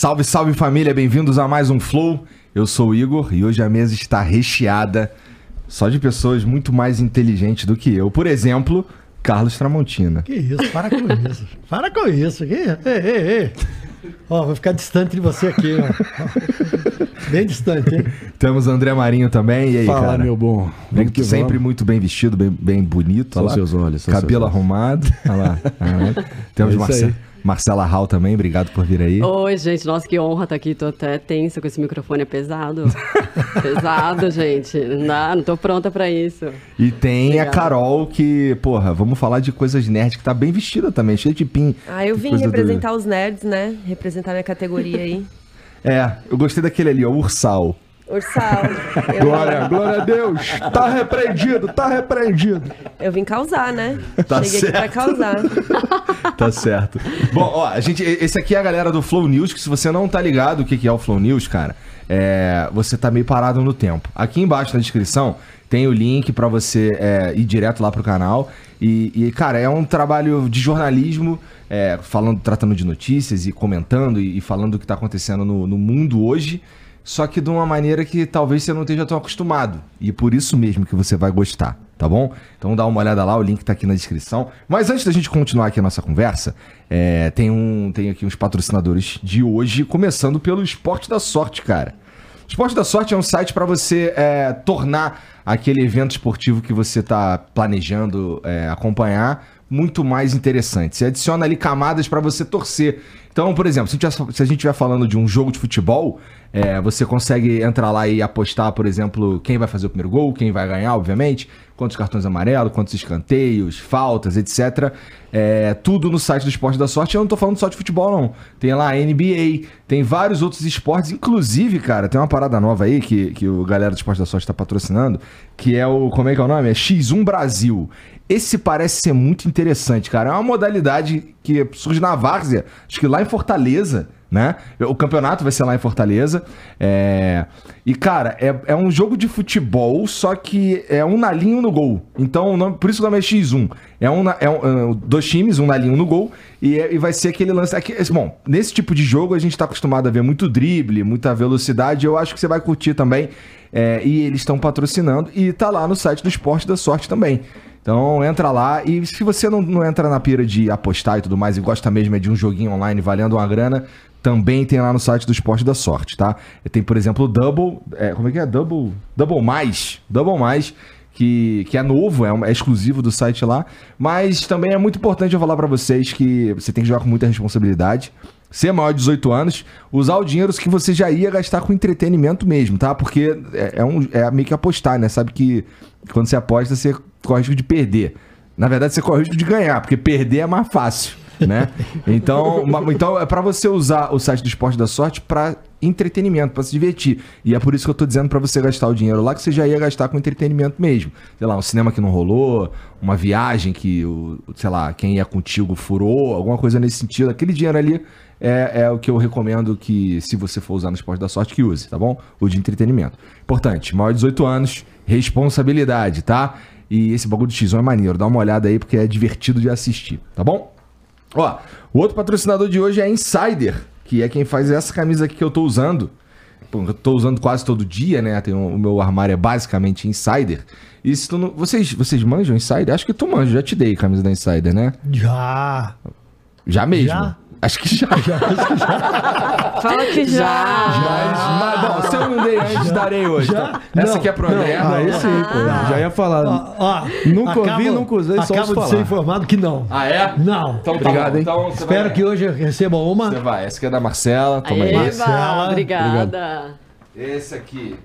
Salve, salve família, bem-vindos a mais um Flow. Eu sou o Igor e hoje a mesa está recheada só de pessoas muito mais inteligentes do que eu. Por exemplo, Carlos Tramontina. Que isso, para com isso. Para com isso. Que... Ei, ei, ei. Ó, vou ficar distante de você aqui, ó. Bem distante, hein? Temos André Marinho também. E aí, Fala, cara? meu bom. Vamos que sempre vamos. muito bem vestido, bem, bem bonito. São olha lá. seus olhos, Cabelo seus olhos. arrumado. Olha lá. Temos É isso Marce- aí. Marcela Hall também, obrigado por vir aí. Oi, gente, nossa, que honra estar aqui. Tô até tensa com esse microfone, é pesado. pesado, gente. Não, dá, não tô pronta pra isso. E tem a Obrigada. Carol que, porra, vamos falar de coisas nerd, que tá bem vestida também, cheia de pin. Ah, eu vim Coisa do- representar os nerds, né? Representar minha categoria aí. É, eu gostei daquele ali, ó, Ursal. Ursal. Eu, Glória, glória a Deus. Tá repreendido, tá repreendido. eu vim causar, né? Tá Cheguei aqui pra certo. causar. Tá certo. Bom, ó, a gente, esse aqui é a galera do Flow News, que se você não tá ligado o que é o Flow News, cara, é, você tá meio parado no tempo. Aqui embaixo na descrição tem o link pra você é, ir direto lá pro canal. E, e, cara, é um trabalho de jornalismo, é, falando, tratando de notícias e comentando e, e falando do que tá acontecendo no, no mundo hoje. Só que de uma maneira que talvez você não esteja tão acostumado. E por isso mesmo que você vai gostar, tá bom? Então dá uma olhada lá, o link tá aqui na descrição. Mas antes da gente continuar aqui a nossa conversa, é, tem, um, tem aqui uns patrocinadores de hoje, começando pelo Esporte da Sorte, cara. Esporte da Sorte é um site para você é, tornar aquele evento esportivo que você está planejando é, acompanhar muito mais interessante. Você adiciona ali camadas para você torcer. Então, por exemplo, se a gente estiver falando de um jogo de futebol, é, você consegue entrar lá e apostar, por exemplo, quem vai fazer o primeiro gol, quem vai ganhar, obviamente, quantos cartões amarelos, quantos escanteios, faltas, etc. É, tudo no site do Esporte da Sorte. Eu não tô falando só de futebol, não. Tem lá NBA, tem vários outros esportes. Inclusive, cara, tem uma parada nova aí que, que o galera do Esporte da Sorte tá patrocinando, que é o. Como é que é o nome? É X1 Brasil. Esse parece ser muito interessante, cara. É uma modalidade que surge na Várzea, acho que lá em Fortaleza, né? O campeonato vai ser lá em Fortaleza. É... E, cara, é, é um jogo de futebol, só que é um na linha um no gol. Então, o nome- por isso o nome é X1. É, um, na- é um, é, dois times, um na linha um no gol. E, é- e vai ser aquele lance. Aqui, esse- bom, nesse tipo de jogo a gente tá acostumado a ver muito drible, muita velocidade. Eu acho que você vai curtir também. É, e eles estão patrocinando. E tá lá no site do Esporte da Sorte também. Então entra lá e se você não, não entra na pira de apostar e tudo mais e gosta mesmo é de um joguinho online valendo uma grana, também tem lá no site do Esporte da Sorte, tá? Tem, por exemplo, o Double. é, como é que é? Double. Double Mais. Double Mais. Que, que é novo, é, um- é exclusivo do site lá. Mas também é muito importante eu falar pra vocês que você tem que jogar com muita responsabilidade. Ser maior de 18 anos, usar o dinheiro que você já ia gastar com entretenimento mesmo, tá? Porque é, é um, é meio que apostar, né? Sabe que quando você aposta, você corre risco de perder. Na verdade, você corre o risco de ganhar, porque perder é mais fácil, né? Então, então é pra você usar o site do Esporte da Sorte pra entretenimento, pra se divertir. E é por isso que eu tô dizendo pra você gastar o dinheiro lá que você já ia gastar com entretenimento mesmo. Sei lá, um cinema que não rolou, uma viagem que, o, sei lá, quem ia contigo furou, alguma coisa nesse sentido. Aquele dinheiro ali é, é o que eu recomendo que, se você for usar no Esporte da Sorte, que use, tá bom? O de entretenimento. Importante, maior de 18 anos, responsabilidade, tá? E esse bagulho de X1 é maneiro, dá uma olhada aí porque é divertido de assistir, tá bom? Ó, o outro patrocinador de hoje é a Insider, que é quem faz essa camisa aqui que eu tô usando. Pô, eu tô usando quase todo dia, né? Tem um- o meu armário é basicamente Insider. E se tu não, vocês, vocês manjam Insider? Acho que tu manja, já te dei a camisa da Insider, né? Já. Já mesmo? Já. Acho que já. Fala que já. Mas, mas, bom, se eu não dei antes, darei hoje. Já? tá? Essa aqui é pro não, André. não. Aí sim, pô. Já ia falar. Ó, ó, Nunca ouvi, acabo- nunca usei, só Acabo de ser falar. informado que não. Ah, é? Não. Então tá Obrigado, bom. hein? Então Espero vai... que hoje eu receba uma. Você vai. Essa aqui é da Marcela. Toma aí. Marcela, obrigada. Esse aqui,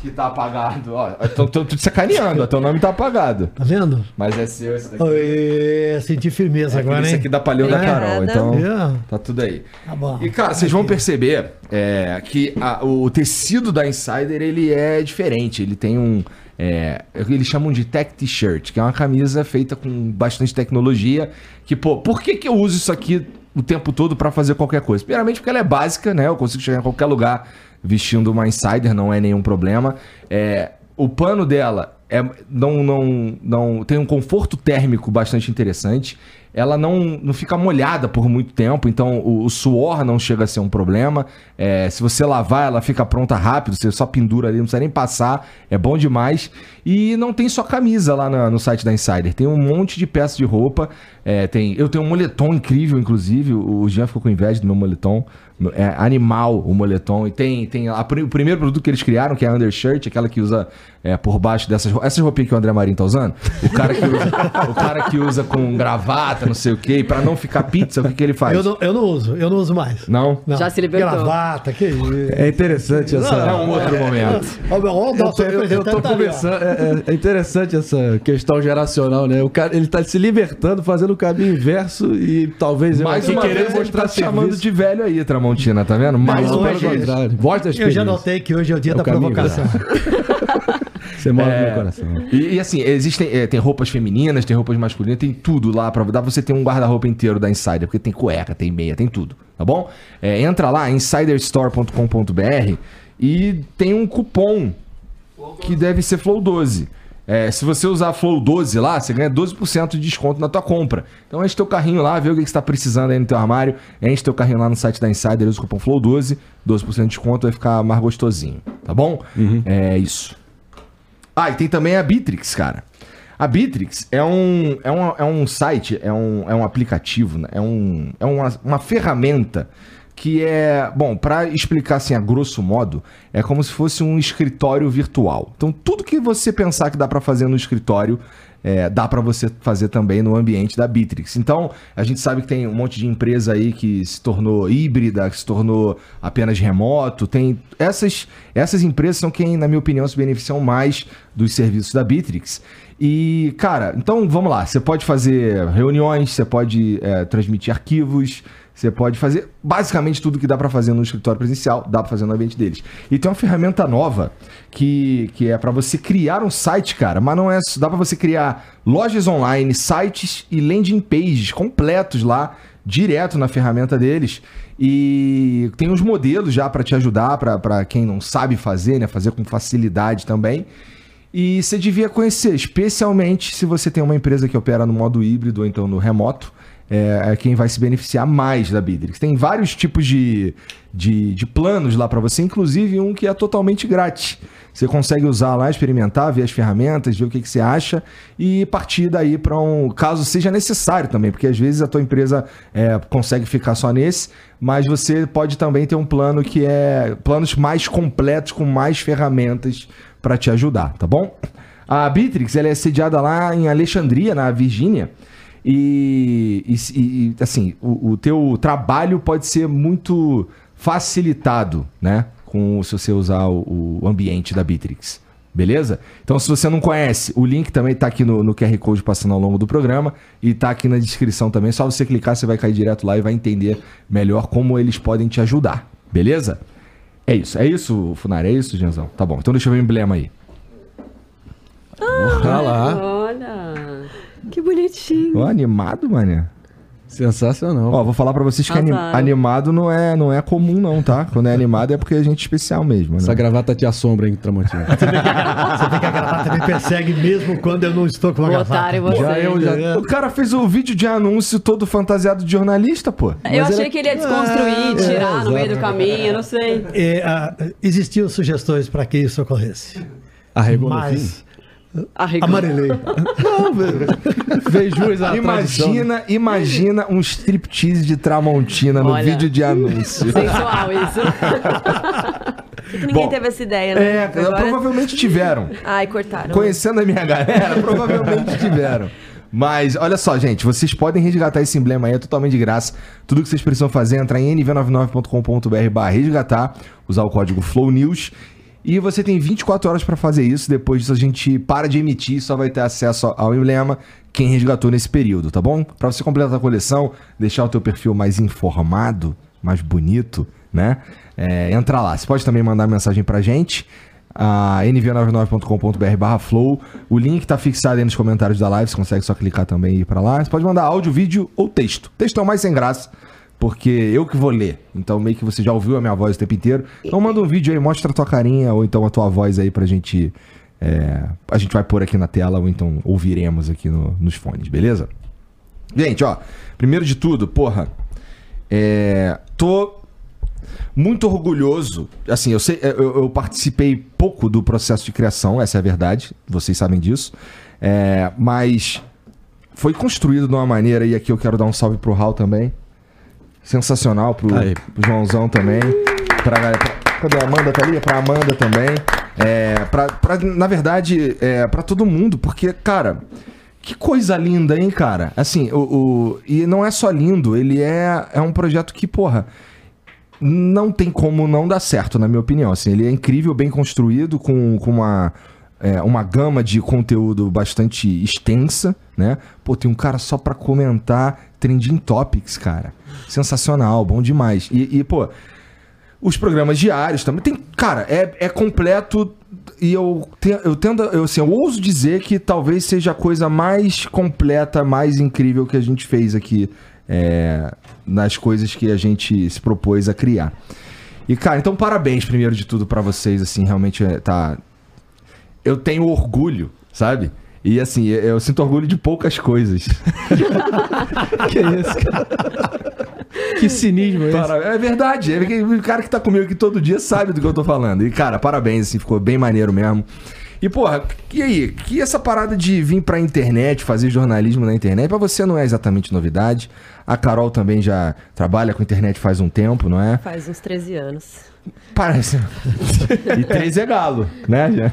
que tá apagado. Ó, tô, tô, tô te sacaneando. ó, Teu nome tá apagado. Tá vendo? Mas é seu esse daqui. Oi, senti firmeza agora, esse hein? aqui dá palhão da Obrigada. Carol. Então, É. tá tudo aí. Tá bom. E, cara, vocês vão perceber é, que a- o tecido da Insider, ele é diferente. Ele tem um... é, eles chamam de tech t-shirt, que é uma camisa feita com bastante tecnologia. Que, pô, por que, que eu uso isso aqui o tempo todo pra fazer qualquer coisa? Primeiramente porque ela é básica, né? Eu consigo chegar em qualquer lugar vestindo uma Insider, não é nenhum problema. É, o pano dela é, não, não, não tem um conforto térmico bastante interessante. ela não, não fica molhada por muito tempo, então o, o suor não chega a ser um problema. É, se você lavar, ela fica pronta rápido, você só pendura ali, não precisa nem passar, é bom demais. E não tem só camisa lá no site da Insider, tem um monte de peças de roupa. é, tem, eu tenho um moletom incrível, inclusive, o Jean ficou com inveja do meu moletom. É animal o moletom. E tem, tem a o primeiro produto que eles criaram, que é a undershirt, aquela que usa é, por baixo dessas roupas. Essas roupinhas que o André Marinho tá usando. O cara que usa, o cara que usa com gravata, não sei o quê, e pra não ficar pizza, o que, que ele faz? Eu não, eu não uso, eu não uso mais. Não? Não. Já se libertou. Gravata, que isso. É interessante essa. É um outro momento. Ó, meu, ó, o Eu eu- tô tá ó. conversando. É, é- é interessante essa questão geracional, né? O cara, ele tá se libertando, fazendo o caminho inverso e talvez eu Mais aqui querendo vez ele mostrar tá chamando de velho aí, Tramontina, tá vendo? Mais uma pelo contrário. Voz da Eu já notei que hoje é o dia É da caminho, provocação. Você mora no É, meu coração. E, e assim, existem é, tem roupas femininas, tem roupas masculinas, tem tudo lá pra dar pra você ter um guarda-roupa inteiro da Insider, porque tem cueca, tem meia, tem tudo, tá bom? É, entra lá, insiderstore.com.br e tem um cupom que deve ser Flow 12. É, se você usar Flow 12 lá, você ganha 12% de desconto na tua compra. Então enche teu carrinho lá, vê o que que você tá precisando aí no teu armário, enche teu carrinho lá no site da Insider, usa o cupom Flow 12, 12% de desconto, vai ficar mais gostosinho, tá bom? É isso. Ah, e tem também a Bitrix, cara. A Bitrix é um, é um, é um site, é um, é um aplicativo, né? é, um, é uma, uma ferramenta que é, bom, para explicar assim a grosso modo, é como se fosse um escritório virtual. Então, tudo que você pensar que dá para fazer no escritório, é, dá para você fazer também no ambiente da Bitrix. Então, a gente sabe que tem um monte de empresa aí que se tornou híbrida, que se tornou apenas remoto. Tem essas, essas empresas são quem, na minha opinião, se beneficiam mais dos serviços da Bitrix. E, cara, então vamos lá. Você pode fazer reuniões, você pode é, transmitir arquivos, você pode fazer basicamente tudo que dá pra fazer no escritório presencial, dá pra fazer no ambiente deles. E tem uma ferramenta nova que, que é pra você criar um site, cara, mas não é, dá pra você criar lojas online, sites e landing pages completos lá direto na ferramenta deles. E tem uns modelos já pra te ajudar, pra quem não sabe fazer, né, fazer com facilidade também. E você devia conhecer, especialmente se você tem uma empresa que opera no modo híbrido ou então no remoto, é, é quem vai se beneficiar mais da Bitrix. Tem vários tipos de, de, de planos lá para você, inclusive um que é totalmente grátis. Você consegue usar lá, experimentar, ver as ferramentas, ver o que, que você acha e partir daí para um caso seja necessário também, porque às vezes a tua empresa é, consegue ficar só nesse, mas você pode também ter um plano que é planos mais completos com mais ferramentas para te ajudar, tá bom? A Bitrix ela é sediada lá em Alexandria, na Virgínia. E, e- e, assim, o, o teu trabalho pode ser muito facilitado, né? Com se você usar o, o ambiente da Bitrix. Beleza? Então, se você não conhece, o link também tá aqui no, no QR Code passando ao longo do programa e tá aqui na descrição também. Só você clicar, você vai cair direto lá e vai entender melhor como eles podem te ajudar. Beleza? É isso. É isso, Funari? É isso, Janzão? Tá bom. Então deixa eu ver o emblema aí. Tá lá. Que bonitinho. Ó, animado, mané. Sensacional. Ó, vou falar pra vocês que ani- Azar. animado não é, não é comum, não, tá? Quando é animado é porque é gente especial mesmo, né? Essa gravata te assombra, hein, Tramontina? Você vê que a gravata me persegue mesmo quando eu não estou com a O gravata. otário você. Já eu já- O cara fez o vídeo de anúncio todo fantasiado de jornalista, pô. Eu achei que ele ia desconstruir, É, tirar no meio do caminho, não sei. É, ah, existiam sugestões para que isso ocorresse. Arregou no fim? Mas Arregou. amarelei. Fez jus à tradição. Imagina, imagina um striptease de Tramontina no Olha. vídeo de anúncio. Sensual isso. Que ninguém Bom, teve essa ideia, né? É, Agora- provavelmente tiveram. Ai, cortaram. Conhecendo a minha galera, provavelmente tiveram. Mas olha só, gente, vocês podem resgatar esse emblema aí, é totalmente de graça. Tudo que vocês precisam fazer é entrar em nv99.com.br barra resgatar, usar o código FLOWNEWS. E você tem 24 horas para fazer isso. Depois disso a gente para de emitir, só vai ter acesso ao emblema quem resgatou nesse período, tá bom? Para você completar a coleção, deixar o teu perfil mais informado, mais bonito, né? É, entra lá. Você pode também mandar mensagem pra gente a nv99.com.br barra flow. O link tá fixado aí nos comentários da live, você consegue só clicar também e ir pra lá. Você pode mandar áudio, vídeo ou texto. Texto é o mais sem graça, porque eu que vou ler. Então meio que você já ouviu a minha voz o tempo inteiro. Então manda um vídeo aí, mostra a tua carinha ou então a tua voz aí pra gente... é, a gente vai pôr aqui na tela ou então ouviremos aqui no- nos fones, beleza? Gente, ó, primeiro de tudo, porra, é, tô muito orgulhoso. Assim, eu sei, eu, eu participei pouco do processo de criação, essa é a verdade, vocês sabem disso. É, mas foi construído de uma maneira, e aqui eu quero dar um salve pro Raul também. Sensacional, pro, Aí. pro Joãozão também. Pra, pra- cadê a Amanda? Tá ali? Pra Amanda também. É, pra, pra, na verdade, é, pra todo mundo, porque, cara, que coisa linda, hein, cara? Assim, o, o- e não é só lindo, ele é, é um projeto que, porra, não tem como não dar certo, na minha opinião. Assim, ele é incrível, bem construído, com, com uma, é, uma gama de conteúdo bastante extensa, né? Pô, tem um cara só pra comentar Trending Topics, cara. Sensacional, bom demais. E, e, pô, os programas diários também. Tem, cara, é, é completo e eu, te- eu tendo. Eu, assim, eu ouso dizer que talvez seja a coisa mais completa, mais incrível que a gente fez aqui é, nas coisas que a gente se propôs a criar. E, cara, então parabéns primeiro de tudo pra vocês, assim, realmente é, tá. Eu tenho orgulho, sabe? E assim, eu, eu sinto orgulho de poucas coisas. Que isso, cara? Que cinismo é esse? É verdade. É que o cara que tá comigo aqui todo dia sabe do que eu tô falando. E, cara, parabéns, assim, ficou bem maneiro mesmo. E, porra, e aí? Que essa parada de vir pra internet, fazer jornalismo na internet, pra você não é exatamente novidade. A Carol também já trabalha com internet faz um tempo, não é? Faz uns 13 anos. Parece. e três é galo, né?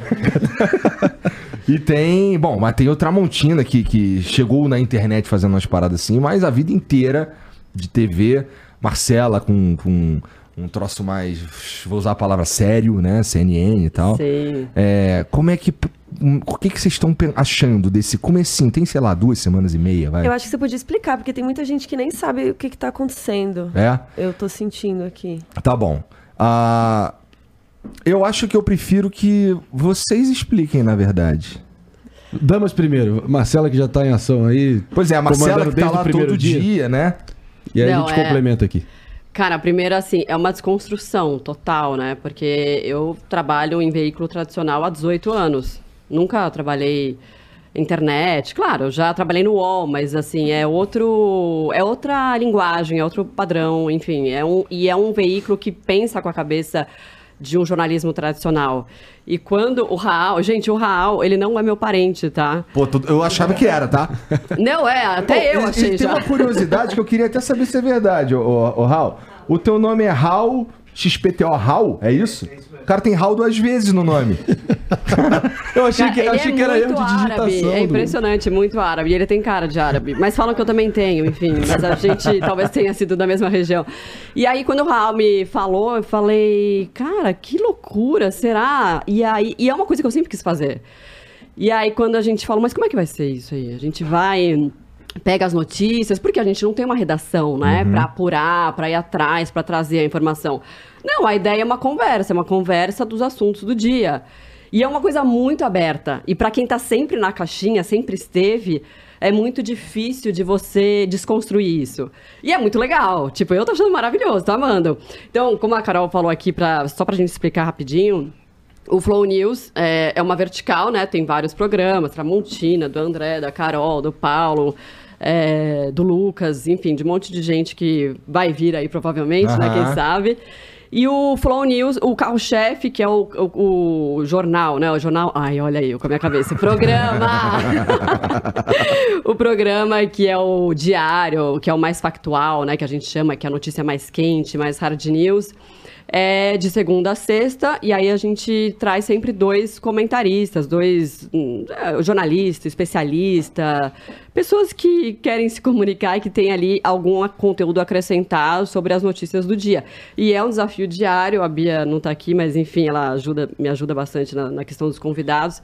e tem. Bom, mas tem o Tramontina que, que chegou na internet fazendo umas paradas assim, mas a vida inteira de TV. Marcela com, com um troço mais. Vou usar a palavra sério, né? CNN e tal. Sim. É, como é que. O que, que vocês estão achando desse comecinho? Tem, sei lá, duas semanas e meia, vai? Eu acho que você podia explicar, porque tem muita gente que nem sabe o que, que tá acontecendo. É? Eu tô sentindo aqui. Tá bom. Ah, eu acho que eu prefiro que vocês expliquem, na verdade. Damas primeiro. Marcela que já tá em ação aí. Pois é, a Marcela que tá lá primeiro todo dia, né? E aí Não, a gente é- complementa aqui. Cara, primeiro assim, é uma desconstrução total, né? Porque eu trabalho em veículo tradicional há 18 anos. Nunca trabalhei internet. Claro, eu já trabalhei no UOL, mas assim, é outro, é outra linguagem, é outro padrão, enfim, é um e é um veículo que pensa com a cabeça de um jornalismo tradicional. E quando o Raul, gente, o Raul, ele não é meu parente, tá? Pô, eu achava que era, tá? Não é, até eu Pô, e- achei e tem já. uma curiosidade que eu queria até saber se é verdade, ô, ô, ô Raul. O teu nome é Raul XPTO Raul, é isso? O cara tem Raul duas vezes no nome. Eu achei Cara, que, achei é que era erro muito de digitação. árabe. É do- impressionante, muito árabe. E ele tem cara de árabe. Mas falam que eu também tenho, enfim. Mas a gente talvez tenha sido da mesma região. E aí, quando o Raul me falou, eu falei, cara, que loucura, será? E aí, e é uma coisa que eu sempre quis fazer. E aí, quando a gente falou, mas como é que vai ser isso aí? A gente vai. Pega as notícias, porque a gente não tem uma redação, né? Pra apurar, pra ir atrás, pra trazer a informação. Não, a ideia é uma conversa, é uma conversa dos assuntos do dia. E é uma coisa muito aberta. E pra quem tá sempre na caixinha, sempre esteve, é muito difícil de você desconstruir isso. E é muito legal. Tipo, eu tô achando maravilhoso, tô amando. Então, como a Carol falou aqui, pra, só pra gente explicar rapidinho, o Flow News é, é uma vertical, né? Tem vários programas, Tramontina, do André, da Carol, do Paulo, é, do Lucas, enfim, de um monte de gente que vai vir aí provavelmente, né? Aham. Quem sabe. E o Flow News, o carro-chefe, que é o, o, o jornal, né? O jornal. Ai, olha aí, eu com a minha cabeça. Programa! o programa que é o diário, que é o mais factual, né? Que a gente chama, que é a notícia mais quente, mais hard news. É de segunda a sexta, e aí a gente traz sempre dois comentaristas, dois hum, é, jornalista, especialista, pessoas que querem se comunicar e que têm ali algum conteúdo a acrescentar sobre as notícias do dia. E é um desafio diário, a Bia não está aqui, mas enfim, ela ajuda, me ajuda bastante na, na questão dos convidados,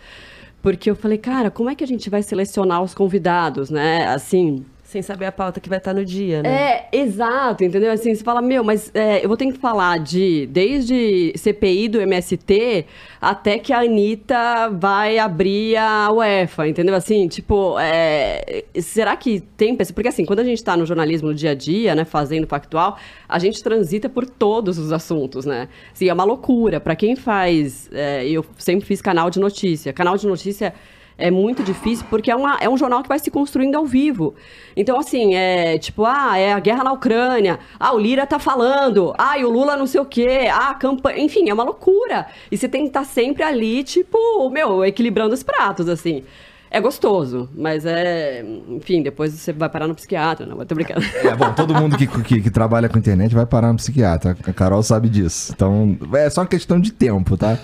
porque eu falei, cara, como é que a gente vai selecionar os convidados, né? Assim, Sem saber a pauta que vai estar no dia, né? é, exato, entendeu? Assim, você fala, meu, mas é, eu vou ter que falar de desde CPI do MST até que a Anitta vai abrir a UEFA, entendeu? Assim, tipo, é, será que tem? Porque assim, quando a gente tá no jornalismo no dia a dia, né, fazendo factual, a gente transita por todos os assuntos, né? Assim, é uma loucura. Pra quem faz. é, eu sempre fiz canal de notícia. Canal de notícia É muito difícil, porque é, uma, é um jornal que vai se construindo ao vivo. Então, assim, é tipo, ah, é a guerra na Ucrânia. Ah, o Lira tá falando. Ah, e o Lula não sei o quê. Ah, a campanha. Enfim, é uma loucura. E você tem que estar sempre ali, tipo, meu, equilibrando os pratos, assim. É gostoso, mas é. Enfim, depois você vai parar no psiquiatra, não, tô brincando. É, bom, todo mundo que, que, que trabalha com internet vai parar no psiquiatra. A Carol sabe disso. Então, é só uma questão de tempo, tá?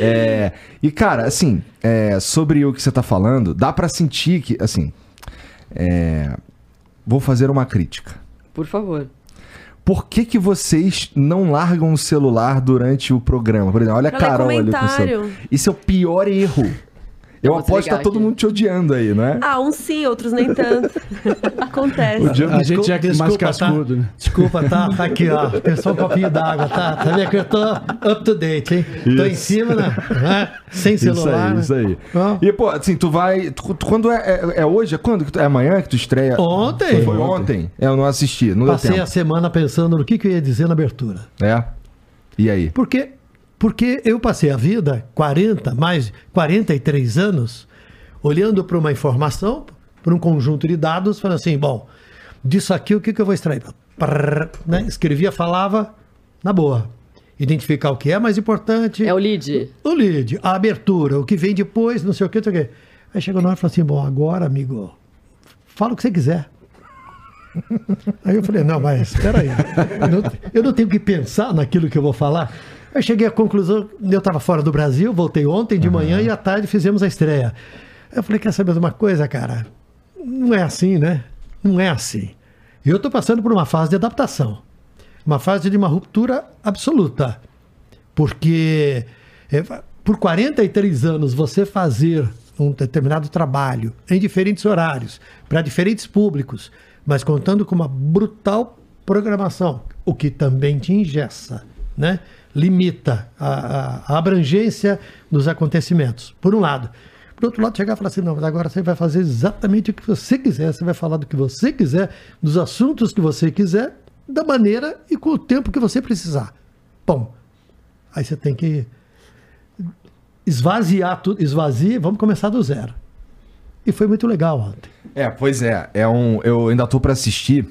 É, e, cara, assim, é, sobre o que você tá falando, dá pra sentir que, assim. é, vou fazer uma crítica. Por favor. Por que, que vocês não largam o celular durante o programa? Por exemplo, olha a Pra Carol ali com o celular. Isso é o pior erro. Eu vou aposto que tá todo aqui. mundo te odiando aí, não é? Ah, uns sim, outros nem tanto. Acontece. A gente Desculpa- é mais desculpa, cascudo, tá? né? Desculpa, tá? Tá aqui, ó. Pensou um copinho d'água, tá? Tá vendo que eu tô up to date, hein? Tô em cima, né? né? Sem celular. Isso aí, né? isso aí. Ó. E, pô, assim, tu vai. tu- quando é, é, é hoje? É quando? É amanhã que tu estreia? Ontem. Foi ontem. É, eu não assisti, não Passei deu a semana pensando no que, que eu ia dizer na abertura. É. E aí? Porque, porque eu passei a vida, 40, mais 43 anos, olhando para uma informação, para um conjunto de dados, falando assim, bom, disso aqui o que, que eu vou extrair? Prrr, né? Escrevia, falava, na boa. Identificar o que é mais importante. É o lead. O lead, a abertura, o que vem depois, não sei o que, não sei o que. Aí chegou na hora e falou assim, bom, agora, amigo, fala o que você quiser. Aí eu falei, não, mas espera aí. Eu não, eu não tenho que pensar naquilo que eu vou falar. Aí cheguei à conclusão, eu estava fora do Brasil, voltei ontem de manhã e à tarde fizemos a estreia. Eu falei, quer saber de uma coisa, cara? Não é assim, né? Não é assim. Eu estou passando por uma fase de adaptação. Uma fase de uma ruptura absoluta. Porque é, por 43 anos você fazer um determinado trabalho em diferentes horários, para diferentes públicos, mas contando com uma brutal programação, o que também te engessa, né? Limita a, a- abrangência dos acontecimentos, por um lado. Por outro lado, chegar e falar assim, não, mas agora você vai fazer exatamente o que você quiser, você vai falar do que você quiser, dos assuntos que você quiser, da maneira e com o tempo que você precisar. Bom, Aí você tem que esvaziar tudo, esvazia, vamos começar do zero. E foi muito legal ontem. É, pois é. é um, eu ainda tô pra assistir.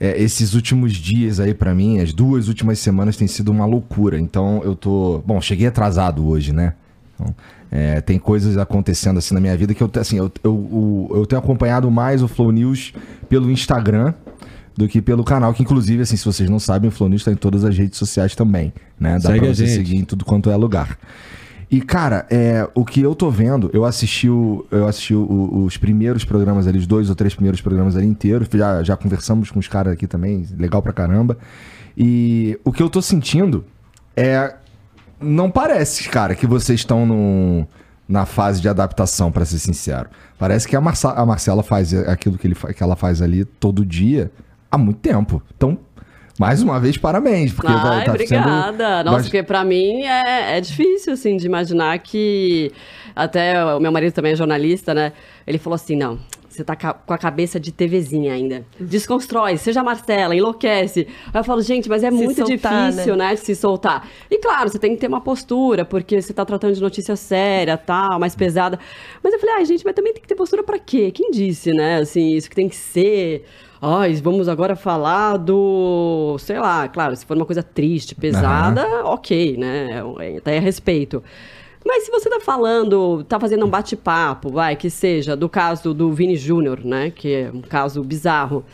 É, esses últimos dias aí pra mim, as duas últimas semanas tem sido uma loucura. Então eu tô. Bom, cheguei atrasado hoje, né? Então, é, tem coisas acontecendo assim na minha vida que eu, assim, eu, eu, o- eu tenho acompanhado mais o Flow News pelo Instagram do que pelo canal, que inclusive, assim, se vocês não sabem, o Flow News tá em todas as redes sociais também, né? Dá Segue pra você seguir em tudo quanto é lugar. E, cara, é, o que eu tô vendo, eu assisti, o- eu assisti o- os primeiros programas ali, os dois ou três primeiros programas ali inteiros. Já, já conversamos com os caras aqui também, legal pra caramba. E o que eu tô sentindo é. Não parece, cara, que vocês estão na fase de adaptação, pra ser sincero. Parece que a, Marcela faz aquilo que, ele, que ela faz ali todo dia há muito tempo. Então, mais uma vez, parabéns. Porque Ai, vai- tá sendo- obrigada. Nossa, vai- porque pra mim é, é difícil, assim, de imaginar que... Até o meu marido também é jornalista, né? Ele falou assim, não, você tá com a cabeça de TVzinha ainda. Desconstrói, seja Marcela, enlouquece. Aí eu falo, gente, mas é Se muito soltar, difícil, né? de se soltar. E claro, você tem que ter uma postura, porque você tá tratando de notícia séria, tal, mais pesada. Mas eu falei, ai, gente, mas também tem que ter postura pra quê? Quem disse, né? Assim, isso que tem que ser... Ai, vamos agora falar do. Sei lá, claro, se for uma coisa triste, pesada, ok, né? Até é respeito. Mas se você tá falando, tá fazendo um bate-papo, vai, que seja, do caso do Vini Júnior, né? Que é um caso bizarro.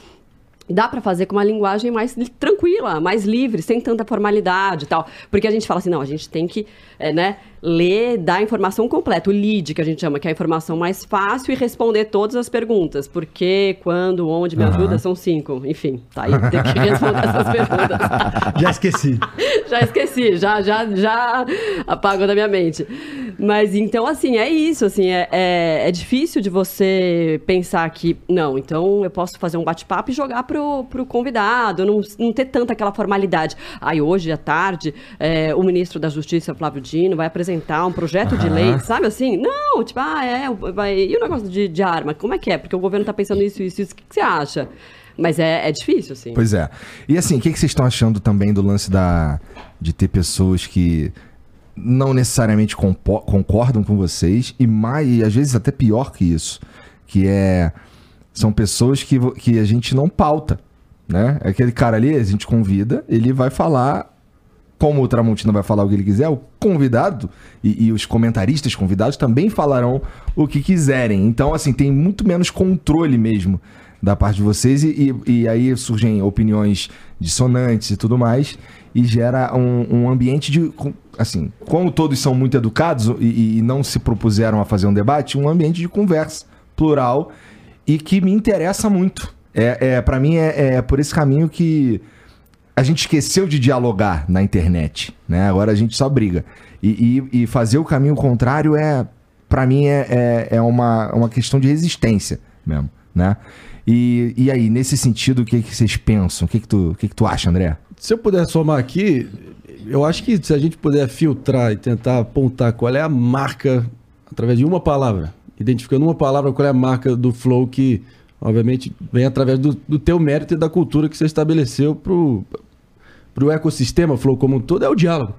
Dá pra fazer com uma linguagem mais tranquila, mais livre, sem tanta formalidade e tal. Porque a gente fala assim, não, a gente tem que, é, né, ler, dar a informação completa, o lead, que a gente chama, que é a informação mais fácil e responder todas as perguntas. Por quê, quando, onde, me ajuda, são cinco. Enfim, tá aí, tem que responder essas perguntas. Já esqueci. já esqueci, já, já, já apagou da minha mente. Mas então, assim, é isso, assim, é, é, é difícil de você pensar que, não, então eu posso fazer um bate-papo e jogar pro, pro convidado, não, não ter tanta aquela formalidade. Aí hoje, à tarde, é, o ministro da Justiça, Flávio Vai apresentar um projeto de lei, sabe assim? Não, tipo, ah, é, vai... e o negócio de, de arma, como é que é? Porque o governo tá pensando isso, isso, isso, o que, que você acha? Mas é, é difícil, assim. Pois é. E assim, o que, que vocês estão achando também do lance da de ter pessoas que não necessariamente concordam com vocês e mais, e às vezes até pior que isso, que é são pessoas que, que a gente não pauta, né? Aquele cara ali, a gente convida, ele vai falar como o Tramontina vai falar o que ele quiser, o convidado e, e os comentaristas convidados também falarão o que quiserem. Então, assim, tem muito menos controle mesmo da parte de vocês e, e- e aí surgem opiniões dissonantes e tudo mais e gera um, um ambiente de, assim, como todos são muito educados e, e não se propuseram a fazer um debate, um ambiente de conversa plural e que me interessa muito. É, é para mim é, é por esse caminho que a gente esqueceu de dialogar na internet, né? Agora a gente só briga. E, e- e fazer o caminho contrário é, para mim, é, é, é uma, uma questão de resistência mesmo, né? E, e aí, nesse sentido, o que, que vocês pensam? O que, que, tu, o que, que tu acha, André? Se eu puder somar aqui, eu acho que se a gente puder filtrar e tentar apontar qual é a marca, através de uma palavra, identificando uma palavra, qual é a marca do Flow que, obviamente, vem através do, do teu mérito e da cultura que você estabeleceu pro, pro ecossistema Flow como um todo, é o diálogo.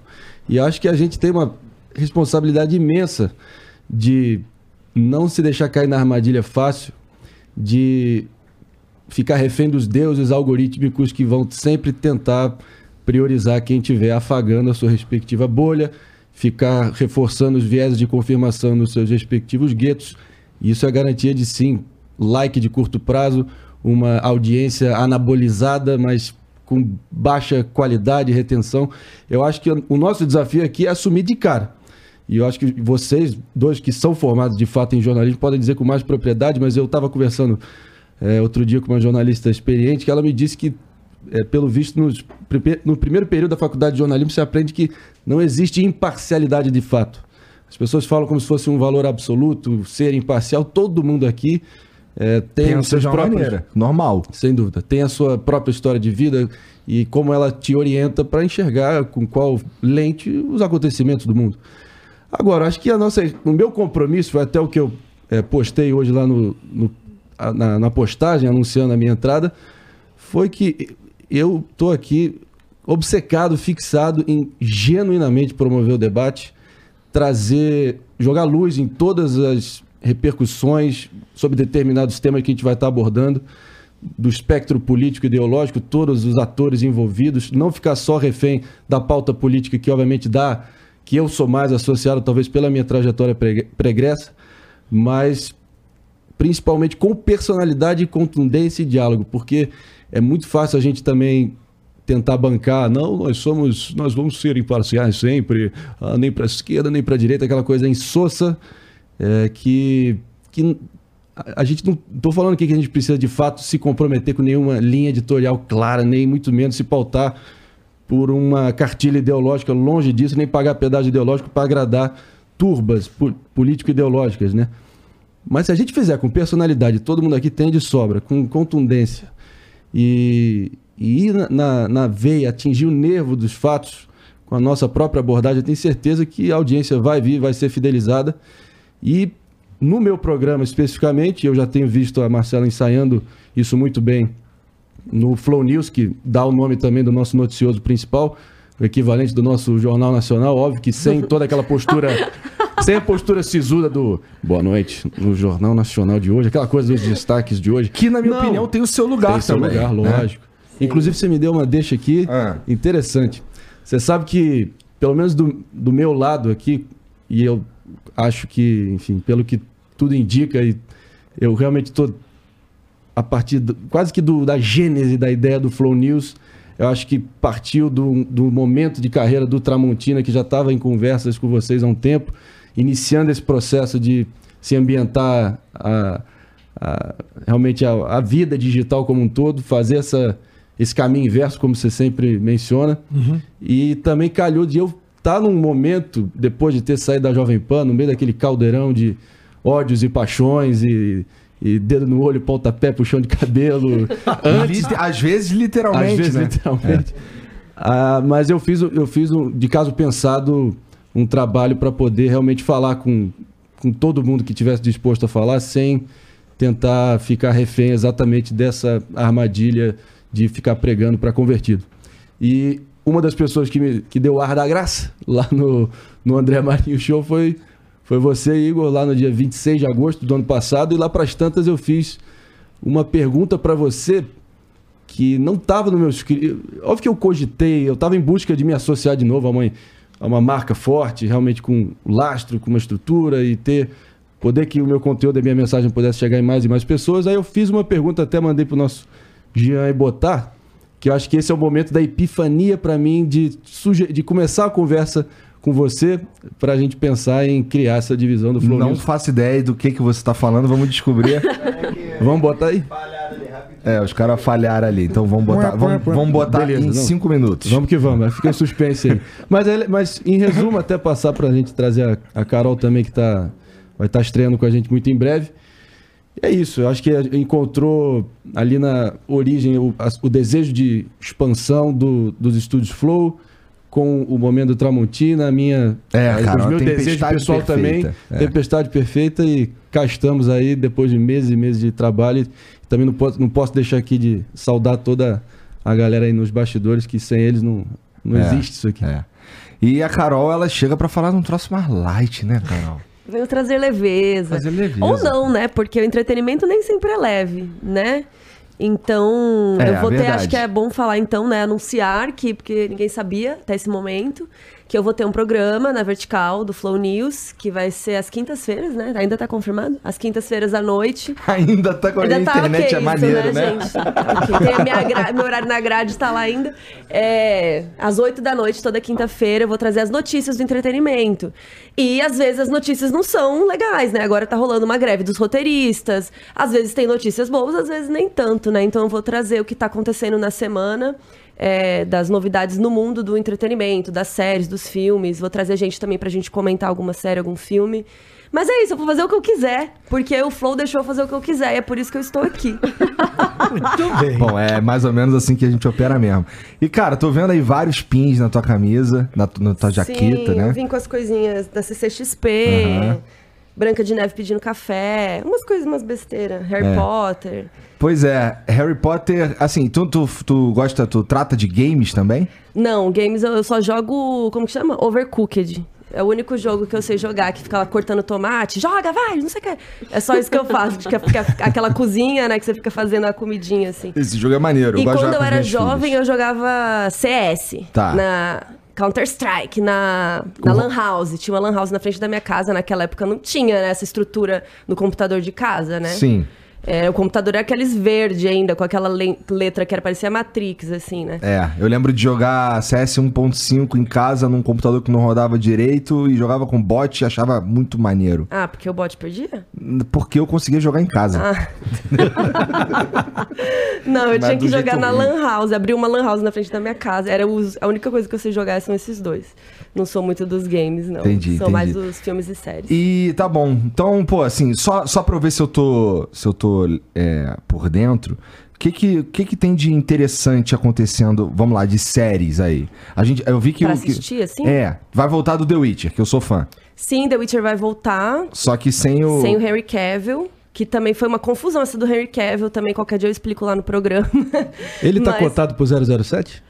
E acho que a gente tem uma responsabilidade imensa de não se deixar cair na armadilha fácil, de ficar refém dos deuses algorítmicos que vão sempre tentar priorizar quem estiver afagando a sua respectiva bolha, ficar reforçando os viés de confirmação nos seus respectivos guetos. Isso é garantia de sim, like de curto prazo, uma audiência anabolizada, mas com baixa qualidade retenção. Eu acho que o nosso desafio aqui é assumir de cara. E eu acho que vocês, dois que são formados de fato em jornalismo, podem dizer com mais propriedade, mas eu estava conversando é, outro dia com uma jornalista experiente que ela me disse que, é, pelo visto, nos no primeiro período da faculdade de jornalismo, você aprende que não existe imparcialidade de fato. As pessoas falam como se fosse um valor absoluto, ser imparcial. Todo mundo aqui é, tem os Pensa seus próprios maneira, normal. sem dúvida. Tem a sua própria história de vida e como ela te orienta para enxergar com qual lente os acontecimentos do mundo. Agora, acho que a nossa, o meu compromisso foi até o que eu eh, postei hoje lá no, no- na, na postagem, anunciando a minha entrada, foi que eu estou aqui obcecado, fixado em genuinamente promover o debate, trazer, jogar luz em todas as repercussões sobre determinados temas que a gente vai estar abordando, do espectro político e ideológico, todos os atores envolvidos, não ficar só refém da pauta política que obviamente dá, que eu sou mais associado talvez pela minha trajetória preg- pregressa, mas principalmente com personalidade, contundência e diálogo, porque é muito fácil a gente também tentar bancar, não, nós somos, nós vamos ser imparciais sempre, ah, nem para a esquerda nem para a direita, aquela coisa insossa é, que, que a, gente não estou falando aqui que a gente precisa de fato se comprometer com nenhuma linha editorial clara, nem muito menos se pautar por uma cartilha ideológica, longe disso, nem pagar pedágio ideológico para agradar turbas po- político-ideológicas, né? Mas se a gente fizer com personalidade, todo mundo aqui tem de sobra, com contundência, e, e ir na, na, na veia, atingir o nervo dos fatos com a nossa própria abordagem, eu tenho certeza que a audiência vai vir, vai ser fidelizada. E no meu programa especificamente, eu já tenho visto a Marcela ensaiando isso muito bem no Flow News, que dá o nome também do nosso noticioso principal, o equivalente do nosso Jornal Nacional, óbvio que sem toda aquela postura, sem a postura sisuda do boa noite no Jornal Nacional de hoje, aquela coisa dos destaques de hoje. Que, na minha Não, opinião, tem o seu lugar tem seu também. lugar, né? lógico. Inclusive, você me deu uma deixa aqui Ah. interessante. Você sabe que, pelo menos do, do meu lado aqui, e eu acho que, enfim, pelo que tudo indica, e eu realmente estou a partir do- quase que do- da gênese da ideia do Flow News. Eu acho que partiu do, do momento de carreira do Tramontina, que já estava em conversas com vocês há um tempo, iniciando esse processo de se ambientar a, a- realmente a, a vida digital como um todo, fazer essa, esse caminho inverso, como você sempre menciona. E também calhou de eu estar num momento, depois de ter saído da Jovem Pan, no meio daquele caldeirão de ódios e paixões e, e dedo no olho, pontapé, puxão de cabelo. antes Às vezes, literalmente, às vezes, né? literalmente. Ah, mas eu fiz, eu fiz um, de caso pensado um trabalho para poder realmente falar com, com todo mundo que tivesse disposto a falar, sem tentar ficar refém exatamente dessa armadilha de ficar pregando para convertido. E uma das pessoas que, me, que deu ar da graça lá no, no André Marinho Show foi, foi você, Igor, lá no dia 26 de agosto do ano passado. E lá pras tantas eu fiz uma pergunta pra você que não estava no meu. Óbvio que eu cogitei, eu estava em busca de me associar de novo a uma, a uma marca forte, realmente com lastro, com uma estrutura e ter. Poder que o meu conteúdo e a minha mensagem pudesse chegar em mais e mais pessoas. Aí eu fiz uma pergunta, até mandei pro nosso Jean e botar, que eu acho que esse é o momento da epifania para mim de, de começar a conversa com você para a gente pensar em criar essa divisão do Flow Não News. faço ideia do que, que você tá falando, vamos descobrir. Vamos botar aí? é, os caras falharam ali, então vamos botar, vamos, vamos botar Beleza, em não. cinco minutos. Vamos que vamos, fica em suspense aí. Mas, mas em resumo, até passar pra gente trazer a, a Carol também, que tá, vai estar estreando com a gente muito em breve. É isso, eu acho que encontrou ali na origem o, o desejo de expansão do- dos estúdios Flow, com o momento do Tramontina, a minha. É, a- cara, os meus desejos pessoal também. perfeita, é. Tempestade perfeita e cá estamos aí depois de meses e meses de trabalho. Também não posso, não posso deixar aqui de saudar toda a galera aí nos bastidores, que sem eles não, não É, existe isso aqui. É. E a Carol, ela chega pra falar de um troço mais light, né, Carol? Venho trazer leveza. Fazer leveza. Ou não, né? Porque o entretenimento nem sempre é leve, né? Então, É, eu vou ter, acho que é bom falar então, né? Anunciar que, porque ninguém sabia até esse momento, que eu vou ter um programa na Vertical do Flow News, que vai ser às quintas-feiras, né? Ainda tá confirmado? Às quintas-feiras à noite. Ainda tá com a Ainda tá internet, ok é isso, maneiro, né? gente? A minha gra- meu horário na grade tá lá ainda. É, às 8 da noite, toda quinta-feira, eu vou trazer as notícias do entretenimento. E às vezes as notícias não são legais, né? Agora tá rolando uma greve dos roteiristas. Às vezes tem notícias boas, às vezes nem tanto, né? Então eu vou trazer o que tá acontecendo na semana. É, das novidades no mundo do entretenimento, das séries, dos filmes. Vou trazer gente também pra gente comentar alguma série, algum filme. Mas é isso, eu vou fazer o que eu quiser, porque o Flow deixou eu fazer o que eu quiser, e é por isso que eu estou aqui. Muito bem. Bom, é mais ou menos assim que a gente opera mesmo. E, cara, tô vendo aí vários pins na tua camisa, na, na tua jaqueta, Sim, né? eu vim com as coisinhas da CCXP, Aham. Branca de Neve pedindo café, umas coisas, umas besteiras, Harry É. Potter. Pois é, Harry Potter, assim, tu, tu, tu gosta, tu trata de games também? Não, games eu eu só jogo, como que chama? Overcooked. É o único jogo que eu sei jogar, que fica lá cortando tomate, joga, vai, não sei o que. É só isso que eu faço, que fica aquela cozinha, né, que você fica fazendo a comidinha, assim. Esse jogo é maneiro, eu E de quando eu era jovem, filhos. eu jogava CS. Tá. Na Counter-Strike, na, na Com- Lan House. Tinha uma Lan House na frente da minha casa. Naquela época não tinha né, essa estrutura no computador de casa, né? Sim. É, o computador era aqueles verde ainda, com aquela le- letra que era parecia Matrix, assim, né? É, eu lembro de jogar CS 1.5 em casa num computador que não rodava direito e jogava com bot e achava muito maneiro. Ah, porque o bot perdia? Porque eu conseguia jogar em casa. Ah. Não, eu Mas tinha que jogar na ruim. Lan House, abrir uma Lan House na frente da minha casa. Era os- a única coisa que eu sei jogar são esses dois. Não sou muito dos games, não. Entendi, São mais entendi. os filmes e séries. E tá bom. Então, pô, assim, só, só pra eu ver se eu tô, se eu tô é, por dentro, o que que, que que tem de interessante acontecendo, vamos lá, de séries aí? A gente, eu vi que... Pra o que- assistir, assim? É, vai voltar do The Witcher, que eu sou fã. Sim, The Witcher vai voltar. Só que sem o... Sem o Henry Cavill, que também foi uma confusão essa do Henry Cavill, também qualquer dia eu explico lá no programa. Ele tá Mas cotado pro 007?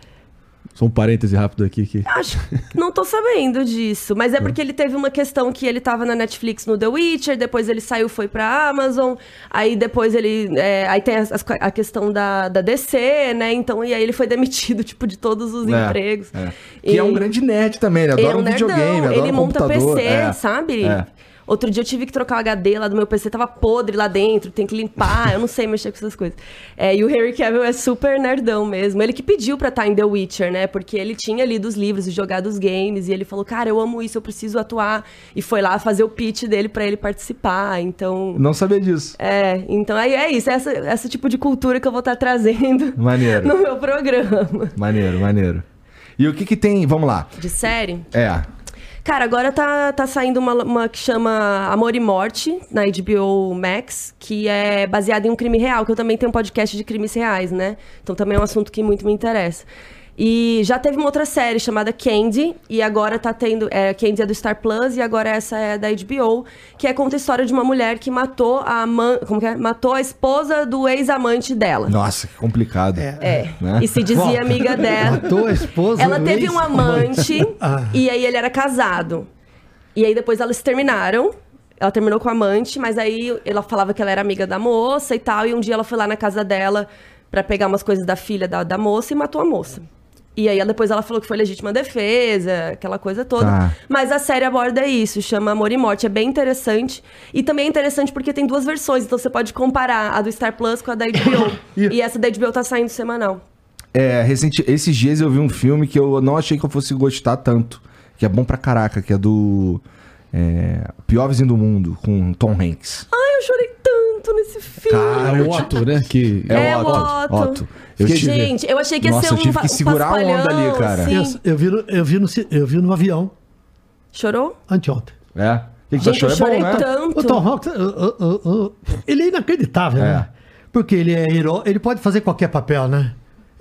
Só um parêntese rápido aqui. Que... Acho que não tô sabendo disso, mas é porque ele teve uma questão que ele tava na Netflix no The Witcher, depois ele saiu foi pra Amazon, aí depois ele. é, aí tem as- a questão da, da DC, né? Então, e aí ele foi demitido, tipo, de todos os É, empregos. é. Que é um E- grande nerd também, ele adora é um, um videogame, adora ele um monta computador. PC, é. sabe? Outro dia eu tive que trocar o HD lá do meu PC, tava podre lá dentro, tem que limpar, eu não sei mexer com essas coisas. É, e o Henry Cavill é super nerdão mesmo. Ele que pediu pra estar em The Witcher, né? Porque ele tinha lido os livros e jogado os games, e ele falou, cara, eu amo isso, eu preciso atuar. E foi lá fazer o pitch dele pra ele participar, então... Não sabia disso. É, então aí é isso, é essa, esse tipo de cultura que eu vou estar trazendo Maneiro. no meu programa. Maneiro, maneiro. E o que que tem, vamos lá. De série? É, Cara, agora tá, tá saindo uma, uma que chama Amor e Morte, na HBO Max, que é baseada em um crime real, que eu também tenho um podcast de crimes reais, né? Então também é um assunto que muito me interessa. E já teve uma outra série chamada Candy, e agora tá tendo. É, Candy é do Star Plus, e agora essa é da HBO, que é conta a história de uma mulher que matou a ama- como que é? Matou a esposa do ex-amante dela. nossa, que complicado. É. Né? E se dizia Bom, amiga dela. Matou a esposa Ela do teve um amante. Ah. e aí ele era casado. E aí depois elas terminaram. Ela terminou com o amante, mas aí ela falava que ela era amiga da moça e tal. E um dia ela foi lá na casa dela pra pegar umas coisas da filha da, da moça e matou a moça. E aí depois ela falou que foi legítima defesa, aquela coisa toda. Tá. Mas a série aborda isso, chama Amor e Morte. É bem interessante. E também é interessante porque tem duas versões, então você pode comparar a do Star Plus com a da HBO. e essa da HBO tá saindo semanal. É, recente, esses dias eu vi um filme que eu não achei que eu fosse gostar tanto. Que é bom pra caraca, que é do. É, Pior Vizinho do Mundo, com Tom Hanks. Ai, eu chorei tanto nesse filme. Cara, É eu o Otto, né? Que É o Otto. Otto. Eu Fiquei tive-. Gente, eu achei que ia Nossa, ser um eu tive va- que um segurar a onda ali, cara. assim. Eu, eu vi, no- eu, vi no, eu vi no avião Chorou? anteontem. É. O que, que Gente, achou? eu É bom, chorei né? tanto. O Tom Hanks, uh, uh, uh, uh, ele é inacreditável, É. né? Porque ele é herói, ele pode fazer qualquer papel, né?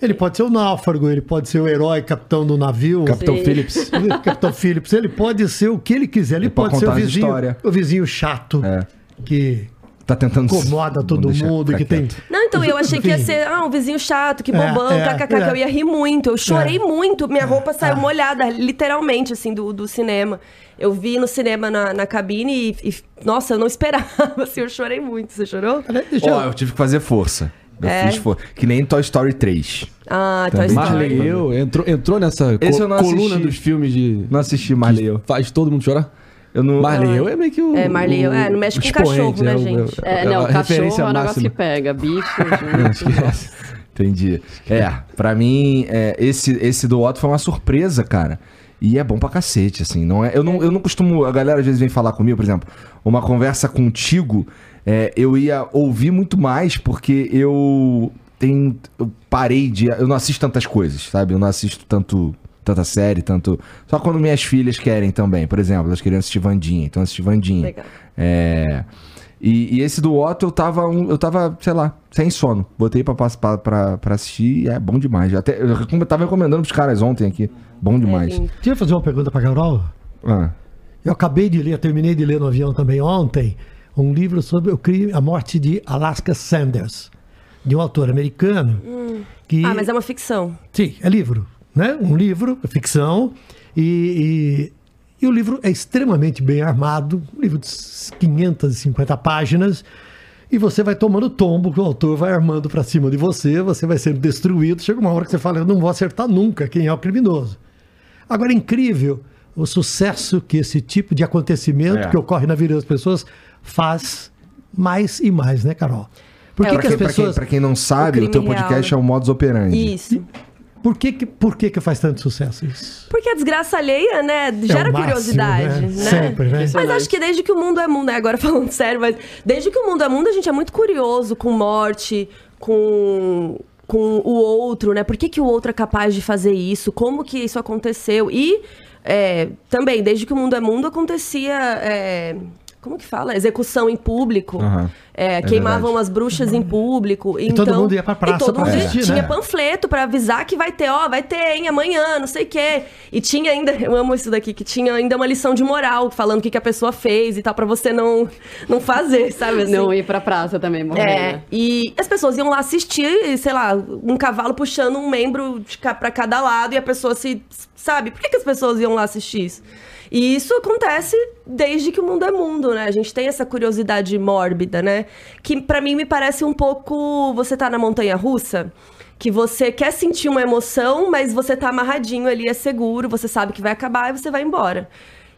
Ele pode ser o náufrago, ele pode ser o herói, capitão do navio. Capitão Sim. Phillips. Capitão Phillips, ele pode ser o que ele quiser. Ele, Ele pode pode, ser o vizinho, o vizinho chato É. que Tá tentando. incomoda todo mundo, que tem. Não, então eu achei que ia ser ah, um vizinho chato, que É, bobão, é, kkk, é. que eu ia rir muito. Eu chorei É. muito, minha roupa saiu é. molhada, literalmente, assim, do, do cinema. Eu vi no cinema na, na cabine e, e, nossa, eu não esperava, assim, eu chorei muito. Você chorou? Aliás, Deixa eu- Ó, eu tive que fazer força. Eu É? fiz força. Que nem Toy Story 3. Ah, Toy Também Story. Marley eu entrou, entrou nessa Esse co- eu não coluna assisti. dos filmes de. Não assisti Marley eu. Faz todo mundo chorar? Eu não. Marley eu é meio que o. É, Marley eu- é, não mexe o com cachorro, né, o- gente? o- É, a não, cachorro é um negócio que pega. Bicho, esquece. Entendi. É, pra mim, é, esse, esse do Otto foi uma surpresa, cara. E é bom pra cacete, assim. Não é, eu, não, eu não costumo. A galera às vezes vem falar comigo, por exemplo, uma conversa contigo, é, eu ia ouvir muito mais, porque eu tenho. Eu parei de. Eu não assisto tantas coisas, sabe? Eu não assisto tanto. Tanta série, tanto. Só quando minhas filhas querem também. Por exemplo, elas queriam assistir Vandinha, então assisti Vandinha. Legal. É. E, e esse do Otto eu tava, um- eu tava, sei lá, sem sono. Botei pra, pra, pra, pra assistir e é bom demais. Até, eu tava recomendando pros caras ontem aqui. Bom demais. lindo. Deixa eu fazer uma pergunta pra Carol. Ah, Eu acabei de ler, terminei de ler no avião também ontem, um livro sobre o crime, a morte de Alaska Sanders, de um autor americano. Que, Ah, mas é uma ficção. Sim, é livro, né? Um livro, é ficção, e, e, e o livro é extremamente bem armado, um livro de 550 páginas, e você vai tomando tombo que o autor vai armando para cima de você, você vai sendo destruído, chega uma hora que você fala, eu não vou acertar nunca quem é o criminoso. Agora, é incrível o sucesso que esse tipo de acontecimento É. que ocorre na vida das pessoas faz mais e mais, né, Carol? Por É, que, o que pra, as quem, pra quem- pessoas... quem não sabe, O o teu podcast real, é o Modus Operandi. Isso. Por que, que, por que, que faz tanto sucesso isso? Porque a desgraça alheia, né, gera É máximo, curiosidade, né? né? Sempre, né? Mas acho que desde que o mundo é mundo, né? Agora falando sério, mas desde que o mundo é mundo, a gente é muito curioso com morte, com, com o outro, né? Por que, que o outro é capaz de fazer isso? Como que isso aconteceu? E é, também, desde que o mundo é mundo, acontecia. é, como que fala? Execução em público. Aham. É, É queimavam verdade. as bruxas em público. E então, todo mundo ia pra praça e todo pra mundo assistir, tinha né? panfleto pra avisar que vai ter, ó, vai ter, hein, amanhã, não sei o quê. E tinha ainda, eu amo isso daqui, que tinha ainda uma lição de moral, falando o que, que a pessoa fez e tal, pra você não, não fazer, sabe assim? Não ir pra praça também, morrer. É, né? e as pessoas iam lá assistir, sei lá, um cavalo puxando um membro pra cada lado e a pessoa se. Sabe? Por que, que as pessoas iam lá assistir isso? E isso acontece desde que o mundo é mundo, né? A gente tem essa curiosidade mórbida, né? Que pra mim me parece um pouco. Você tá na montanha russa. Que você quer sentir uma emoção, mas você tá amarradinho ali, é seguro, você sabe que vai acabar e você vai embora.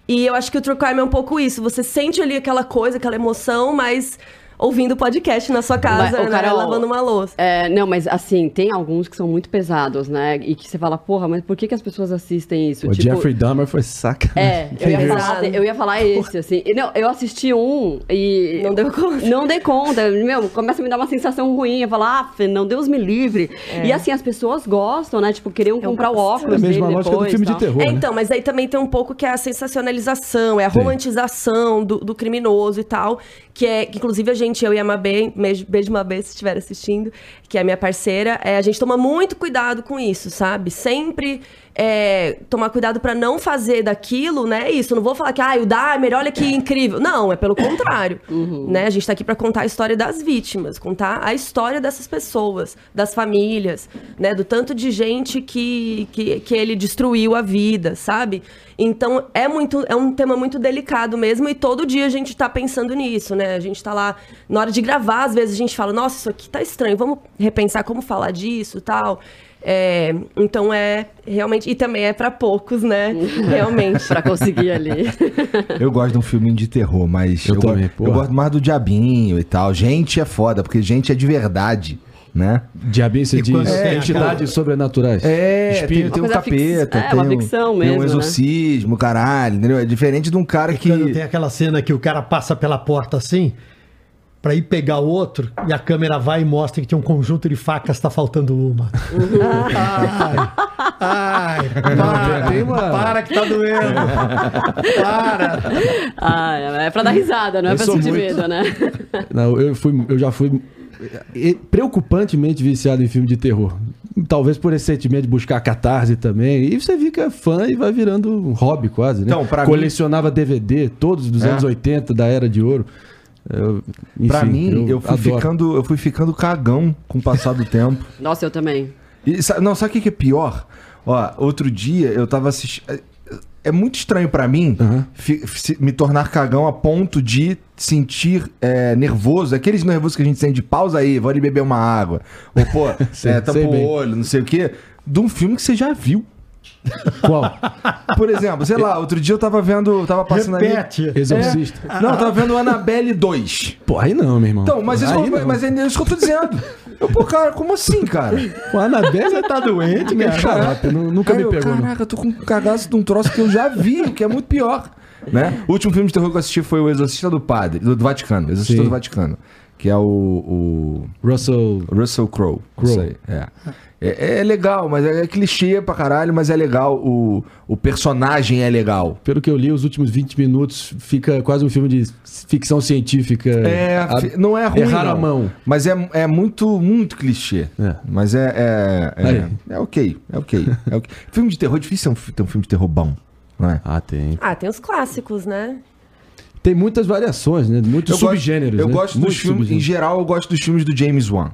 E eu acho que o True Crime é um pouco isso. Você sente ali aquela coisa, aquela emoção, mas ouvindo podcast na sua casa, Mas, né? Carol, lavando uma louça. É, não, mas assim, tem alguns que são muito pesados, né? E que você fala, porra, mas por que, que as pessoas assistem isso? O Jeffrey Dahmer foi saca. É, eu ia, falar, eu ia falar esse, assim. E, Não, eu assisti um e. Não deu conta. Não dei conta. Meu, começa a me dar uma sensação ruim. Eu falo, ah, Fê, não, Deus me livre. E assim, as pessoas gostam, né? Tipo, queriam É um comprar o óculos É a mesma dele lógica depois, do filme de terror. É, né? então, mas aí também tem um pouco que é a sensacionalização, é a Sim. romantização do, do criminoso e tal. Que é, que inclusive a gente, eu e a Mabê, beijo, Mabê se estiver assistindo, que é minha parceira, é, a gente toma muito cuidado com isso, sabe? Sempre é, tomar cuidado pra não fazer daquilo, né? Isso, não vou falar que, ah, o Dahmer, olha que incrível. Não, é pelo contrário. Né? A gente tá aqui pra contar a história das vítimas, contar a história dessas pessoas, das famílias, né? Do tanto de gente que, que, que ele destruiu a vida, sabe? Então é muito é um tema muito delicado mesmo e todo dia a gente tá pensando nisso, né? A gente tá lá na hora de gravar, às vezes a gente fala: "Nossa, isso aqui tá estranho, vamos repensar como falar disso", tal. É, então é realmente e também é pra poucos, né? Realmente. Pra conseguir ali. Eu gosto de um filminho de terror, mas Eu eu, também, gosto, eu gosto mais do diabinho e tal. Gente é foda, porque gente é de verdade, né? Diabinho, você E diz tem entidades sobrenaturais. É, Espírito. tem, tem um capeta, é, tem, uma um, ficção tem mesmo, um né? exorcismo, caralho, entendeu? É diferente de um cara que... Quando tem aquela cena que o cara passa pela porta assim, pra ir pegar o outro, e a câmera vai e mostra que tinha um conjunto de facas, tá faltando uma. ai, ai, para, tem para que tá doendo. Para. Ah, é pra dar risada, não é Eu pra sou sentir muito- medo, né? Não, eu, fui, eu já fui eh, preocupantemente viciado em filme de terror. Talvez por esse sentimento de buscar catarse também. E você fica fã e vai virando um hobby quase, né? Então, pra mim- Colecionava DVD, todos dos É. anos 80, da Era de Ouro. Eu, pra enfim, mim, eu, fui adoro. ficando, eu fui ficando cagão com o passar do tempo. Nossa, eu também. E, não, sabe o que que é pior? Ó, outro dia eu tava assistindo. é- É muito estranho pra mim se- me tornar cagão a ponto de sentir é, nervoso. Aqueles nervosos que a gente sente de pausa aí, vou ali beber uma água. Ou, pô, Sei- é, tampa o bem. olho, não sei o quê. De um filme que você já viu. Qual? Por exemplo, sei lá, outro dia eu tava vendo. Tava passando ali. Repete. Exorcista. Não, eu tava vendo Annabelle 2. Pô, aí não, meu irmão. Então, mas isso, aí não. mas é isso que eu tô dizendo. Eu, pô, cara, como assim, cara? Pô, a Anabelle tá doente, meu xarope. nu- Nunca Aí me eu, pegou, não. Caraca, eu tô com um cagaço de um troço que eu já vi, o que é muito pior. Né? O último filme de terror que eu assisti foi O Exorcista do Padre, do, do Vaticano. Exorcista Sim. do Vaticano. Que é o, o Russell. Russell Crowe. Crowe. Isso aí, é. É, é legal, mas é, é clichê pra caralho, mas é legal. O, o personagem é legal. Pelo que eu li, os últimos 20 minutos fica quase um filme de ficção científica. É, A- não é ruim. erraram não. a mão. Mas é, é muito, muito clichê. É. Mas é. É, é, é ok. É ok. É ok. filme de terror é difícil ter um, filme de terror bom. Não é? Ah, tem. Ah, tem os clássicos, né? Tem muitas variações, né? Muitos Eu gosto- subgêneros. Eu né? gosto dos filmes, em geral, eu gosto dos filmes do James Wan.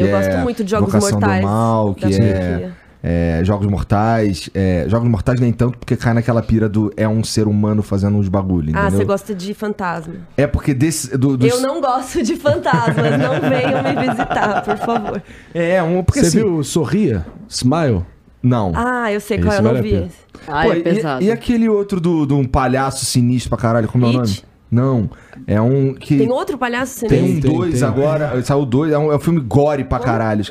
Eu que gosto é muito de Jogos Mortais. Do Mal, que é, é, Jogos Mortais. é, Jogos Mortais nem tanto, porque cai naquela pira do é um ser humano fazendo uns bagulho, Ah, você gosta de fantasma. É porque desse. Do, dos- Eu não gosto de fantasmas, não venham me visitar, por favor. É, um. Porque Você assim. viu Sorria? Smile? Não. Ah, eu sei qual Esse eu não vale vi. Ah, Pô, é e- pesado. E, aquele outro do, do um palhaço sinistro pra caralho, como é o nome? Não. É um que. Tem outro palhaço Tem um Tem, dois tem. agora. Saiu dois. É um, é um filme gore pra caralho.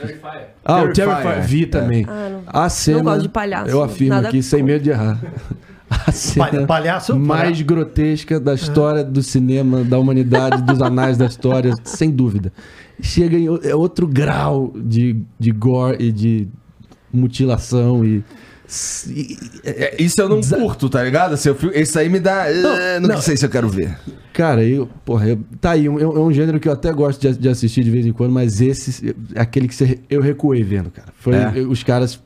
Ah, o Terrifier, Terrifier. Vi é. também. Ah, não. A cena. gosto de palhaço, Eu afirmo nada aqui, sem medo de errar. A cena palhaço- mais grotesca da história do cinema, da humanidade, dos anais da história, sem dúvida. Chega em é outro grau de, de gore e de mutilação e. É, isso eu não curto, tá ligado? Assim, eu fico- esse aí me dá. eh, não, não. sei se eu quero ver. Cara, eu, porra, eu- tá aí, um- é um, gênero que eu até gosto de, de assistir de vez em quando, mas esse é aquele que você- eu recuei vendo, cara. Foi, É. os caras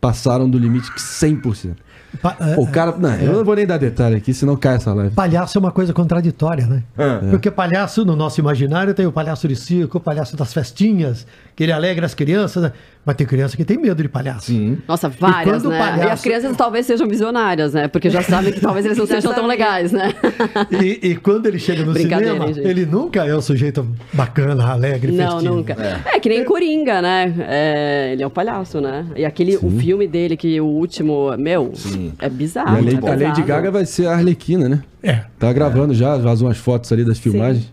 passaram do limite 100%. Pa- é, O cara, não, eu não vou nem dar detalhe aqui, senão cai essa live. Palhaço é uma coisa contraditória, né? Porque palhaço, no nosso imaginário, tem o palhaço de circo, o palhaço das festinhas, que ele alegra as crianças, né? Mas tem criança que tem medo de palhaço. Sim. Nossa, várias, o né? palhaço- E as crianças talvez sejam visionárias, né? Porque já sabem que talvez eles não sejam tão legais, né? E, e quando ele chega no cinema, hein, ele nunca é um sujeito bacana, alegre, Não, festivo. nunca. É. que nem Coringa, né? É, ele é um palhaço, né? E aquele, o filme dele, que o último, meu, é E bizarro. a, Lady, é a Lady. Gaga vai ser a Arlequina, né? É. Tá gravando já, vazou umas fotos ali das filmagens.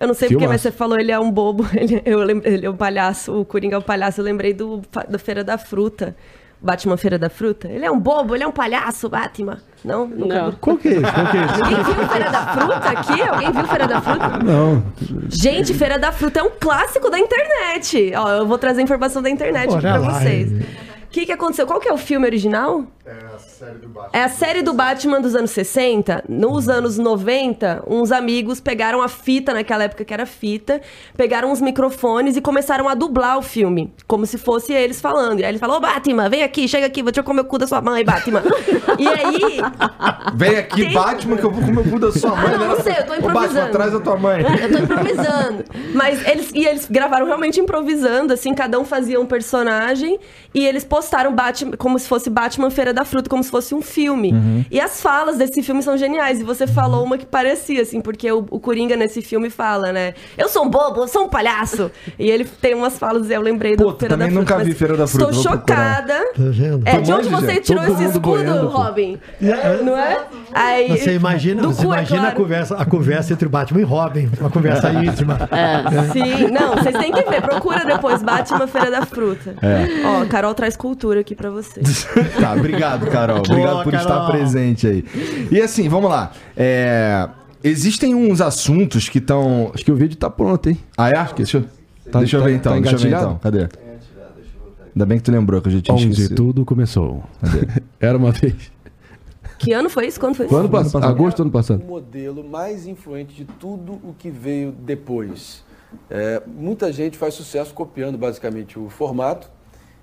Eu não sei porque, Filmaço. mas você falou ele é um bobo, ele, eu lem- ele é um palhaço, o Coringa é um palhaço. Eu lembrei do, da Feira da Fruta. Batman Feira da Fruta. Ele é um bobo, ele é um palhaço, Batman. Não? Nunca Não. Qual que é esse? Qual que é esse? Alguém viu Feira da Fruta aqui? Alguém viu Feira da Fruta? Não. Gente, Feira da Fruta é um clássico da internet. Ó, eu vou trazer informação da internet aqui pra lá, vocês. O que, que aconteceu? Qual que é o filme original? É a série do Batman. É a série do Batman dos anos 60. Nos anos 90, uns amigos pegaram a fita, naquela época que era fita, pegaram uns microfones e começaram a dublar o filme, como se fosse eles falando. E aí ele falou: Ô Batman, vem aqui, chega aqui, vou te comer o cu da sua mãe, Batman. e aí. Vem aqui, Tem- Batman, que eu vou comer o cu da sua mãe. Não, né? não sei, eu tô Ô, Batman, improvisando. atrás da tua mãe. Eu tô improvisando. Mas eles. E eles gravaram realmente improvisando, assim, cada um fazia um personagem e eles postaram Batman como se fosse Batman Feira da Fruta, como se fosse um filme. Uhum. E as falas desse filme são geniais. E você falou uma que parecia, assim, porque o, o Coringa nesse filme fala, né? Eu sou um bobo, eu sou um palhaço. e ele tem umas falas, e eu lembrei do Pô, Feira da também Fruta. nunca vi Feira da Fruta, Estou procurar. chocada. Tá vendo? É, de onde você tirou Todo esse escudo, boiando. Robin? É, Não é? Aí, Você imagina, do você cu, é imagina a, claro. conversa, a conversa entre o Batman e Robin, uma conversa íntima. Sim, não, vocês têm que ver. Procura depois Batman Feira da Fruta. Ó, Carol traz cultura aqui pra vocês. Tá, obrigado, Carol. Obrigado Boa, por estar Carol. presente aí. E assim, vamos lá. É, Existem uns assuntos que estão. Acho que o vídeo tá pronto, hein? Ah, é? Deixa eu, Tá- deixa eu tá- ver então. tá deixa eu ver então. Cadê? Ainda bem que tu lembrou que eu já tinha Onde esquecido. tudo começou. Era uma vez. Que ano foi isso? Quando foi isso? Ano passado, agosto do ano passado. o modelo mais influente de tudo o que veio depois. É, muita gente faz sucesso copiando basicamente o formato.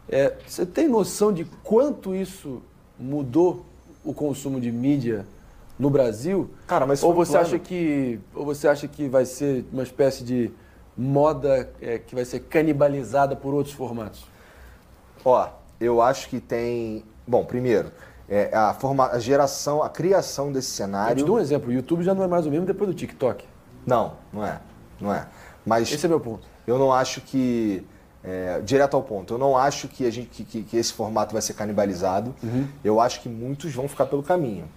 É, você tem noção de quanto isso mudou o consumo de mídia no Brasil? Cara, mas ou você plano. acha que ou você acha que vai ser uma espécie de moda é, que vai ser canibalizada por outros formatos? Ó, eu acho que tem. Bom, primeiro, é, a, forma, a geração, a criação desse Eu cenário. te dou um exemplo. O YouTube já não é mais o mesmo depois do TikTok. Não, não é. Não é. Mas Esse é meu ponto. eu não acho que. É, direto ao ponto, eu não acho que, a gente, que, que- que esse formato vai ser canibalizado. Eu acho que muitos vão ficar pelo caminho.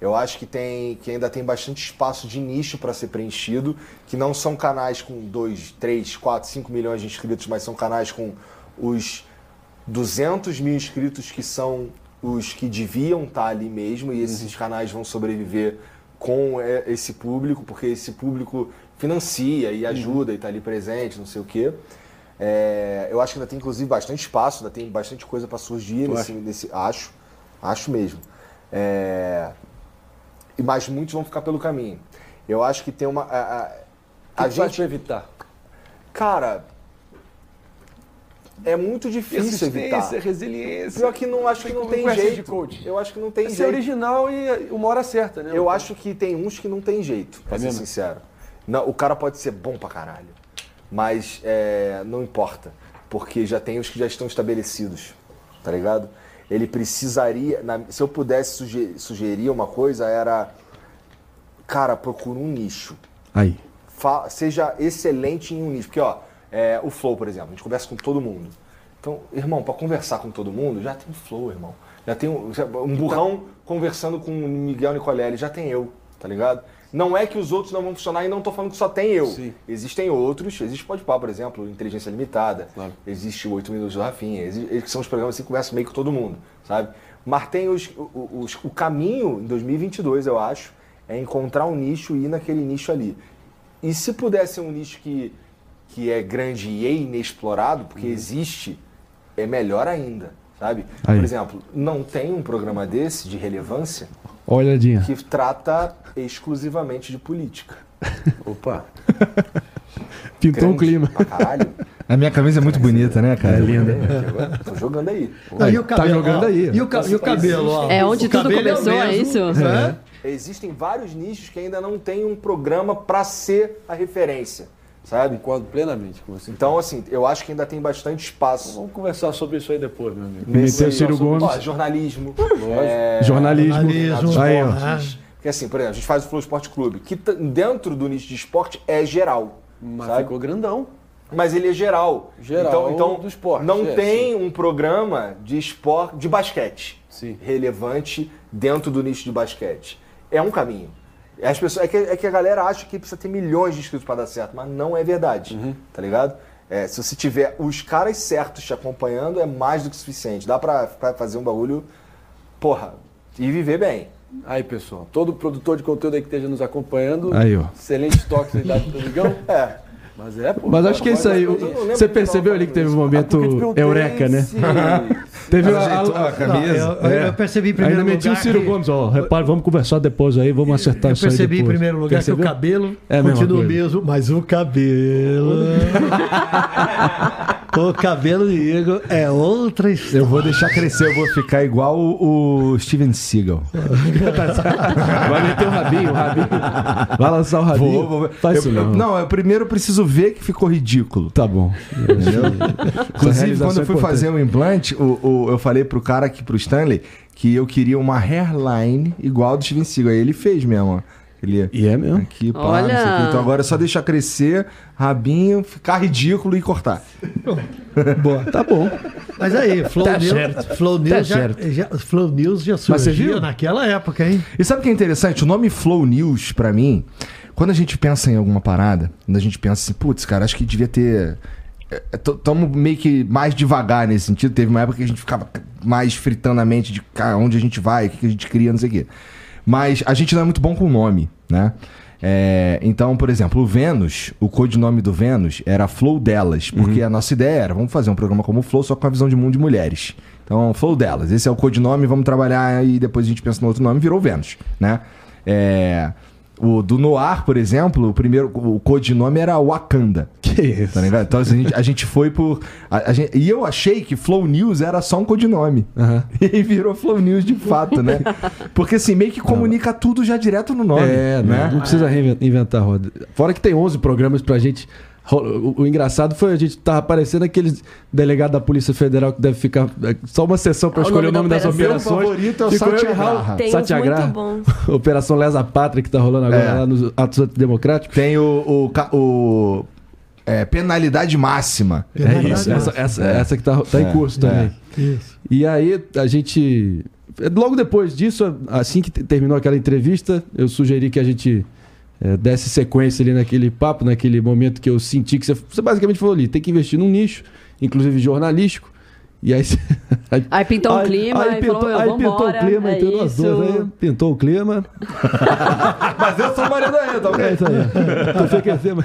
Eu acho que, tem, que ainda tem bastante espaço de nicho para ser preenchido, que não são canais com 2, 3, 4, 5 milhões de inscritos, mas são canais com os 200 mil inscritos que são os que deviam estar ali mesmo, e esses canais vão sobreviver com é, esse público, porque esse público financia e ajuda e está ali presente, não sei o quê. É, eu acho que ainda tem, inclusive, bastante espaço, ainda tem bastante coisa para surgir nesse, nesse. Acho, acho mesmo. É, mas muitos vão ficar pelo caminho. Eu acho que tem uma. A, a, que a faz gente. evitar? Cara, é muito difícil evitar. resiliência. Pior que não acho que não tem jeito. Eu acho que não tem Esse é jeito. original e uma hora certa, né? Eu acho que tem uns que não tem jeito, pra É ser mesmo? sincero. Não, o cara pode ser bom pra caralho, mas é, não importa, porque já tem os que já estão estabelecidos, tá ligado? Ele precisaria, na- se eu pudesse suge- sugerir uma coisa, era, cara, procura um nicho. Aí. Fa- seja excelente em um nicho. Porque, ó, é, o Flow, por exemplo, a gente conversa com todo mundo. Então, irmão, pra conversar com todo mundo, já tem o Flow, irmão. Já tem um, um burrão conversando com o Miguel Nicolelli, já tem eu, tá ligado? Não é que os outros não vão funcionar e não tô falando que só tem eu. Sim. Existem outros, existe Pode Pá, por exemplo, Inteligência Limitada, Claro. existe o 8 Minutos do Rafinha, que são os programas assim que conversam meio com todo mundo, sabe? Mas tem os, o- os- o caminho em 2022, eu acho, é encontrar um nicho e ir naquele nicho ali. E se pudesse ser um nicho que, que é grande e é inexplorado, porque existe, é melhor ainda, sabe? Aí. Por exemplo, não tem um programa desse de relevância Olhadinha. que trata exclusivamente de política. Opa. Pintou um Grande clima. pra caralho. A minha camisa é muito bonita, né, cara? É linda. Tô jogando aí. Não, e o Tá cabelo, jogando ó, aí. E o, ca- e o cabelo, ó. É onde O tudo o começou, é mesmo, isso? né? Existem vários nichos que ainda não tem um programa pra ser a referência, sabe? Concordo plenamente com você. Então, assim, eu acho que ainda tem bastante espaço. Vamos conversar sobre isso aí depois, meu amigo. Meteu o Ciro Gomes. Ó, jornalismo. é, Jornalismo. Jornalismo, Aí, ó. esporte. Porque assim, por exemplo, a gente faz o Flow Esporte Clube, que dentro do nicho de esporte é geral. Mas sabe? ficou grandão. Mas ele é geral. Geral Então, então do esporte, não é, tem um programa de esporte, de basquete Sim. relevante dentro do nicho de basquete. É um caminho. As pessoas, é, que, é que a galera acha que precisa ter milhões de inscritos para dar certo, mas não é verdade. Uhum. Tá ligado? É, se você tiver os caras certos te acompanhando, é mais do que suficiente. Dá pra, pra fazer um bagulho, porra, e viver bem. Aí, pessoal, todo produtor de conteúdo aí que esteja nos acompanhando, Aí, ó. excelente toque aí dado pro Migão. É. Mas é, pô. Mas acho que é isso aí. Eu Você percebeu ali que teve um momento Ah, eu eureka, né? se- Teve a, a camisa. Eu, É. eu percebi em primeiro Ainda meti lugar. o Ciro Gomes, ó. Repare, vamos conversar depois aí, vamos acertar Eu isso aí percebi em primeiro lugar que o cabelo É continua o mesmo, mas o cabelo. o cabelo do Igor é outra história. Eu vou deixar crescer, eu vou ficar igual o, o Steven Seagal. Vai meter o rabinho, o rabinho. Vai lançar o rabinho. Vou, vou. Faz eu, isso eu- não. não, eu primeiro preciso ver que ficou ridículo. Tá bom. Entendeu? Inclusive, quando eu fui é importante. fazer o implante, o, o- eu falei pro cara aqui, pro Stanley, que eu queria uma hairline igual a do Steven Seagal. Aí ele fez mesmo, ó. Ele E é mesmo? aqui, pá, Olha! Então agora é só deixar crescer, rabinho, ficar ridículo e cortar. Boa, tá bom. Mas aí, Flow Tá News, certo. Flow Tá News, já, certo. já- Flow News já você surgiu viu? naquela época, hein? E sabe o que é interessante? O nome Flow News, pra mim, quando a gente pensa em alguma parada, quando a gente pensa assim, putz, cara, acho que devia ter. Estamos meio que mais devagar nesse sentido. Teve uma época que a gente ficava mais fritando a mente de cara, onde a gente vai, o que que a gente cria, não sei o quê. Mas a gente não é muito bom com nome, né? É, então, por exemplo, o Vênus, o codinome do Vênus era Flow Delas, porque a nossa ideia era, vamos fazer um programa como o Flow, só com a visão de mundo de mulheres. Então, Flow Delas, esse é o codinome, vamos trabalhar e depois a gente pensa no outro nome, virou Vênus, né? É, o do Noir, por exemplo, o primeiro, o codinome era Wakanda. Que isso? Tá ligado? Então assim, a gente, a gente foi por. a- a gente- e eu achei que Flow News era só um codinome. Aham. E virou Flow News de fato, né? Porque assim, meio que comunica tudo já direto no nome. É, né? não, não precisa reinven- inventar roda. Fora que tem 11 programas pra gente. O, o engraçado foi a gente tava aparecendo aqueles delegados da Polícia Federal que deve ficar é, só uma sessão pra Ah, o escolher o nome da das operação. operações. Meu favorito é o Satyagraha. Tem Satyagraha. muito bons. Operação Lesa Pátria que tá rolando agora É. lá nos atos antidemocráticos. Tem o. o, o- é, penalidade máxima. É Penalidade isso, essa, máxima. essa, essa que tá, tá É, em curso também. Isso. E aí a gente. Logo depois disso, assim que te- terminou aquela entrevista, eu sugeri que a gente eh, desse sequência ali naquele papo, naquele momento que eu senti que você, você basicamente falou ali, tem que investir num nicho, inclusive jornalístico. E aí. Aí pintou um clima aí e pintou, falou, aí pintou o clima é entre nós isso. dois. Aí pintou o clima. Mas eu sou marido ainda, tá É isso aí. Tô enriquecendo.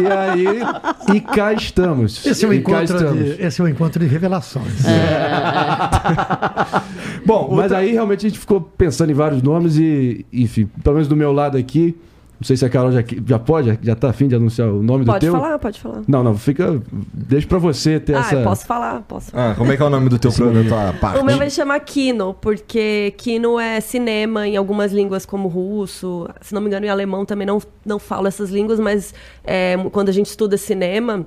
E aí. E cá estamos. Esse é um e encontro estamos. de, esse é um encontro de revelações. Bom, Mas outra- aí realmente a gente ficou pensando em vários nomes e, enfim, pelo menos do meu lado aqui, não sei se a Carol já, já pode, já tá afim de anunciar o nome do Pode teu. falar, pode falar. Não, não, fica. Deixa pra você ter Ah, essa. eu posso falar, posso Ah, como é que é o nome do teu programa, da tua parte? O meu vai chamar Kino, porque Kino é cinema em algumas línguas como russo, se não me engano em alemão também não, não falo essas línguas, mas é, quando a gente estuda cinema,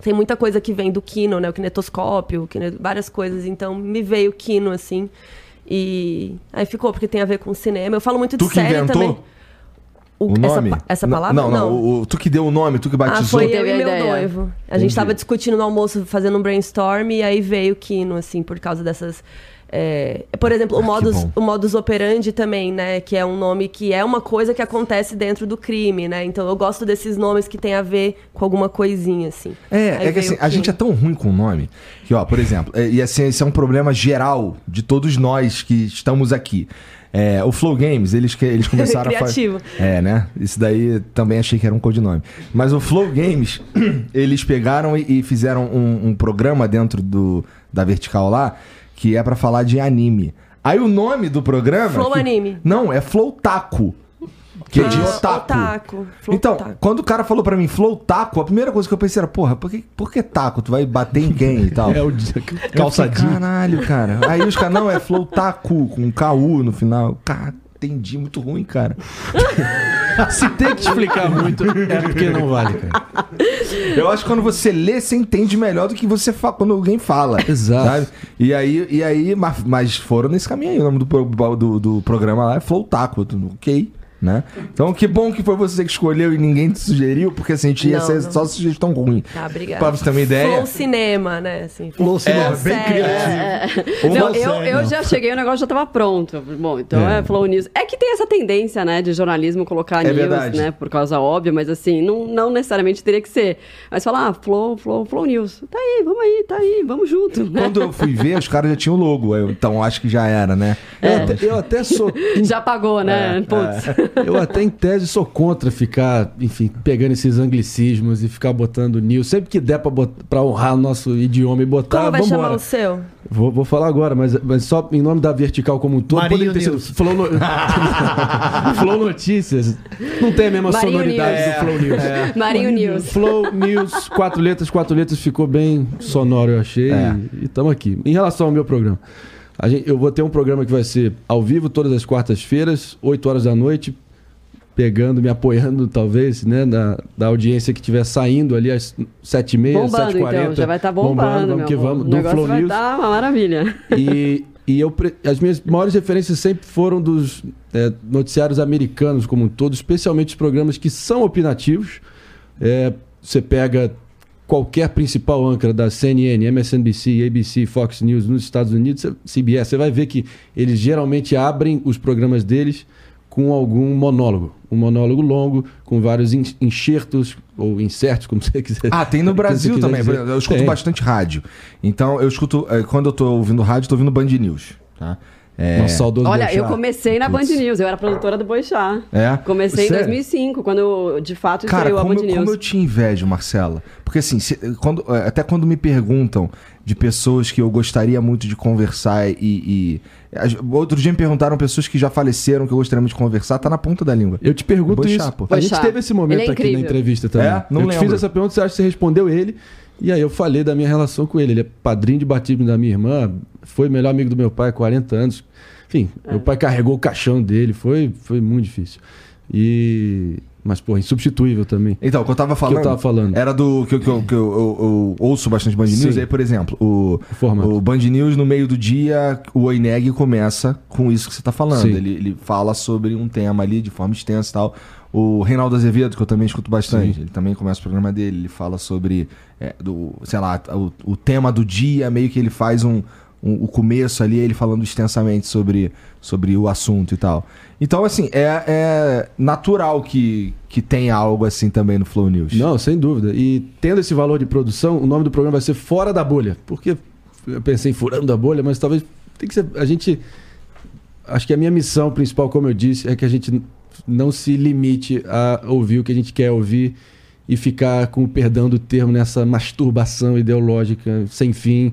tem muita coisa que vem do Kino, né? O kinetoscópio, o kine- várias coisas, então me veio Kino, assim, e aí ficou, porque tem a ver com cinema. Eu falo muito de Tu série inventou? também. O, O essa nome? Essa, Não, palavra? Não, não. o- o- tu que deu o nome, tu que Ah, batizou. foi eu e a meu ideia. noivo. A Entendi. gente tava discutindo no almoço, fazendo um brainstorm, e aí veio o Kino, assim, por causa dessas. é, Por exemplo, o Ah, que modus, o modus operandi também, né? Que é um nome que é uma coisa que acontece dentro do crime, né? Então eu gosto desses nomes que tem a ver com alguma coisinha, assim. É, Aí é que assim, o a gente é tão ruim com o nome que, ó, por exemplo, é, e assim, esse é um problema geral de todos nós que estamos aqui. É, o Flow Games, eles, eles começaram a fazer. É, né? Isso daí também achei que era um codinome. Mas o Flow Games, eles pegaram e, e fizeram um, um programa dentro do, da vertical lá que é pra falar de anime. Aí o nome do programa. Flow que- Anime. Não, é Flow Taco. Que é de Ah, otaku. otaku. Então, otaku. quando o cara falou pra mim flow taco, a primeira coisa que eu pensei era, porra, por que, por que taco? Tu vai bater em quem e tal? É o calçadinho. Caralho, cara. Aí os caras, não, é flow taco, com KU no final. Cara, entendi, muito ruim, cara. Se tem que explicar muito, é porque não vale, cara. Eu acho que quando você lê, você entende melhor do que você fa quando alguém fala. Exato. Sabe? E aí, e aí mas, mas foram nesse caminho aí. O nome do, do, do programa lá é Flow Taco. Ok. Né? Então, que bom que foi você que escolheu e ninguém te sugeriu, porque assim, a gente ia Não, ser não. só sugestão ruim. Tá, obrigada. Pra você ter uma ideia. Flow Cinema, né? Assim, Flow Cinema, bem série. criativo. Uma Não, eu, eu não. já cheguei, o negócio já tava pronto. Bom, então É. é, Flow News. É que tem essa tendência, né, de jornalismo colocar É news, verdade. né, por causa óbvia, mas assim, não, não necessariamente teria que ser. Mas falar, ah, Flow, Flow, Flow News. Tá aí, vamos aí, tá aí, vamos junto. né? Quando eu fui ver, os caras já tinham o logo. então acho que já era, né? Eu, até, eu até sou. Já pagou, né? É, Putz. Eu até em tese sou contra ficar, enfim, pegando esses anglicismos e ficar botando news. Sempre que der pra, honrar o nosso idioma e botar, Como vai vambora. chamar o seu? Vou, vou falar agora, mas, mas só em nome da vertical como um todo. Marinho poderia ter News. sido Flow, no... Flow Notícias. Não tem a mesma Marinho sonoridade News. do Flow News. Marinho News. Flow News, quatro letras, quatro letras, ficou bem sonoro, eu achei. É. E estamos aqui. Em relação ao meu programa, a gente- eu vou ter um programa que vai ser ao vivo todas as quartas-feiras, 8 horas da noite, pegando, me apoiando, talvez, né, da, da audiência que estiver saindo ali às 7h30, Bombando, 7h40. então. Já vai estar bombando, vamos meu que vamos. O Do negócio Flow vai News. estar uma maravilha. E, e eu, as minhas maiores referências sempre foram dos é, noticiários americanos como um todo, especialmente os programas que são opinativos. É, você pega qualquer principal âncora da CNN, MSNBC, ABC, Fox News nos Estados Unidos, CBS, você vai ver que eles geralmente abrem os programas deles com algum monólogo. Um monólogo longo, com vários en- enxertos, ou insertos, como você quiser. Ah, tem no Brasil também. dizer. Eu escuto Tem. bastante rádio. Então, eu escuto. eh, Quando eu tô ouvindo rádio, tô ouvindo Band News. Tá? É, Nosso saudoso Olha, Boechat. eu comecei na Band Putz. News, eu era produtora do Boixá. É? Comecei Sério? em 2005, quando de fato Cara, estreou a Band eu, News. como eu te invejo, Marcela. Porque assim, se- quando, eh, até quando me perguntam de pessoas que eu gostaria muito de conversar e. e- outro dia me perguntaram pessoas que já faleceram que eu gostaria muito de conversar, tá na ponta da língua. Eu te pergunto Boixá, isso. pô. A gente Boixá. teve esse momento é aqui na entrevista também. É? Não eu te lembro. fiz essa pergunta, você acha que você respondeu ele? E aí eu falei da minha relação com ele. Ele é padrinho de batismo da minha irmã, foi o melhor amigo do meu pai há 40 anos. Enfim, É. meu pai carregou o caixão dele, foi, foi muito difícil. E. Mas, pô, insubstituível também. Então, o que eu tava O que falando. eu tava falando. Era do. que, eu- que eu, que eu- eu- eu ouço bastante Band News. Sim. Aí, por exemplo, o, O formato. o Band News, no meio do dia, o Oineg começa com isso que você tá falando. Sim. Ele, ele fala sobre um tema ali de forma extensa e tal. O Reinaldo Azevedo, que eu também escuto bastante, Sim. ele também começa o programa dele. Ele fala sobre, é, do, sei lá, o, o tema do dia, meio que ele faz um, um- o começo ali, ele falando extensamente sobre, sobre o assunto e tal. Então, assim, é, é natural que, que tenha algo assim também no Flow News. Não, sem dúvida. E tendo esse valor de produção, o nome do programa vai ser Fora da Bolha. Porque eu pensei em furando a bolha, mas talvez tem que ser. A gente. Acho que a minha missão principal, como eu disse, é que a gente não se limite a ouvir o que a gente quer ouvir e ficar, com o perdão do termo, nessa masturbação ideológica sem fim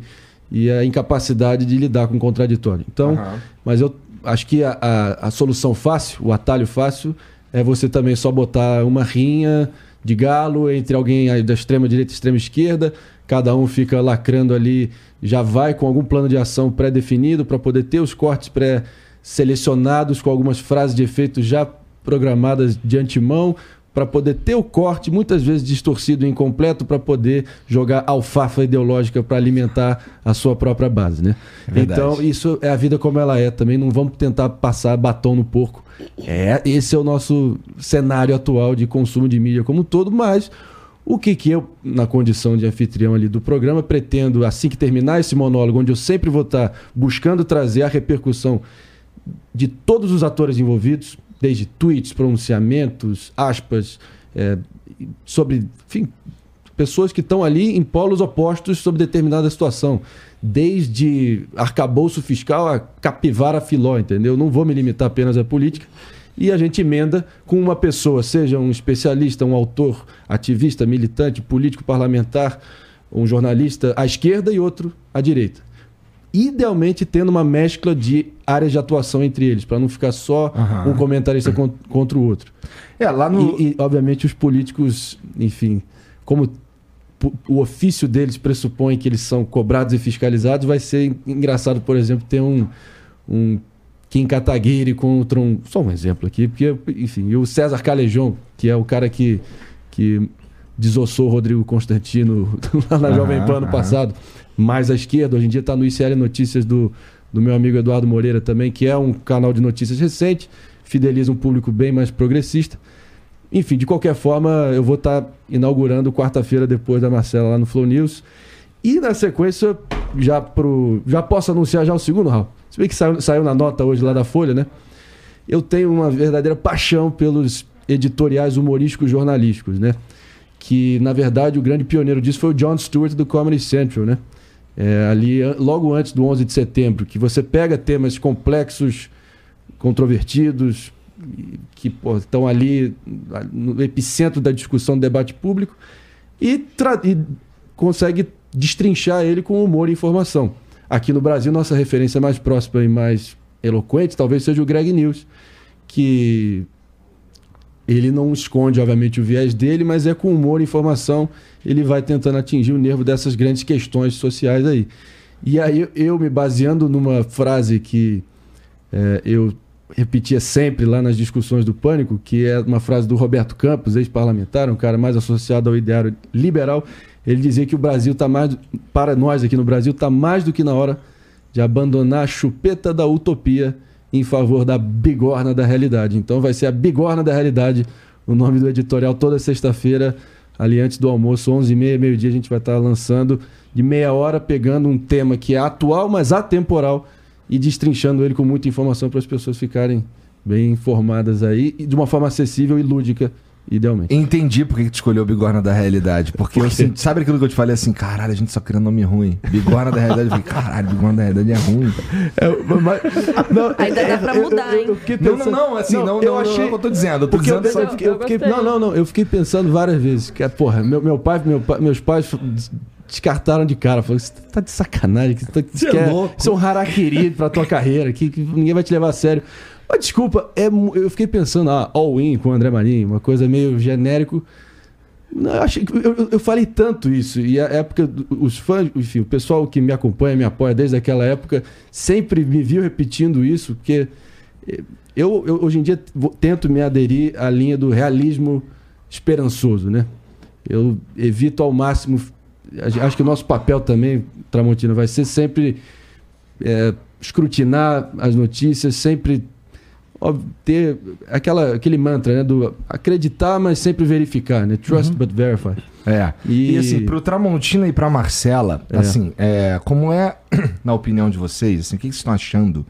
e a incapacidade de lidar com o contraditório. Então, Aham. mas eu acho que a, a, a solução fácil, o atalho fácil, é você também só botar uma rinha de galo entre alguém da extrema direita e extrema esquerda, cada um fica lacrando ali, já vai com algum plano de ação pré-definido para poder ter os cortes pré-selecionados com algumas frases de efeito já programadas de antemão para poder ter o corte, muitas vezes distorcido e incompleto, para poder jogar alfafa ideológica para alimentar a sua própria base, né? É então, isso é a vida como ela é também. Não vamos tentar passar batom no porco. É, esse é o nosso cenário atual de consumo de mídia como um todo, mas o que, que eu, na condição de anfitrião ali do programa, pretendo, assim que terminar esse monólogo, onde eu sempre vou estar buscando trazer a repercussão de todos os atores envolvidos, desde tweets, pronunciamentos, aspas, é, sobre, enfim, pessoas que estão ali em polos opostos sobre determinada situação. Desde arcabouço fiscal a capivara filó, entendeu? Não vou me limitar apenas à política. E a gente emenda com uma pessoa, seja um especialista, um autor, ativista, militante, político, parlamentar, um jornalista à esquerda e outro à direita idealmente tendo uma mescla de áreas de atuação entre eles, para não ficar só Aham. um comentarista con- contra o outro. É, lá no. E, e, obviamente, os políticos, enfim, como o ofício deles pressupõe que eles são cobrados e fiscalizados, vai ser en- engraçado, por exemplo, ter um, um Kim Kataguiri contra um. Só um exemplo aqui, porque, enfim, e o César Calejão, que é o cara que, que desossou o Rodrigo Constantino lá na Aham, Jovem Pan no aham. passado, mais à esquerda, hoje em dia está no ICL Notícias do, do meu amigo Eduardo Moreira também, que é um canal de notícias recente, fideliza um público bem mais progressista. Enfim, de qualquer forma, eu vou estar inaugurando quarta-feira depois da Marcela lá no Flow News. E na sequência, já pro. Já posso anunciar já o segundo, Raul. Se bem que saiu, saiu na nota hoje lá da Folha, né? Eu tenho uma verdadeira paixão pelos editoriais humorísticos jornalísticos, né? Que, na verdade, o grande pioneiro disso foi o Jon Stewart do Comedy Central, né? É, ali, logo antes do 11 de setembro, que você pega temas complexos, controvertidos, que pô, estão ali no epicentro da discussão do debate público e, e consegue destrinchar ele com humor e informação. Aqui no Brasil, nossa referência mais próxima e mais eloquente talvez seja o Greg News, que ele não esconde, obviamente, o viés dele, mas é com humor e informação, ele vai tentando atingir o nervo dessas grandes questões sociais aí. E aí, eu me baseando numa frase que é, eu repetia sempre lá nas discussões do Pânico, que é uma frase do Roberto Campos, ex-parlamentar, um cara mais associado ao ideário liberal. Ele dizia que o Brasil está mais, para nós aqui no Brasil, está mais do que na hora de abandonar a chupeta da utopia em favor da bigorna da realidade. Então vai ser a bigorna da realidade o nome do editorial toda sexta-feira, ali antes do almoço, 11h30, meio-dia, a gente vai estar lançando de meia hora, pegando um tema que é atual, mas atemporal, e destrinchando ele com muita informação para as pessoas ficarem bem informadas aí, de uma forma acessível e lúdica, idealmente. Entendi por que que tu escolheu Bigorna da Realidade. Porque eu senti- sabe aquilo que eu te falei assim, caralho, a gente só criando nome ruim. Bigorna da Realidade, eu falei, caralho, Bigorna da Realidade é ruim. Ainda dá pra mudar, hein? fiquei Não, não, não, assim, não, não, eu não, achei... não é o que eu tô dizendo. Eu tô Porque eu, dizendo eu só fiquei, eu Eu fiquei- não, não, não. Eu fiquei pensando várias vezes. Que, porra, meu, meu pai, meu meus pais des- descartaram de cara. Falaram, você tá de sacanagem. Que você, Você é quer, louco. Isso é um harakiri pra tua carreira. Que, que ninguém vai te levar a sério. Mas desculpa, é, eu fiquei pensando, ah, all-in com o André Marinho, uma coisa meio genérico. Não, eu, achei, eu, eu- falei tanto isso, e a época, os fãs, enfim, o pessoal que me acompanha, me apoia desde aquela época, sempre me viu repetindo isso, porque eh, eu, eu, hoje em dia tento me aderir à linha do realismo esperançoso, né? Eu evito ao máximo, acho que o nosso papel também, Tramontina, vai ser sempre eh, escrutinar as notícias, sempre ter aquela, aquele mantra, né? Do acreditar, mas sempre verificar, né? Trust but verify. É. E, E- assim, pro Tramontina e pra Marcela, É. assim, é, como é, na opinião de vocês, assim, o que vocês estão achando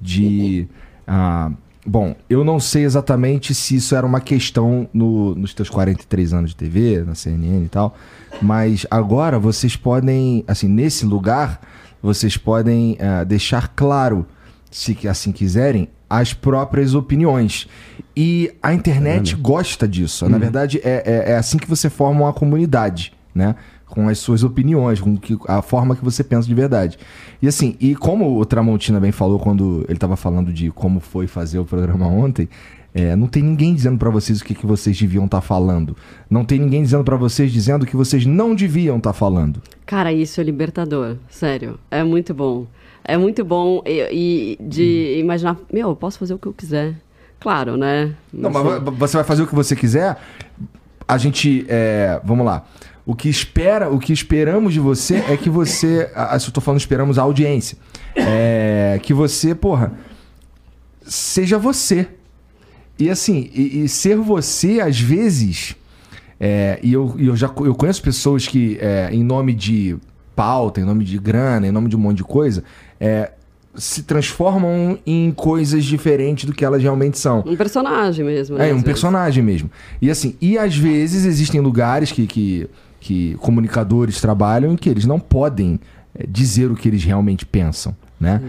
de. ah, bom, eu não sei exatamente se isso era uma questão no- nos teus 43 anos de TV, na CNN e tal, mas agora vocês podem, assim, nesse lugar, vocês podem ah, deixar claro, se assim quiserem, as próprias opiniões. E a internet gosta disso. Na verdade, é, é, é assim que você forma uma comunidade, né? Com as suas opiniões, com que, a forma que você pensa de verdade. E assim, e como o Tramontina bem falou quando ele estava falando de como foi fazer o programa ontem, é, não tem ninguém dizendo pra vocês o que, que vocês deviam estar falando. Não tem ninguém dizendo pra vocês dizendo o que vocês não deviam estar falando. Cara, isso é libertador, sério. É muito bom. É muito bom e, e de imaginar, meu, eu posso fazer o que eu quiser. Claro, né? Não, Assim, mas vo- você vai fazer o que você quiser. A gente, é, vamos lá. O que espera, o que esperamos de você é que você, a- se eu tô falando esperamos a audiência, é, que você, porra, seja você. E assim, e, e ser você às vezes, é, e eu, e eu já eu conheço pessoas que é, em nome de pauta, em nome de grana, em nome de um monte de coisa, é, se transformam em coisas diferentes do que elas realmente são. Um personagem mesmo, né? É, um vezes. personagem mesmo. E assim, e às vezes existem lugares que, que, que comunicadores trabalham em que eles não podem é, dizer o que eles realmente pensam, né?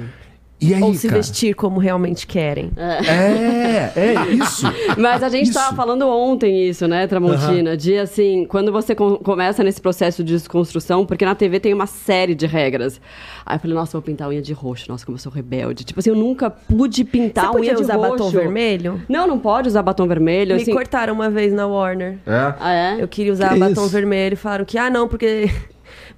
E aí, Ou se cara? vestir como realmente querem. É, é isso. Mas a gente Isso. estava falando ontem isso, né, Tramontina? De assim, quando você com- começa nesse processo de desconstrução, porque na TV tem uma série de regras. Aí eu falei, nossa, eu vou pintar a unha de roxo. Nossa, como eu sou rebelde. Tipo assim, eu nunca pude pintar Você a unha podia de usar roxo. batom vermelho? Não, não pode usar batom vermelho. Me assim... cortaram uma vez na Warner. É. Ah, é? Eu queria usar Que batom isso? vermelho e falaram que, ah, não, porque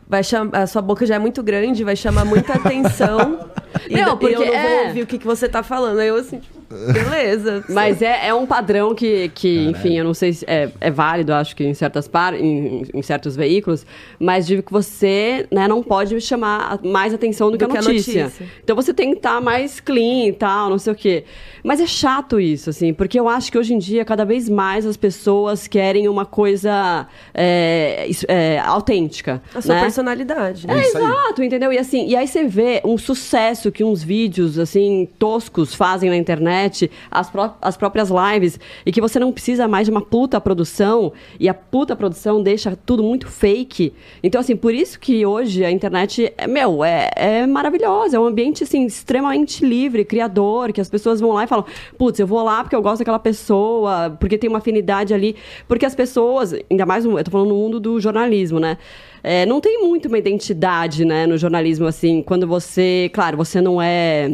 vai chamar, a sua boca já é muito grande, vai chamar muita atenção. e, Não, e porque eu não vou é. ouvir o que, que você tá falando. Aí eu assim, tipo, beleza. Mas é, é um padrão que, que enfim, eu não sei se é, é válido, acho que em certas par, em, em certos veículos, mas de que você né, não pode chamar mais atenção do, que, a notícia. Então você tem que estar mais clean e tal, não sei o quê. Mas é chato isso, assim, porque eu acho que hoje em dia, cada vez mais as pessoas querem uma coisa é, é, autêntica. A sua né? personalidade. É, exato, entendeu? E assim, e aí você vê um sucesso que uns vídeos assim toscos fazem na internet internet, as, pró- as próprias lives, e que você não precisa mais de uma puta produção, e a puta produção deixa tudo muito fake. Então, assim, por isso que hoje a internet, é, meu, é, é maravilhosa, é um ambiente, assim, extremamente livre, criador, que as pessoas vão lá e falam, putz, eu vou lá porque eu gosto daquela pessoa, porque tem uma afinidade ali, porque as pessoas, ainda mais, eu tô falando no mundo do jornalismo, né? É, não tem muito uma identidade, né, no jornalismo, assim, quando você, claro, você não é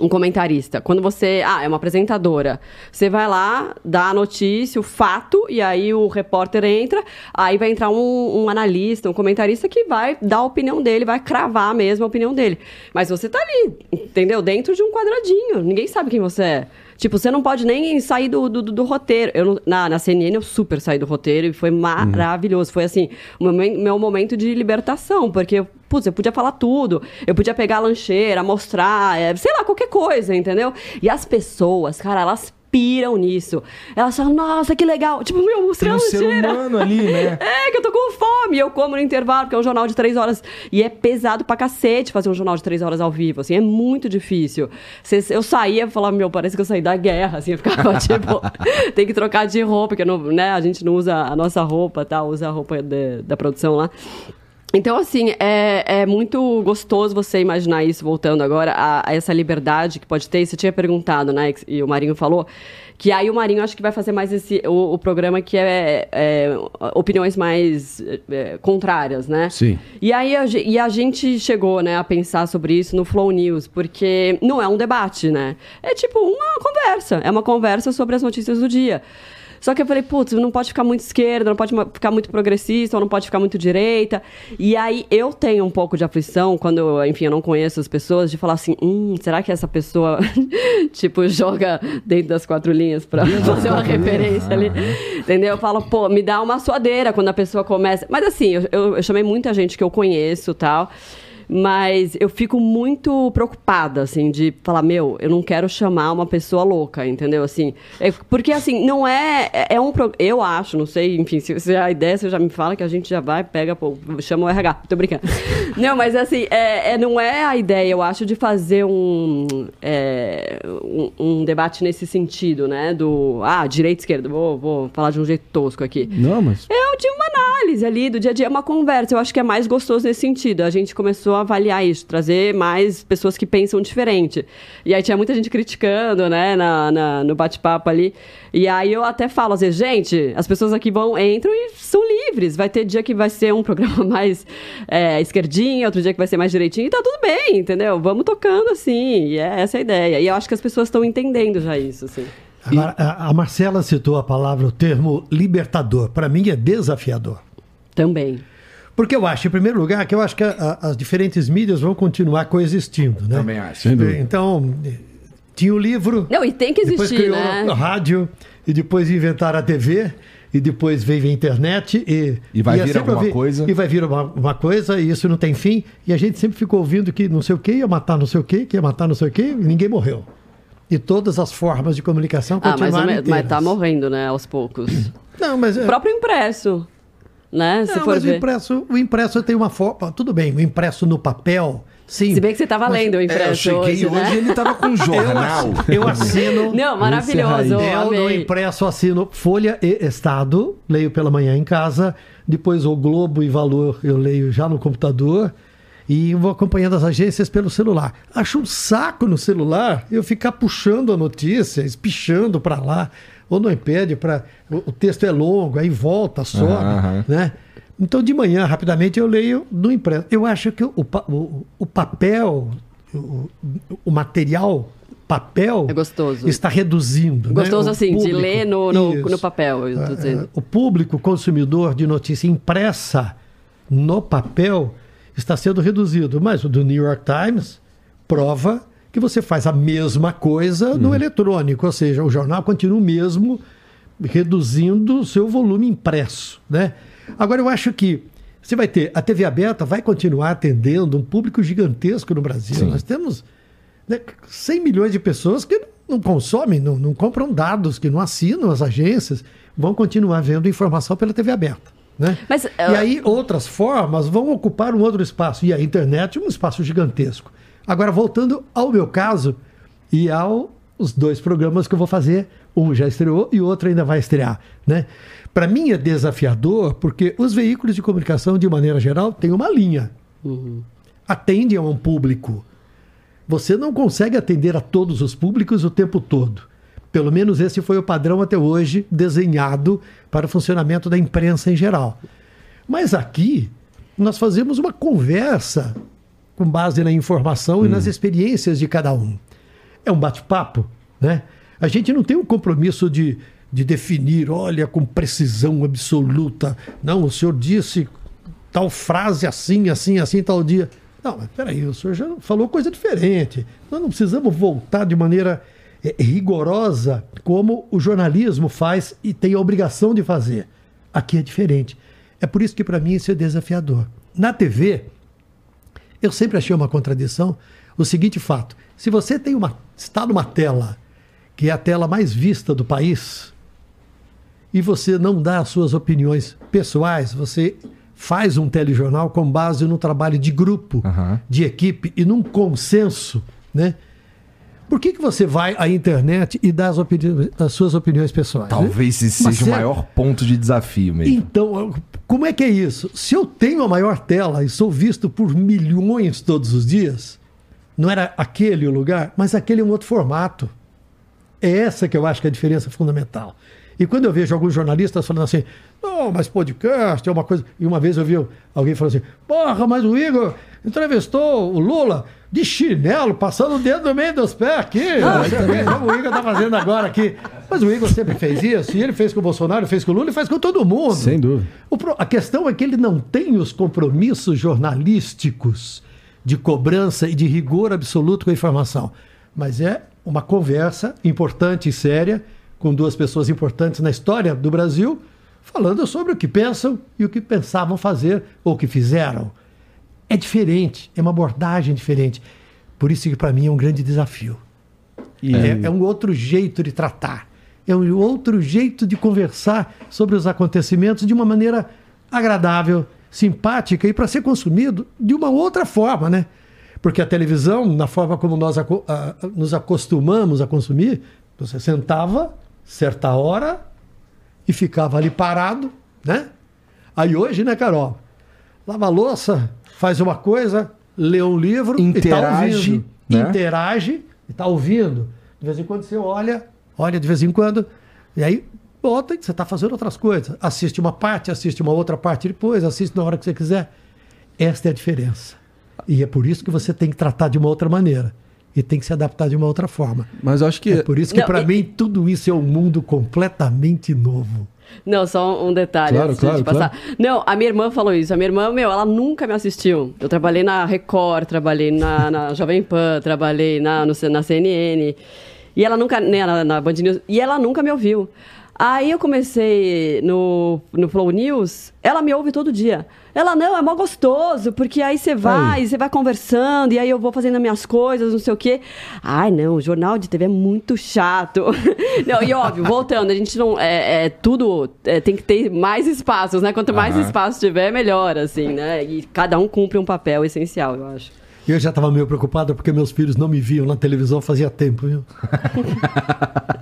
um comentarista. Quando você, ah, é uma apresentadora, você vai lá, dá a notícia, o fato, e aí o repórter entra, aí vai entrar um, um analista, um comentarista que vai dar a opinião dele, vai cravar mesmo a opinião dele. Mas você tá ali, entendeu? Dentro de um quadradinho, ninguém sabe quem você é. Tipo, você não pode nem sair do, do, do roteiro. Eu, na, na CNN eu super saí do roteiro e foi maravilhoso. Foi assim, o meu, meu momento de libertação, porque, putz, eu podia falar tudo. Eu podia pegar a lancheira, mostrar, é, sei lá, qualquer coisa, entendeu? E as pessoas, cara, elas piram nisso. Elas falam, nossa, que legal. Tipo, meu, a um ser humano ali, né? É, que eu tô com fome. Eu como no intervalo, porque é um jornal de três horas. E é pesado pra cacete fazer um jornal de três horas ao vivo, assim. É muito difícil. Eu saía e falava, meu, parece que eu saí da guerra, assim. Eu ficava, tipo, tem que trocar de roupa, porque não, né, a gente não usa a nossa roupa, tá? Usa a roupa de- da produção lá. Então, assim, é, é muito gostoso você imaginar isso, voltando agora, a, a essa liberdade que pode ter. Você tinha perguntado, né? E o Marinho falou. Que aí o Marinho acho que vai fazer mais esse, o, o programa que é, é, opiniões mais é, contrárias, né? Sim. E aí a, e a gente chegou, né, a pensar sobre isso no Flow News, porque não é um debate, né? É tipo uma conversa. É uma conversa sobre as notícias do dia. Só que eu falei, putz, não pode ficar muito esquerda, não pode ficar muito progressista, ou não pode ficar muito direita. E aí eu tenho um pouco de aflição quando, eu, enfim, eu não conheço as pessoas, de falar assim, hum, será que essa pessoa, tipo, joga dentro das quatro linhas pra fazer uma referência ali? Entendeu? Eu falo, pô, me dá uma suadeira quando a pessoa começa. Mas assim, eu, eu, eu chamei muita gente que eu conheço tal. Mas eu fico muito preocupada, assim, de falar, meu, eu não quero chamar uma pessoa louca, entendeu? Assim, é- porque, assim, não é... É é um... Eu acho, não sei, enfim, se, se a ideia você já me fala que a gente já vai, pega, pô, chama o RH, tô brincando. não, mas, assim, é, é- não é a ideia, eu acho, de fazer um, é, um, um debate nesse sentido, né? Do, ah, direita, esquerda, vou, vou falar de um jeito tosco aqui. Não, mas. É de uma análise ali do dia a dia, é uma conversa. Eu acho que é mais gostoso nesse sentido. A gente começou a avaliar isso, trazer mais pessoas que pensam diferente. E aí tinha muita gente criticando, né, na, na- no bate-papo ali. E aí eu até falo, às vezes, gente, as pessoas aqui vão, entram e são livres. Vai ter dia que vai ser um programa mais é, esquerdinho, outro dia que vai ser mais direitinho, e tá tudo bem, entendeu? Vamos tocando assim. E é essa a ideia. E eu acho que as pessoas estão entendendo já isso, assim. Agora, a, a Marcela citou a palavra, o termo libertador. Para mim é desafiador. Também. Porque eu acho, em primeiro lugar, que eu acho que a- a- as diferentes mídias vão continuar coexistindo, né? Também acho. Então, tinha o livro, Não, e tem que depois existir, criou né? a rádio, e depois inventaram a TV, e depois veio a internet. E, E vai é vir alguma coisa. E vai vir uma, uma coisa, e isso não tem fim. E a gente sempre ficou ouvindo que não sei o que ia matar não sei o que, que ia matar não sei o que, e ninguém morreu. E todas as formas de comunicação Ah, mas, continuaram mas tá morrendo, né, aos poucos. Não, mas... é- O próprio impresso, né? Se Não, for mas o ver. impresso, o impresso tem uma forma. Tudo bem, o impresso no papel, sim. Se bem que você tava Mas- lendo o É, impresso eu cheguei hoje, hoje, né? e ele tava com um jornal. Eu assino. Não, maravilhoso, Eu no impresso assino Folha e Estado, leio pela manhã em casa, depois o Globo e Valor eu leio já no computador e vou acompanhando as agências pelo celular. Acho um saco no celular eu ficar puxando a notícia, espichando para lá, ou no iPad, para o, texto é longo, aí volta, sobe, Aham. né? Então de manhã, rapidamente, eu leio no impresso. Eu acho que o, o, o papel, o, o material papel É gostoso. está reduzindo. né? Gostoso O assim, de público- ler no, no, no papel, Ah. O público consumidor de notícia impressa no papel está sendo reduzido. Mas o do New York Times prova que você faz a mesma coisa Uhum. no eletrônico, ou seja, o jornal continua o mesmo, reduzindo o seu volume impresso. Né? Agora, eu acho que você vai ter. A TV aberta vai continuar atendendo um público gigantesco no Brasil. Nós temos né, 100 milhões de pessoas que não consomem, não, não compram dados, que não assinam as agências, vão continuar vendo informação pela TV aberta. Né? Mas, e uh, aí outras formas vão ocupar um outro espaço. E a internet é um espaço gigantesco. Agora, voltando ao meu caso e ao os dois programas que eu vou fazer. Um já estreou e o outro ainda vai estrear, né? Para mim é desafiador porque os veículos de comunicação, de maneira geral, têm uma linha. Atendem a um público. Você não consegue atender a todos os públicos o tempo todo. Pelo menos esse foi o padrão até hoje desenhado para o funcionamento da imprensa em geral. Mas aqui nós fazemos uma conversa com base na informação e nas experiências de cada um. É um bate-papo, né? A gente não tem um compromisso de, de definir, olha, com precisão absoluta. Não, o senhor disse tal frase assim, assim, assim, tal dia. Não, mas peraí, o senhor já falou coisa diferente. Nós não precisamos voltar de maneira eh, rigorosa como o jornalismo faz e tem a obrigação de fazer. Aqui é diferente. É por isso que para mim isso é desafiador. Na TV, eu sempre achei uma contradição o seguinte fato: se você tem uma está numa tela que é a tela mais vista do país e você não dá as suas opiniões pessoais, você faz um telejornal com base no trabalho de grupo, Aham. de equipe e num consenso, né? Por que, que você vai à internet e dá as, opini- as suas opiniões pessoais? né? Talvez esse Mas seja o é- maior ponto de desafio mesmo. então, como é que é isso? Se eu tenho a maior tela e sou visto por milhões todos os dias, não era aquele o lugar, mas aquele é um outro formato. É essa que eu acho que é a diferença fundamental. E quando eu vejo alguns jornalistas falando assim, não, mas podcast é uma coisa. E uma vez eu vi alguém falando assim, porra, mas o Igor entrevistou o Lula de chinelo, passando o dedo no meio dos pés aqui. Você vê como o Igor tá fazendo agora aqui. Mas o Igor sempre fez isso, e ele fez com o Bolsonaro, fez com o Lula e faz com todo mundo. Sem dúvida. Pro- a questão é que ele não tem os compromissos jornalísticos de cobrança e de rigor absoluto com a informação. Mas é uma conversa importante e séria com duas pessoas importantes na história do Brasil, falando sobre o que pensam e o que pensavam fazer ou o que fizeram. É diferente, é uma abordagem diferente. Por isso que para mim é um grande desafio. E- É, é um outro jeito de tratar. É um outro jeito de conversar sobre os acontecimentos de uma maneira agradável, simpática e para ser consumido de uma outra forma, né? Porque a televisão, na forma como nós aco- a- nos acostumamos a consumir, você sentava certa hora e ficava ali parado, né? Aí hoje, né, Carol? Lava a louça, faz uma coisa, lê um livro, e tá Interage, ouvindo. né? Interage e tá ouvindo. De vez em quando você olha, olha de vez em quando, e aí volta e você está fazendo outras coisas. Assiste uma parte, assiste uma outra parte depois, assiste na hora que você quiser. Esta é a diferença. E é por isso que você tem que tratar de uma outra maneira. E tem que se adaptar de uma outra forma. Mas eu acho que É por isso que, para e- mim, tudo isso é um mundo completamente novo. Não, só um detalhe Claro, antes claro, de passar. Não, a minha irmã falou isso. A minha irmã, meu, ela nunca me assistiu. Eu trabalhei na Record, trabalhei na, na Jovem Pan, trabalhei na, no na CNN. E ela nunca, né, na, na Band News, e ela nunca me ouviu. Aí eu comecei no, no Flow News, ela me ouve todo dia. Ela, não, é mó gostoso, porque aí você vai, você vai conversando, e aí eu vou fazendo as minhas coisas, não sei o quê. Ai, não, o jornal de TV é muito chato. não, e óbvio, voltando, a gente não. É, é tudo é, tem que ter mais espaços, né? Quanto mais espaço tiver, melhor, assim, né? E cada um cumpre um papel essencial, eu acho. Eu já estava meio preocupado porque meus filhos não me viam na televisão fazia tempo, viu?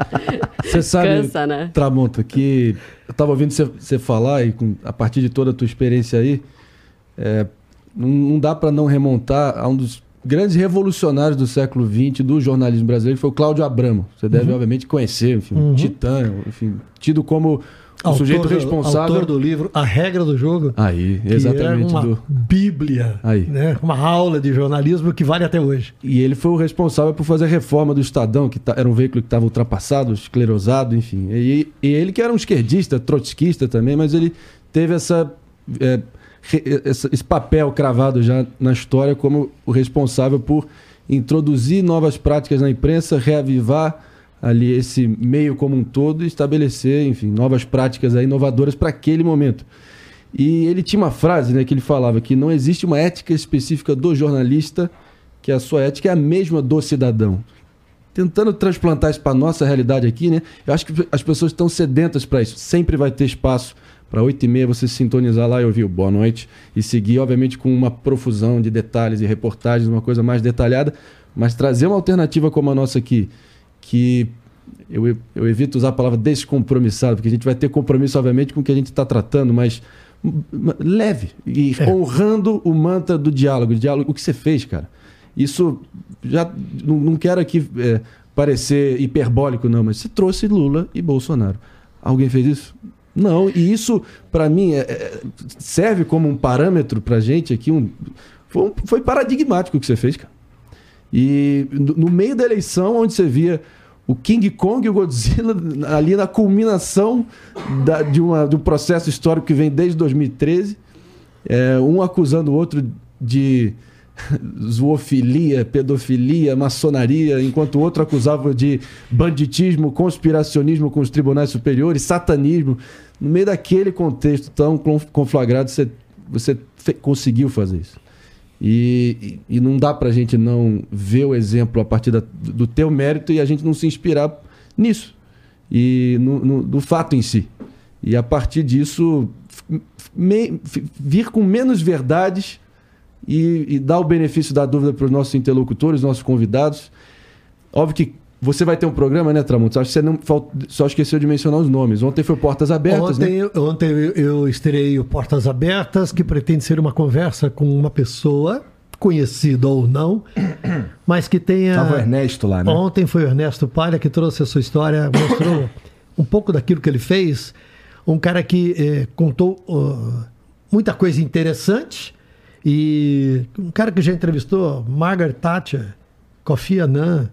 Você sabe, Cansa, né? Tramonta, que eu tava ouvindo você- falar e com, a partir de toda a tua experiência aí, é, não, não dá para não remontar a um dos grandes revolucionários do século XX do jornalismo brasileiro, que foi o Cláudio Abramo. Você deve, obviamente, conhecer, enfim, um titã, enfim, tido como o sujeito responsável. autor do livro A Regra do Jogo. Aí, que exatamente. É uma do- bíblia, Aí. né? uma aula de jornalismo que vale até hoje. E ele foi o responsável por fazer a reforma do Estadão, que tá- era um veículo que estava ultrapassado, esclerosado, enfim. E, e ele que era um esquerdista, trotskista também, mas ele teve essa, é, esse papel cravado já na história como o responsável por introduzir novas práticas na imprensa, reavivar ali esse meio como um todo e estabelecer, enfim, novas práticas inovadoras para aquele momento. E ele tinha uma frase, né, que ele falava que não existe uma ética específica do jornalista, que a sua ética é a mesma do cidadão. Tentando transplantar isso para nossa realidade aqui, né? Eu acho que as pessoas estão sedentas para isso. Sempre vai ter espaço para 8 e meia você sintonizar lá e ouvir o Boa Noite e seguir, obviamente, com uma profusão de detalhes e reportagens, uma coisa mais detalhada, mas trazer uma alternativa como a nossa aqui, que eu, eu evito usar a palavra descompromissado, porque a gente vai ter compromisso, obviamente, com o que a gente está tratando, mas leve e É. honrando o mantra do diálogo, o diálogo, o que você fez, cara. Isso já não, não quero aqui é, parecer hiperbólico, não, mas você trouxe Lula e Bolsonaro. Alguém fez isso? Não, e isso, para mim, é- é- serve como um parâmetro pra gente aqui. Um, foi, um- foi paradigmático o que você fez, cara. E no, meio da eleição, onde você via o King Kong e o Godzilla ali na culminação da- de, uma, de um processo histórico que vem desde 2013, é, um acusando o outro de zoofilia, pedofilia, maçonaria, enquanto o outro acusava de banditismo, conspiracionismo com os tribunais superiores, satanismo. No meio daquele contexto tão conf- conflagrado, você, você conseguiu fazer isso. E, e, não dá pra gente não ver o exemplo a partir da- do teu mérito e a gente não se inspirar nisso. E no, no- do fato em si. E a partir disso, me- vir com menos verdades e, e dar o benefício da dúvida para os nossos interlocutores, nossos convidados. Óbvio que você vai ter um programa, né, Tramontes? Acho que você não, só esqueceu de mencionar os nomes. Ontem foi Portas Abertas, Ontem, né? eu- ontem eu, eu estreei o Portas Abertas, que pretende ser uma conversa com uma pessoa, conhecida ou não, mas que tenha. Tava o Ernesto lá, né? Ontem foi o Ernesto Palha que trouxe a sua história, mostrou um pouco daquilo que ele fez. Um cara que eh, contou uh, muita coisa interessante e um cara que já entrevistou Margaret Thatcher, Kofi Annan,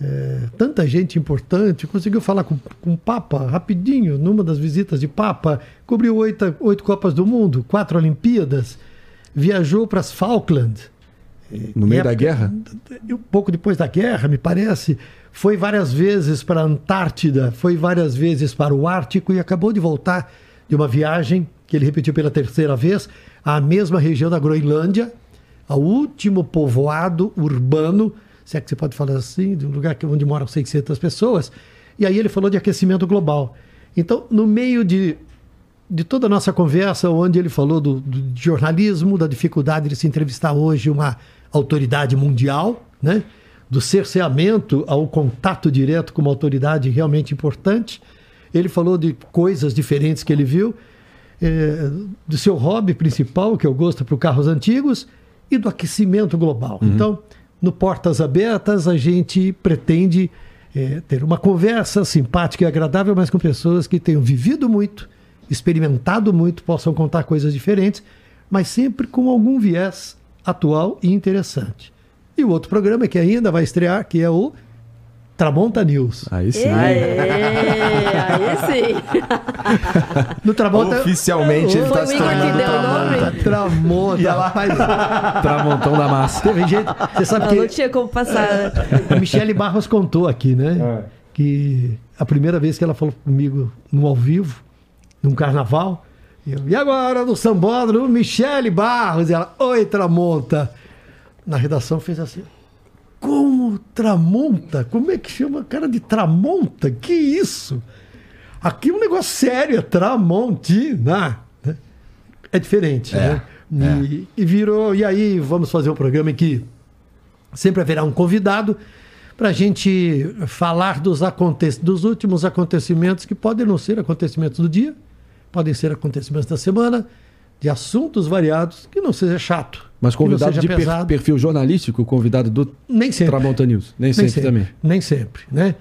eh, tanta gente importante, conseguiu falar com, com o Papa rapidinho, numa das visitas de Papa, cobriu oito, oito Copas do Mundo, quatro Olimpíadas, viajou para as Falkland, No meio da época- guerra. um pouco depois da guerra, me parece, foi várias vezes para a Antártida, foi várias vezes para o Ártico e acabou de voltar de uma viagem que ele repetiu pela terceira vez à mesma região da Groenlândia, ao último povoado urbano, se é que você pode falar assim, de um lugar onde moram 600 pessoas. E aí ele falou de aquecimento global. Então, no meio de de toda a nossa conversa, onde ele falou do, do jornalismo, da dificuldade de se entrevistar hoje uma autoridade mundial, né? do cerceamento ao contato direto com uma autoridade realmente importante. Ele falou de coisas diferentes que ele viu, eh, do seu hobby principal, que é o gosto por carros antigos, e do aquecimento global. Então, no Portas Abertas, a gente pretende eh, ter uma conversa simpática e agradável, mas com pessoas que tenham vivido muito, experimentado muito, possam contar coisas diferentes, mas sempre com algum viés atual e interessante. E o outro programa que ainda vai estrear, que é o Tramonta News. Aí sim. Aê, aí sim. No Tramonta. Oficialmente ele Foi tá o se tornando deu o nome? Tramonta. Tramonta. Rapaz, Tramontão da massa. teve gente. Você sabe Não, não que tinha como passar. a Michele Barros contou aqui, né? Que a primeira vez que ela falou comigo no ao vivo, num carnaval, eu, e agora no Sambódromo, Michele Barros. E ela, oi, Tramonta. Na redação fez assim. Como Tramonta? Como é que chama cara de Tramonta? Que isso? Aqui é um negócio sério, é Tramontina. né? É diferente, É, né? E, e virou. E aí, vamos fazer um programa em que sempre haverá um convidado para a gente falar dos, aconte dos últimos acontecimentos, que podem não ser acontecimentos do dia, podem ser acontecimentos da semana, de assuntos variados, que não seja chato. Mas convidado de pesado. perfil jornalístico, convidado do Nem sempre. Tramonta News. Nem, sempre, também. Nem sempre, né?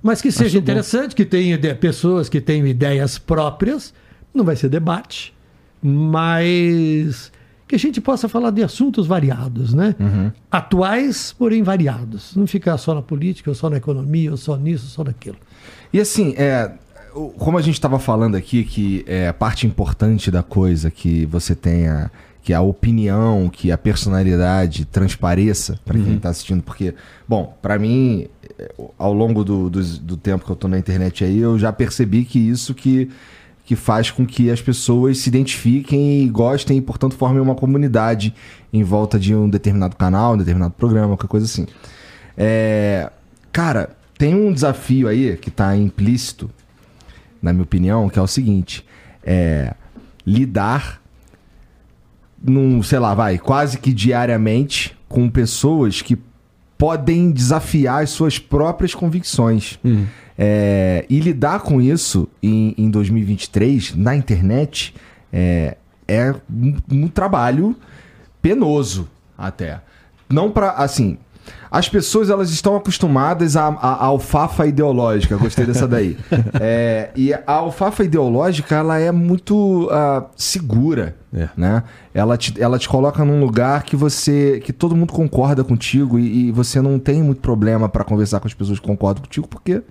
Mas que seja Acho bom. interessante, que tenha pessoas que tenham ideias próprias, não vai ser debate, mas que a gente possa falar de assuntos variados, né? Uhum. Atuais, porém variados. Não ficar só na política, ou só na economia, ou só nisso, ou só naquilo. E assim, é, como a gente estava falando aqui, que é a parte importante da coisa que você tenha, que a opinião, que a personalidade transpareça para quem está assistindo, porque, bom, para mim, é, ao longo do, dos- do tempo que eu tô na internet aí, eu já percebi que isso que que faz com que as pessoas se identifiquem e gostem e, portanto, formem uma comunidade em volta de um determinado canal, um determinado programa, qualquer coisa assim. É, cara, tem um desafio aí que tá implícito, na minha opinião, que é o seguinte: é lidar num, sei lá, vai, quase que diariamente com pessoas que podem desafiar as suas próprias convicções. É, e lidar com isso em, em 2023, na internet, é, é um, um trabalho penoso até. Não para assim. As pessoas elas estão acostumadas à, à- à alfafa ideológica. Gostei dessa daí. É, e a alfafa ideológica ela é muito ah, segura, É. né? Ela te, ela te coloca num lugar que você que todo mundo concorda contigo e, e você não tem muito problema para conversar com as pessoas que concordam contigo porque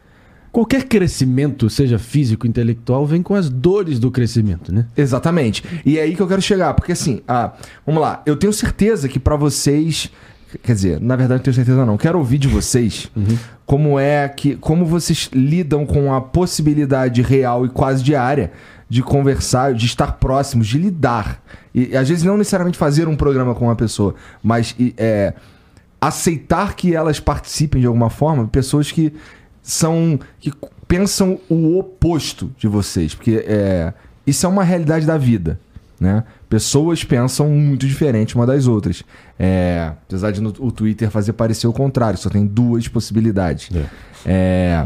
Qualquer crescimento, seja físico, intelectual, vem com as dores do crescimento, né? Exatamente. E é aí que eu quero chegar, porque assim, ah, vamos lá, eu tenho certeza que pra vocês, quer dizer, na verdade não tenho certeza não, quero ouvir de vocês como é que, como vocês lidam com a possibilidade real e quase diária de conversar, de estar próximos, de lidar. E às vezes não necessariamente fazer um programa com uma pessoa, mas é, aceitar que elas participem de alguma forma, pessoas que são que pensam o oposto de vocês, porque é, isso é uma realidade da vida, né? Pessoas pensam muito diferente uma das outras. É, apesar de no, o Twitter fazer parecer o contrário, só tem duas possibilidades. É,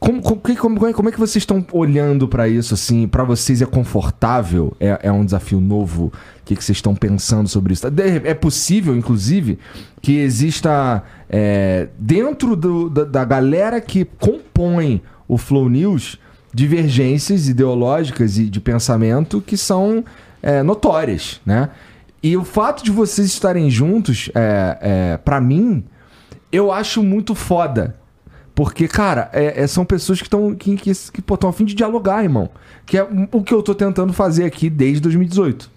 como, como, que- como, como é que vocês estão olhando pra isso assim? Pra vocês é confortável? É, é um desafio novo? O que, que vocês estão pensando sobre isso? É possível, inclusive, que exista é, dentro do- da, da galera que compõe o Flow News divergências ideológicas e de pensamento que são é, notórias, né? E o fato de vocês estarem juntos, é, é, para mim, eu acho muito foda. Porque, cara, é- é- são pessoas que estão que, que, que, a fim de dialogar, irmão. Que é o que eu tô tentando fazer aqui desde 2018.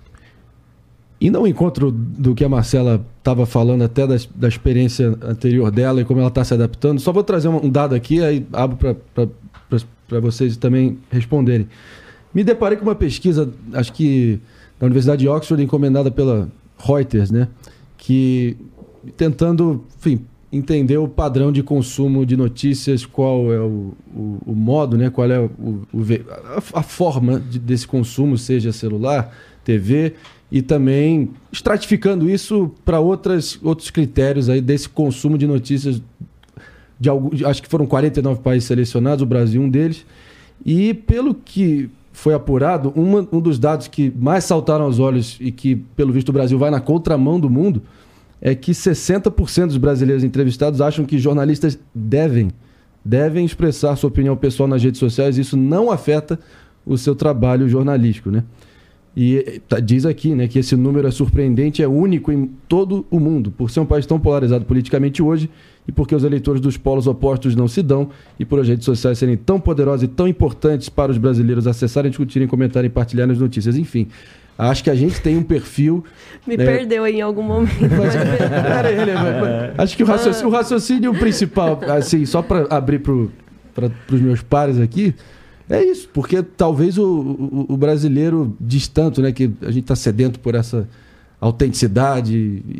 E não encontro do que a Marcela estava falando, até da, da experiência anterior dela e como ela está se adaptando. Só vou trazer um, um dado aqui, aí abro para vocês também responderem. Me deparei com uma pesquisa, acho que da Universidade de Oxford, encomendada pela Reuters, né? Que tentando, enfim, entender o padrão de consumo de notícias, qual é o, o, o modo, né? Qual é o, o a, a forma de- desse consumo, seja celular, TV, e também estratificando isso para outras outros critérios aí desse consumo de notícias de acho que foram 49 países selecionados, o Brasil um deles. E pelo que foi apurado, uma- um dos dados que mais saltaram aos olhos e que, pelo visto, o Brasil vai na contramão do mundo é que 60% dos brasileiros entrevistados acham que jornalistas devem, devem expressar sua opinião pessoal nas redes sociais. Isso não afeta o seu trabalho jornalístico, né? E tá- diz aqui né, que esse número é surpreendente, é único em todo o mundo, por ser um país tão polarizado politicamente hoje e porque os eleitores dos polos opostos não se dão e por as redes sociais serem tão poderosas e tão importantes para os brasileiros acessarem, discutirem, comentarem e partilharem as notícias. Enfim, acho que a gente tem um perfil. Me né, perdeu aí em algum momento. mas- Pera aí, né, mas- mas acho que o raciocínio, o raciocínio principal, assim, só para abrir para os meus pares aqui, é isso, porque talvez o, o, o brasileiro diz tanto, né, que a gente está sedento por essa autenticidade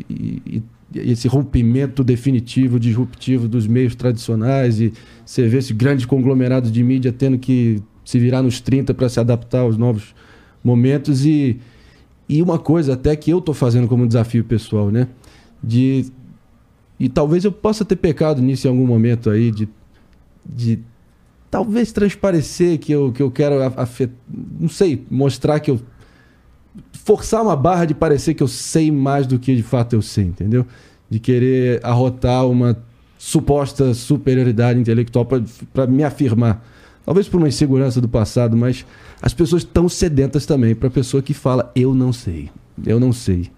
e- e esse rompimento definitivo, disruptivo dos meios tradicionais e você vê esse grande conglomerado de mídia tendo que se virar nos 30 para se adaptar aos novos momentos. E, e uma coisa até que eu estou fazendo como desafio pessoal, né, de e talvez eu possa ter pecado nisso em algum momento aí de, de talvez transparecer que eu, que eu quero afetar, não sei, mostrar que eu forçar uma barra de parecer que eu sei mais do que de fato eu sei, entendeu? De querer arrotar uma suposta superioridade intelectual para me afirmar. Talvez por uma insegurança do passado, mas as pessoas estão sedentas também para a pessoa que fala eu não sei, eu não sei.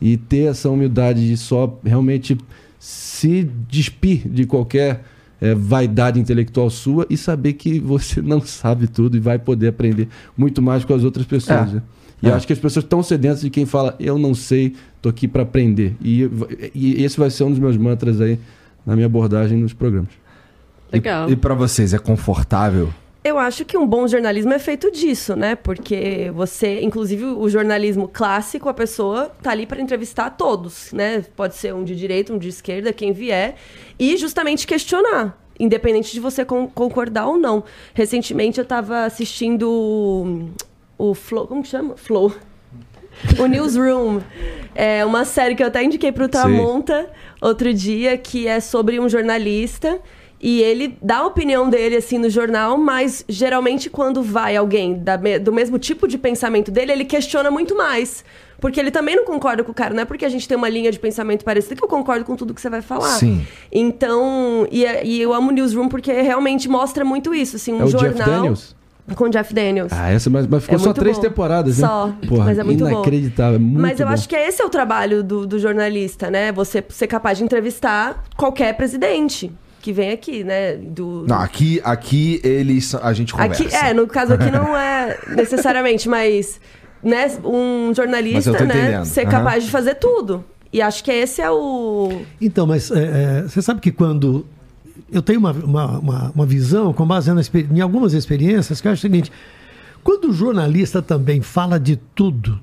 E ter essa humildade de só realmente se despir de qualquer eh, vaidade intelectual sua e saber que você não sabe tudo e vai poder aprender muito mais com as outras pessoas. É. né? E É. acho que as pessoas estão sedentas de quem fala eu não sei, tô aqui para aprender. E, e esse vai ser um dos meus mantras aí na minha abordagem nos programas. Legal. E, e para vocês é confortável? Eu acho que um bom jornalismo é feito disso, né? Porque você, inclusive o jornalismo clássico, a pessoa tá ali para entrevistar todos, né? Pode ser um de direita, um de esquerda, quem vier, e justamente questionar, independente de você con- concordar ou não. Recentemente eu tava assistindo o, Flow, como que chama? Flow. o Newsroom. É uma série que eu até indiquei pro Tramonta outro dia, que é sobre um jornalista. E ele dá a opinião dele, assim, no jornal, mas geralmente quando vai alguém da do mesmo tipo de pensamento dele, ele questiona muito mais. Porque ele também não concorda com o cara. Não é porque a gente tem uma linha de pensamento parecida que eu concordo com tudo que você vai falar. Sim. Então, e, é- e eu amo Newsroom porque realmente mostra muito isso, assim, um É o jornal... Jeff Daniels? Com Jeff Daniels. Ah, essa, mas, mas ficou É só três bom. temporadas, né? Só, Porra, mas é muito bom. inacreditável. Muito Mas eu bom. acho que esse é o trabalho do, do jornalista, né? Você ser capaz de entrevistar qualquer presidente que vem aqui, né? Do... Não, aqui, aqui eles, a gente conversa. Aqui, é, no caso aqui não é necessariamente, mas né, um jornalista, né, entendendo. ser capaz de fazer tudo. E acho que esse é o. Então, mas é, é, você sabe que quando eu tenho uma, uma, uma, uma visão com base na em algumas experiências que eu acho o seguinte: quando o jornalista também fala de tudo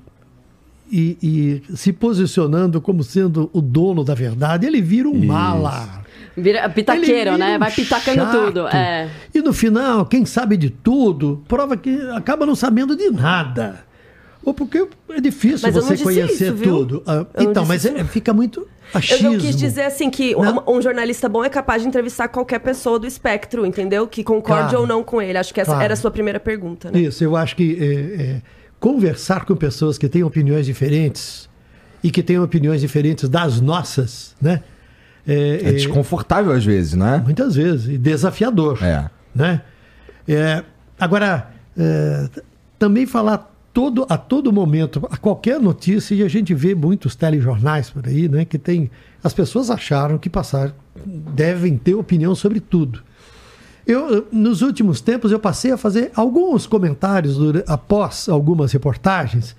e, e se posicionando como sendo o dono da verdade, ele vira um mala. Vira pitaqueiro, vira né? um Vai pitacando chato. tudo. É. E no final, quem sabe de tudo, prova que acaba não sabendo de nada. Ou porque é difícil Mas eu você conhecer isso, tudo. Ah, Eu então, mas isso. é- fica muito Eu achismo. não quis dizer assim que Não. um, um jornalista bom é capaz de entrevistar qualquer pessoa do espectro, entendeu? Que concorde Claro. ou não com ele. Acho que essa Claro. era a sua primeira pergunta, né? Isso, eu acho que é, é, conversar com pessoas que têm opiniões diferentes e que têm opiniões diferentes das nossas, né? É, É desconfortável às vezes, não é? muitas vezes, e desafiador. É. Né? É, agora, é, também falar todo, a todo momento, a qualquer notícia, e a gente vê muitos telejornais por aí, né? Que tem. As pessoas acharam que passar devem ter opinião sobre tudo. Eu, nos últimos tempos, eu passei a fazer alguns comentários após algumas reportagens,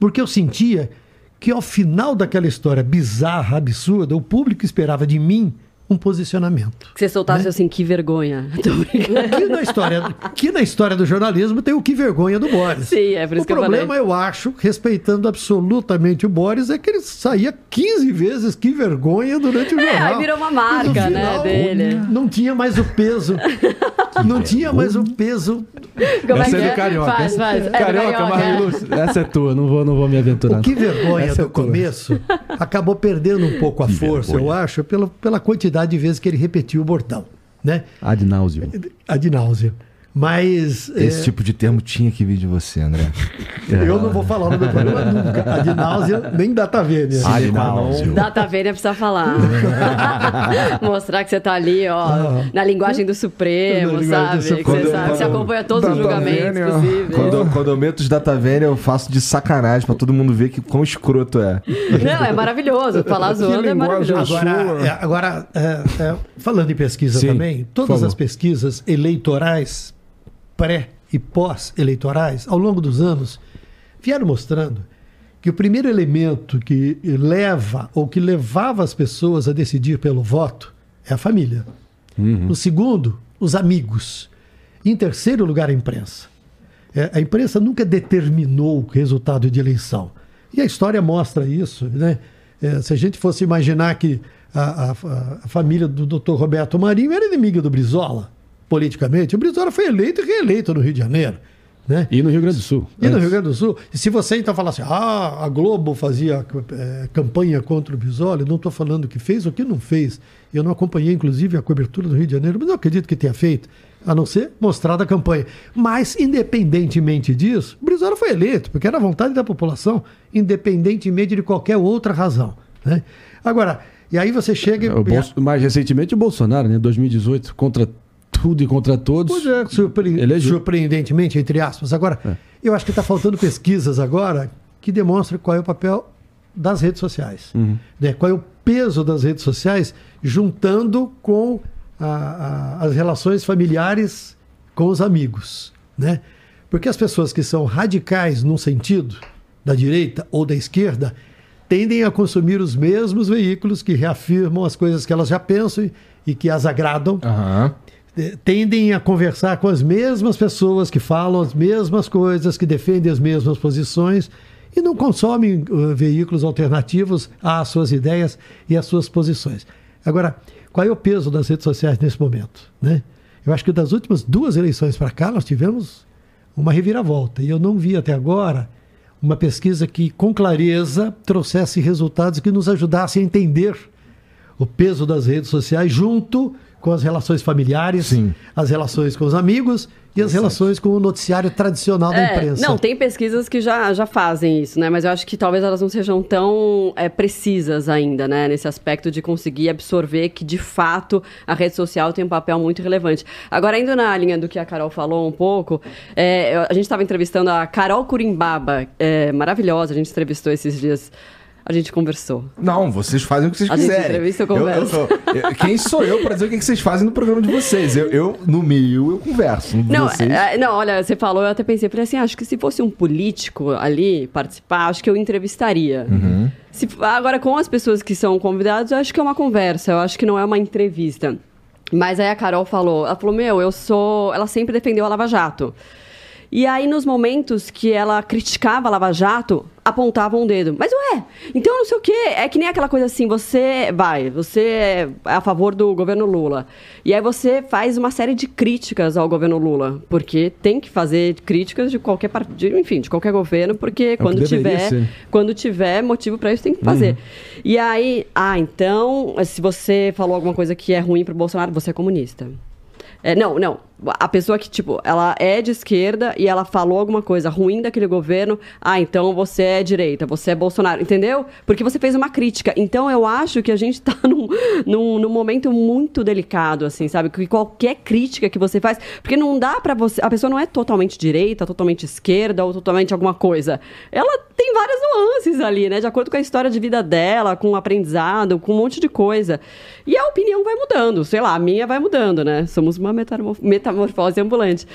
porque eu sentia que ao final daquela história bizarra, absurda, o público esperava de mim um posicionamento. Que você soltasse assim, que vergonha. Que na história, que na história do jornalismo tem o que vergonha do Boris. Sim, é por isso o que eu problema, falei. eu acho, respeitando absolutamente o Boris, é que ele saía 15 vezes que vergonha durante o É, jornal. aí virou uma Mas no marca, né, dele. Não tinha mais o peso. não tinha mais o peso. Como Essa que é do Carioca. Faz, Essa- faz. É Carioca, é. Marilu, essa é tua, não vou, não vou me aventurar. O que vergonha Essa é do tua. começo acabou perdendo um pouco a força, eu acho, pela, pela quantidade de vezes que ele repetiu o bordão. Né? Ad nauseam. Ad náusea. Mas. Esse é, tipo de termo tinha que vir de você, André. Eu não vou falar no meu programa nunca. Ad náusea, nem data vênia. Ad náusea. Data Vênia precisa falar. Mostrar que você tá ali, ó, na linguagem do Supremo, linguagem sabe? do Que Supremo. você, sabe, que você acompanha todos os Data julgamentos Vênia. possíveis. Quando, quando eu meto os data Vênia, eu faço de sacanagem pra todo mundo ver que quão escroto é. Não, é maravilhoso. Falar zoando é maravilhoso. Agora, é, agora é, é, falando em pesquisa Sim, também, todas as pesquisas eleitorais, pré e pós-eleitorais, ao longo dos anos, vieram mostrando que o primeiro elemento que leva ou que levava as pessoas a decidir pelo voto é a família. Uhum. O segundo, os amigos. Em terceiro lugar, a imprensa. É, a imprensa nunca determinou o resultado de eleição. E a história mostra isso. Né? É, se a gente fosse imaginar que a, a- a família do Dr. Roberto Marinho era inimiga do Brizola, politicamente, o Brizola foi eleito e reeleito no Rio de Janeiro. Né? E no Rio Grande do Sul. E no Antes. Rio Grande do Sul, e se você então falar assim, ah, a Globo fazia eh, campanha contra o Bisoli, não estou falando o que fez ou o que não fez. Eu não acompanhei, inclusive, a cobertura do Rio de Janeiro, mas eu acredito que tenha feito, a não ser mostrada a campanha. Mas, independentemente disso, o Brizola foi eleito, porque era a vontade da população, independentemente de qualquer outra razão. Né? Agora, e aí você chega e. Bolso- mais recentemente o Bolsonaro, né? 2018, contra tudo e contra todos. Pois é, surpre- Elegeu. surpreendentemente, entre aspas. Agora, eu acho que está faltando pesquisas agora que demonstram qual é o papel das redes sociais. Né? Qual é o peso das redes sociais juntando com a- a- as relações familiares com os amigos. Né? Porque as pessoas que são radicais num sentido, da direita ou da esquerda, tendem a consumir os mesmos veículos que reafirmam as coisas que elas já pensam e- e que as agradam Aham. Eh, tendem a conversar com as mesmas pessoas que falam as mesmas coisas, que defendem as mesmas posições e não consomem eh, veículos alternativos às suas ideias e às suas posições. Agora, qual é o peso das redes sociais nesse momento? Né? Eu acho que das últimas duas eleições para cá nós tivemos uma reviravolta e eu não vi até agora uma pesquisa que, com clareza, trouxesse resultados que nos ajudassem a entender o peso das redes sociais junto com as relações familiares, Sim. as relações com os amigos e as relações com o noticiário tradicional da É, imprensa. Não, tem pesquisas que já, já fazem isso, né? Mas eu acho que talvez elas não sejam tão é, precisas ainda, né? Nesse aspecto de conseguir absorver que, de fato, a rede social tem um papel muito relevante. Agora, indo na linha do que a Carol falou um pouco, é, eu- a gente estava entrevistando a Carol Curimbaba, é, maravilhosa, a gente entrevistou esses dias. A gente conversou. Não, vocês fazem o que vocês A gente quiserem. entrevista, eu eu, converso. eu- quem sou eu pra dizer o que vocês fazem no programa de vocês? Eu, eu, no meu, eu converso. Não, vocês... é, não, olha, você falou, eu até pensei, falei assim, acho que se fosse um político ali participar, acho que eu entrevistaria. Uhum. Se- agora, com as pessoas que são convidadas, eu acho que é uma conversa, eu acho que não é uma entrevista. Mas aí a Carol falou, ela falou, meu, eu sou. Ela sempre defendeu a Lava Jato. E aí, nos momentos que ela criticava a Lava Jato, apontava um dedo. Mas ué, então não sei o quê. É que nem aquela coisa assim, você vai, você é a favor do governo Lula. E aí você faz uma série de críticas ao governo Lula. Porque tem que fazer críticas de qualquer partido, enfim, de qualquer governo, porque quando É deveria tiver. ser. Quando tiver motivo pra isso, tem que fazer. Uhum. E aí, ah, então, se você falou alguma coisa que é ruim pro Bolsonaro, você é comunista. É, não, não. A pessoa que, tipo, ela é de esquerda e ela falou alguma coisa ruim daquele governo, ah, então você é direita, você é Bolsonaro, entendeu? Porque você fez uma crítica. Então eu acho que a gente tá num, num, num momento muito delicado, assim, sabe? Que qualquer crítica que você faz. Porque não dá pra você. A pessoa não é totalmente direita, totalmente esquerda ou totalmente alguma coisa. Ela tem várias nuances ali, né? De acordo com a história de vida dela, com o aprendizado, com um monte de coisa. E a opinião vai mudando, sei lá, a minha vai mudando, né? Somos uma metamorf- metamorfose ambulante.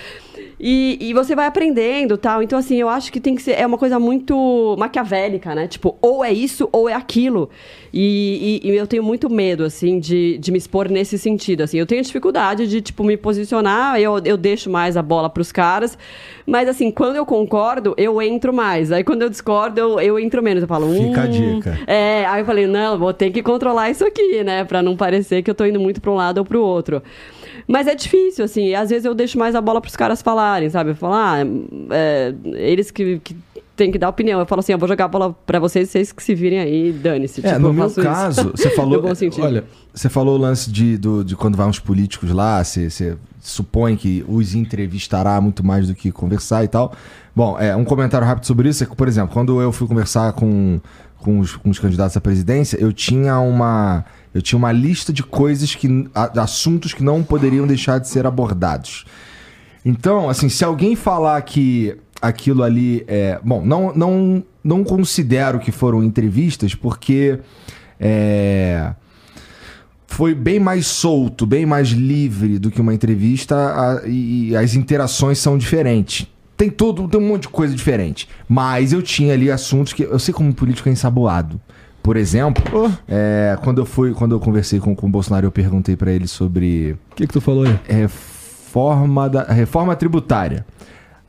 E, e você vai aprendendo tal. Então, assim, eu acho que tem que ser. É uma coisa muito maquiavélica, né? Tipo, ou é isso ou é aquilo. E, e- e eu tenho muito medo, assim, de, de me expor nesse sentido. Assim, eu tenho dificuldade de, tipo, me posicionar, eu, eu deixo mais a bola pros caras. Mas, assim, quando eu concordo, eu entro mais. Aí, quando eu discordo, eu, eu entro menos. Eu falo, Fica a "Hum, dica." é, aí eu falei, não, vou ter que controlar isso aqui, né? Pra não parecer que eu tô indo muito pra um lado ou pro outro. Mas é difícil, assim, às vezes eu deixo mais a bola pros caras falarem, sabe? Eu falo, ah, é, eles que, que têm que dar opinião. Eu falo assim, eu vou jogar a bola pra vocês, vocês que se virem aí, dane-se. É, Tipo, no eu meu caso, você falou. Olha, você falou o lance de, do- de quando vai uns políticos lá, você, você supõe que os entrevistará muito mais do que conversar e tal. Bom, é, um comentário rápido sobre isso é que, por exemplo, quando eu fui conversar com, com, os, com os candidatos à presidência, eu tinha uma. Eu tinha uma lista de coisas que. assuntos que não poderiam deixar de ser abordados. Então, assim, se alguém falar que aquilo ali é. Bom, não, não, não considero que foram entrevistas, porque. É, foi bem mais solto, bem mais livre do que uma entrevista a- e, as interações são diferentes. Tem tudo, tem um monte de coisa diferente. Mas eu tinha ali assuntos que. Eu sei como político é ensaboado. Por exemplo, é, quando eu fui, quando eu conversei com, com o Bolsonaro, eu perguntei pra ele sobre O que, que tu falou aí? reforma da reforma tributária.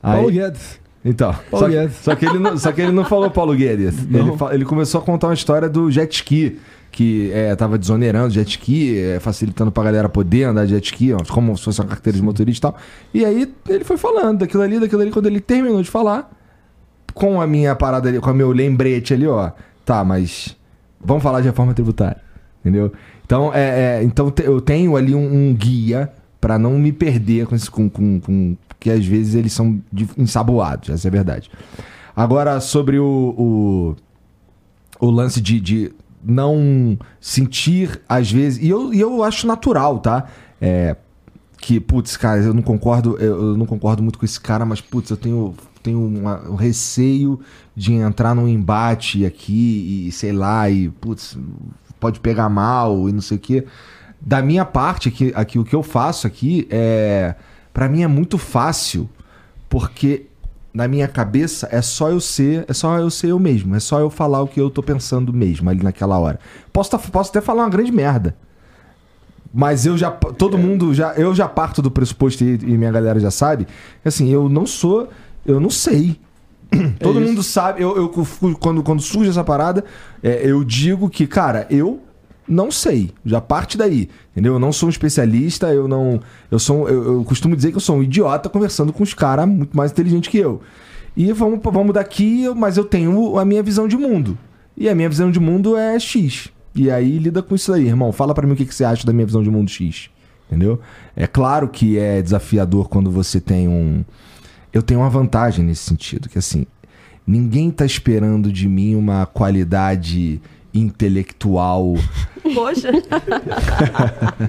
Aí- Paulo Guedes. então, Paulo só que, Guedes. só, que ele não, só que ele não falou Paulo Guedes. Ele, ele começou a contar uma história do jet ski, que é, tava desonerando jet ski, é, facilitando pra galera poder andar jet ski, ó, como se fosse uma carteira de motorista e tal. E aí ele foi falando daquilo ali, daquilo ali. Quando ele terminou de falar, com a minha parada ali, com o meu lembrete ali, ó. Tá, mas vamos falar de reforma tributária. Entendeu? Então, é, é, então te- eu tenho ali um, um guia pra não me perder com, esse, com, com, com- que às vezes eles são ensaboados, essa é a verdade. Agora, sobre o, o, o lance de, de não sentir, às vezes. E eu, e eu acho natural, tá? É, que, putz, cara, eu não concordo, eu não concordo muito com esse cara, mas, putz, eu tenho, tenho uma- um receio de entrar num embate aqui e sei lá, e, putz, pode pegar mal e não sei o quê. Da minha parte, aqui, aqui o que eu faço aqui é. Pra mim é muito fácil, porque na minha cabeça é só eu ser, é só eu ser eu mesmo, é só eu falar o que eu tô pensando mesmo ali naquela hora. Posso, tá- posso até falar uma grande merda. Mas eu já. Todo mundo já. Eu já parto do pressuposto e, e minha galera já sabe. Assim, eu não sou. Eu não sei. Todo isso. mundo sabe. Eu, eu quando, quando surge essa parada, é, eu digo que, cara, eu não sei. Já parte daí. Entendeu? Eu não sou um especialista, eu não. Eu sou. Eu, eu costumo dizer que eu sou um idiota conversando com os caras muito mais inteligentes que eu. E vamos, vamos daqui, mas eu tenho a minha visão de mundo. E a minha visão de mundo é X. E aí lida com isso aí, irmão. Fala pra mim o que, que você acha da minha visão de mundo X. Entendeu? É claro que é desafiador quando você tem um. Eu tenho uma vantagem nesse sentido, que assim, ninguém tá esperando de mim uma qualidade intelectual Poxa.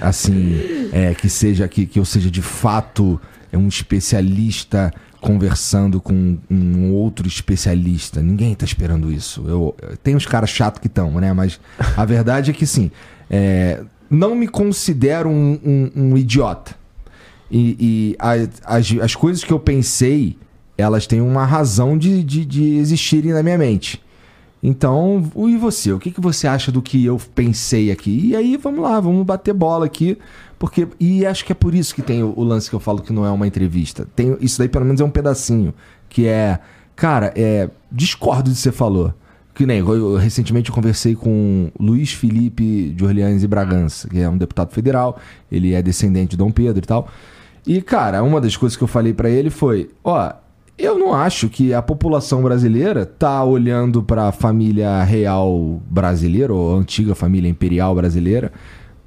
assim, é, que seja que, que eu seja de fato um especialista conversando com um outro especialista. Ninguém tá esperando isso. Eu, tem uns caras chatos que estão, né? Mas a verdade é que sim, é, não me considero um, um- um idiota. E, e a- as, as coisas que eu pensei, elas têm uma razão de, de, de existirem na minha mente. Então, e você? O que, que você acha do que eu pensei aqui? E aí, vamos lá, vamos bater bola aqui. Porque, e acho que é por isso que tem o, o lance que eu falo que não é uma entrevista. Tem, isso daí, pelo menos, é um pedacinho. Que é, cara, é, discordo do que você falou. Que nem, eu, eu- recentemente eu conversei com Luiz Felipe de Orleans e Bragança, que é um deputado federal, ele é descendente de Dom Pedro e tal. E, cara, uma das coisas que eu falei pra ele foi: ó, eu não acho que a população brasileira tá olhando pra família real brasileira, ou antiga família imperial brasileira,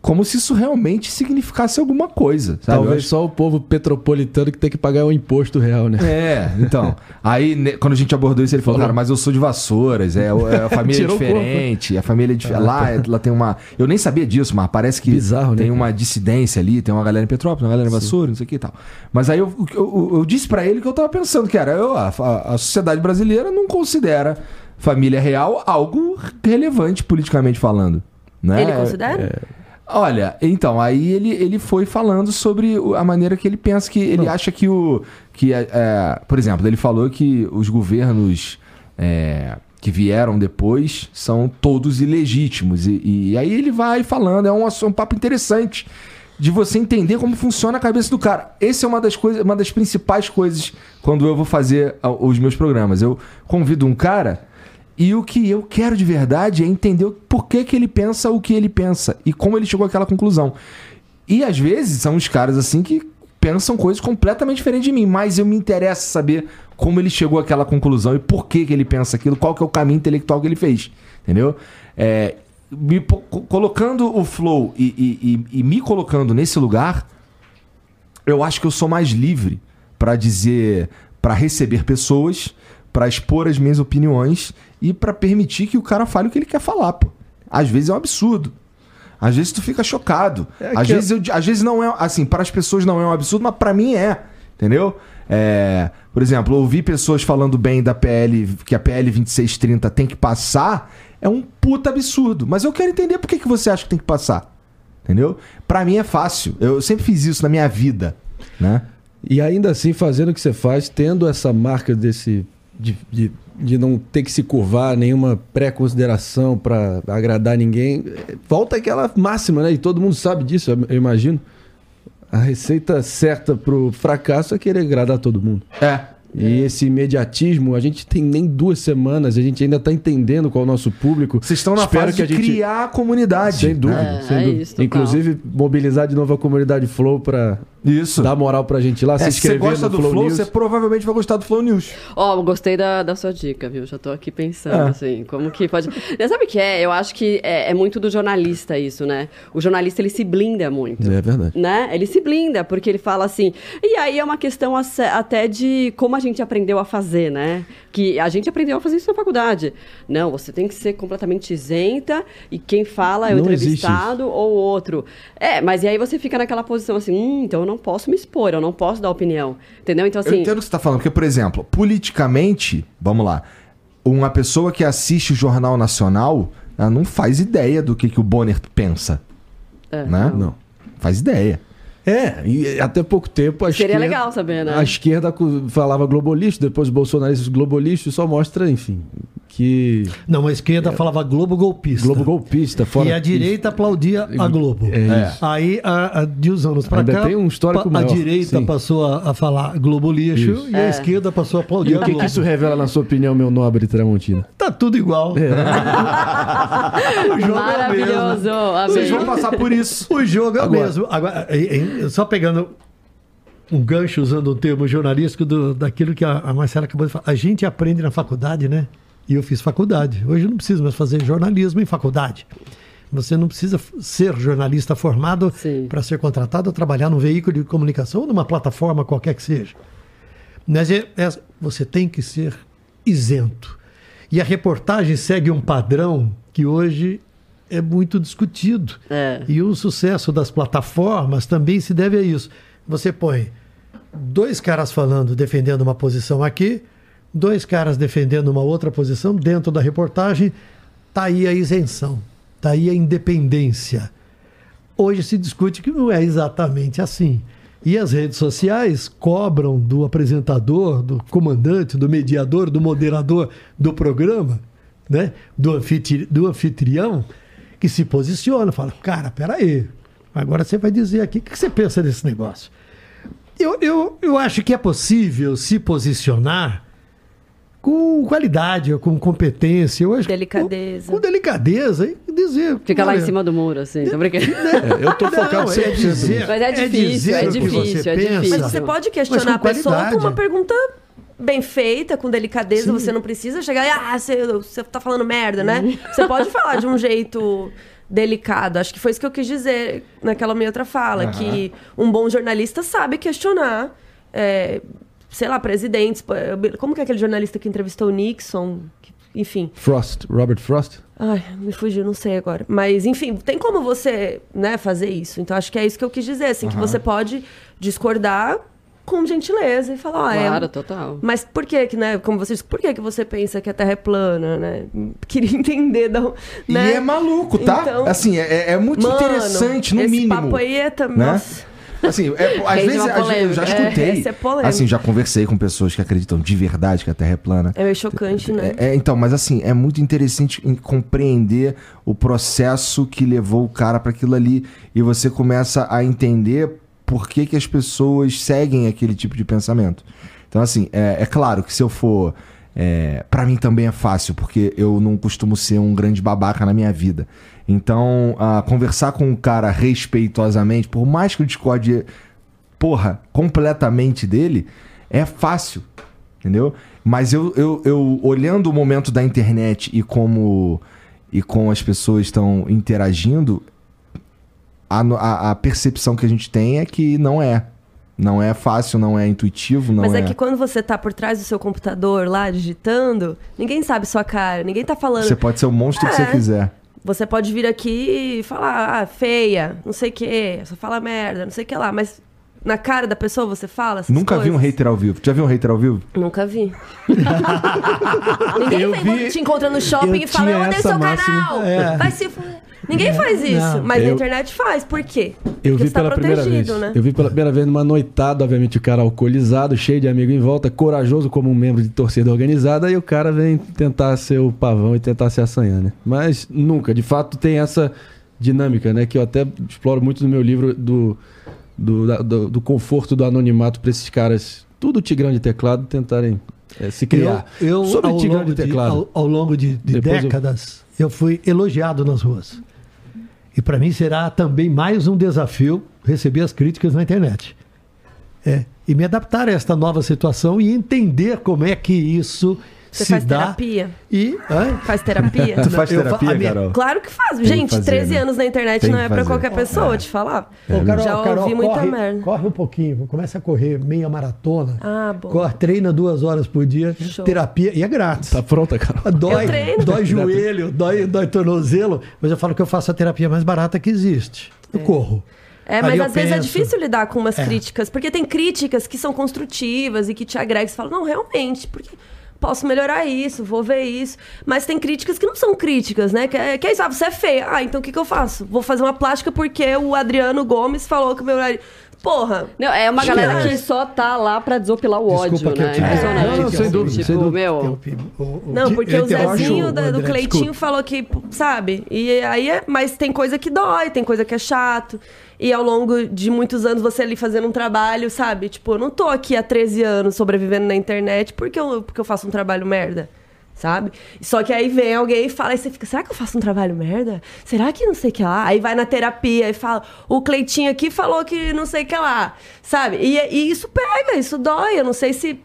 como se isso realmente significasse alguma coisa. Sabe? Talvez acho- só o povo petropolitano que tem que pagar o imposto real, né? é, então. Aí, ne- quando a gente abordou isso, ele falou, cara, mas eu sou de Vassouras, é, é a família é diferente, a família é diferente. Lá, ela tem uma. Eu nem sabia disso, mas parece que Bizarro, né, tem cara? uma dissidência ali, tem uma galera em Petrópolis, uma galera em Vassouras, não sei o que e tal. Mas aí eu, eu, eu disse pra ele que eu tava pensando, que era, eu, a, a- sociedade brasileira não considera família real algo relevante politicamente falando. Né? Ele considera? Olha, então, aí ele, ele foi falando sobre a maneira que ele pensa que ele acha que o. que é, é, Por exemplo, ele falou que os governos é, que vieram depois são todos ilegítimos. E, e aí ele vai falando, é um, um papo interessante de você entender como funciona a cabeça do cara. Essa é uma das coisas, uma das principais coisas quando eu vou fazer os meus programas. Eu convido um cara e o que eu quero de verdade é entender por que, que ele pensa o que ele pensa e como ele chegou àquela conclusão. E às vezes são os caras assim que pensam coisas completamente diferentes de mim, mas eu me interessa saber como ele chegou àquela conclusão e por que, que ele pensa aquilo, qual que é o caminho intelectual que ele fez, entendeu? É, me colocando o flow e, e- e- e me colocando nesse lugar, eu acho que eu sou mais livre pra dizer, pra receber pessoas, pra expor as minhas opiniões e pra permitir que o cara fale o que ele quer falar, pô. Às vezes é um absurdo. Às vezes tu fica chocado. É às, vezes eu- às vezes não é, assim, para as pessoas não é um absurdo, mas pra mim é, entendeu? É, por exemplo, ouvir pessoas falando bem da PL, que a PL 2630 tem que passar, é um puta absurdo. Mas eu quero entender por que, que você acha que tem que passar. Entendeu? Pra mim é fácil. Eu sempre fiz isso na minha vida, né? E ainda assim, fazendo o que você faz, tendo essa marca desse. De, de, de não ter que se curvar nenhuma pré-consideração pra agradar ninguém, volta aquela máxima, né? E todo mundo sabe disso, eu imagino. A receita certa pro fracasso é querer agradar todo mundo. É. E esse imediatismo, a gente tem nem duas semanas, a gente ainda tá entendendo qual é o nosso público. Vocês estão na Espero fase que a de gente- criar a comunidade. Sem dúvida? É, sem é dúvida. isso. Inclusive, mobilizar de novo a comunidade Flow pra Isso. dar moral pra gente lá, É, se se você gosta do Flow, News. você provavelmente vai gostar do Flow News. Ó, eu gostei da, da sua dica, viu? Já tô aqui pensando, É. assim, como que pode... Sabe o que é? Eu acho que é, é muito do jornalista isso, né? O jornalista, ele se blinda muito. É verdade. Né? Ele se blinda, porque ele fala assim... E aí é uma questão até de como a gente aprendeu a fazer, né? Que a gente aprendeu a fazer isso na faculdade. Não, você tem que ser completamente isenta e quem fala é o Não existe entrevistado ou outro. É, mas e aí você fica naquela posição assim, hum, então eu não posso me expor, eu não posso dar opinião. Entendeu? Então Eu assim... entendo o que você tá falando, porque, por exemplo, politicamente, vamos lá, uma pessoa que assiste o Jornal Nacional, ela não faz ideia do que, que o Bonner pensa, é, né? Não. Faz ideia. É, e até pouco tempo a Seria esquerda... legal saber, né? A esquerda falava globalista, depois os bolsonaristas globalista, só mostra, enfim, que Não, a esquerda falava Globo golpista. Globo golpista, fora... E a direita aplaudia a Globo. É isso. Aí, a, a- de uns anos pra Ainda cá, tem um histórico pa- a maior. direita Sim. passou a, a falar Globo lixo Isso. e a É. esquerda passou a aplaudir E a o que, Globo. que isso revela, na sua opinião, meu nobre Tramontina? Tá tudo igual. É. o jogo é o mesmo. Maravilhoso. Vocês amei. vão passar por isso. O jogo é o Agora- mesmo. Agora, só pegando um gancho usando um termo jornalístico do, daquilo que a, a Marcela acabou de falar. A gente aprende na faculdade, né? E eu fiz faculdade. Hoje eu não preciso mais fazer jornalismo em faculdade. Você não precisa ser jornalista formado para ser contratado a trabalhar num veículo de comunicação ou numa plataforma qualquer que seja. Mas é- é- você tem que ser isento. E a reportagem segue um padrão que hoje é muito discutido. É. E o sucesso das plataformas também se deve a isso. Você põe dois caras falando, defendendo uma posição aqui, dois caras defendendo uma outra posição dentro da reportagem, tá aí a isenção, tá aí a independência. Hoje se discute que não é exatamente assim. E as redes sociais cobram do apresentador, do comandante, do mediador, do moderador do programa, né? do, anfitri do anfitrião, que se posiciona, fala, cara, peraí, agora você vai dizer aqui, o que você pensa desse negócio? Eu, eu, eu acho que é possível se posicionar com qualidade, com competência. Eu acho, Delicadeza. Com, com delicadeza e dizer. Fica lá em olha, cima do muro, assim. Tô brincando. É, eu tô focado não, 100% é dizer. Mas é difícil, dizer é que difícil, você é pensa. difícil. Mas você pode questionar com a pessoa com qualidade. uma pergunta bem feita, com delicadeza. Sim. Você não precisa chegar e, ah, você, você tá falando merda, né? Você pode falar de um jeito delicado. Acho que foi isso que eu quis dizer naquela minha outra fala, que um bom jornalista sabe questionar, é, sei lá, presidentes. Como que é aquele jornalista que entrevistou o Nixon? Enfim. Frost, Robert Frost? Ai, me fugiu, não sei agora. Mas, enfim, tem como você, né, fazer isso. Então, acho que é isso que eu quis dizer, assim, que você pode discordar com gentileza e falar, ah, Claro, é... total. Mas por que que, né, como você disse, por que que você pensa que a Terra é plana, né? Queria entender, da, né? E é maluco, tá? Então- assim, é, é muito Mano, interessante, no esse mínimo. papo aí é... tam- né? Nossa. Assim, é, às vezes às vezes eu já. É, escutei. é polêmico. assim, já conversei com pessoas que acreditam de verdade que a Terra é plana. É meio chocante, né? É, é, então, mas assim, é muito interessante em compreender o processo que levou o cara para aquilo ali e você começa a entender por que, que as pessoas seguem aquele tipo de pensamento. Então, assim, é, é claro que se eu for. É, para mim também é fácil, porque eu não costumo ser um grande babaca na minha vida. Então, ah, conversar com o cara respeitosamente, por mais que eu discorde, porra, completamente dele, é fácil. Entendeu? Mas eu, eu, eu olhando o momento da internet e como e como as pessoas estão interagindo, a, a, a percepção que a gente tem é que não é. Não é fácil, não é intuitivo, não Mas é. é que quando você tá por trás do seu computador lá digitando, ninguém sabe sua cara, ninguém tá falando. Você pode ser o monstro que É. você quiser. Você pode vir aqui e falar, ah, feia, não sei o quê, só fala merda, não sei o que lá, mas na cara da pessoa você fala essas Nunca vi um coisas? hater ao vivo. Já viu um hater ao vivo? Nunca vi. Ninguém Eu vem vi- quando te encontra no shopping eu e fala, eu odeio seu máxima. canal, É. vai se fuder. Ninguém faz isso, Não. mas na Eu- internet faz. Por quê? Eu Porque vi você tá pela primeira vez. protegido, né? Eu vi pela primeira vez numa noitada, obviamente, o cara alcoolizado, cheio de amigo em volta, corajoso como um membro de torcida organizada, e o cara vem tentar ser o pavão e tentar se assanhar, né? Mas nunca, de fato, tem essa dinâmica, né? Que eu até exploro muito no meu livro do, do, da- do, do conforto do anonimato para esses caras, tudo tigrão de teclado, tentarem eh, se criar. Eu, eu Sobre ao, tigrão longo de de, teclado. ao, ao longo de, de Depois eu- décadas, eu... fui elogiado nas ruas. E para mim será também mais um desafio receber as críticas na internet. É, e me adaptar a esta nova situação e entender como é que isso Você se faz dá. terapia? E, hã? Faz terapia? Tu faz eu fa- terapia, a minha- Carol? Claro que faz. que Gente, fazer, 13 né? anos na internet Tem não é pra fazer. qualquer pessoa, te falar. Ô, Carol, Já Carol, ouvi muita corre, merda. corre um pouquinho, começa a correr meia maratona. Ah, bom. Corre, treina duas horas por dia, Show. terapia, e é grátis. Tá pronta, cara? Dói, Eu treino. dói joelho, dói, dói tornozelo, mas eu falo que eu faço a terapia mais barata que existe. Eu corro. É, mas às vezes é penso. difícil lidar com umas É. críticas, porque tem críticas que são construtivas e que te agregam. Você fala, não, realmente, porque posso melhorar isso, vou ver isso. Mas tem críticas que não são críticas, né? Que é, que é isso, ah, você é feia. Ah, então o que, que eu faço? Vou fazer uma plástica porque o Adriano Gomes falou que o meu nariz. Porra! Não, é uma galera que só tá lá pra desopilar o ódio, Desculpa que eu né? te Impressionante. Não, não, sem assim, dúvida, Tipo, sem dúvida. meu... O- o- Não, porque eu o Zezinho o da- do Cleitinho desculpa. falou que, sabe? E aí é. Mas tem coisa que dói, tem coisa que é chato. E ao longo de muitos anos você ali fazendo um trabalho, sabe? Tipo, eu não tô aqui há 13 anos sobrevivendo na internet porque eu, porque eu faço um trabalho merda. sabe? Só que aí vem alguém e fala, e você fica, será que eu faço um trabalho merda? Será que não sei o que lá? Aí vai na terapia e fala, o Cleitinho aqui falou que não sei o que lá, sabe? E, e isso pega, isso dói, eu não sei se...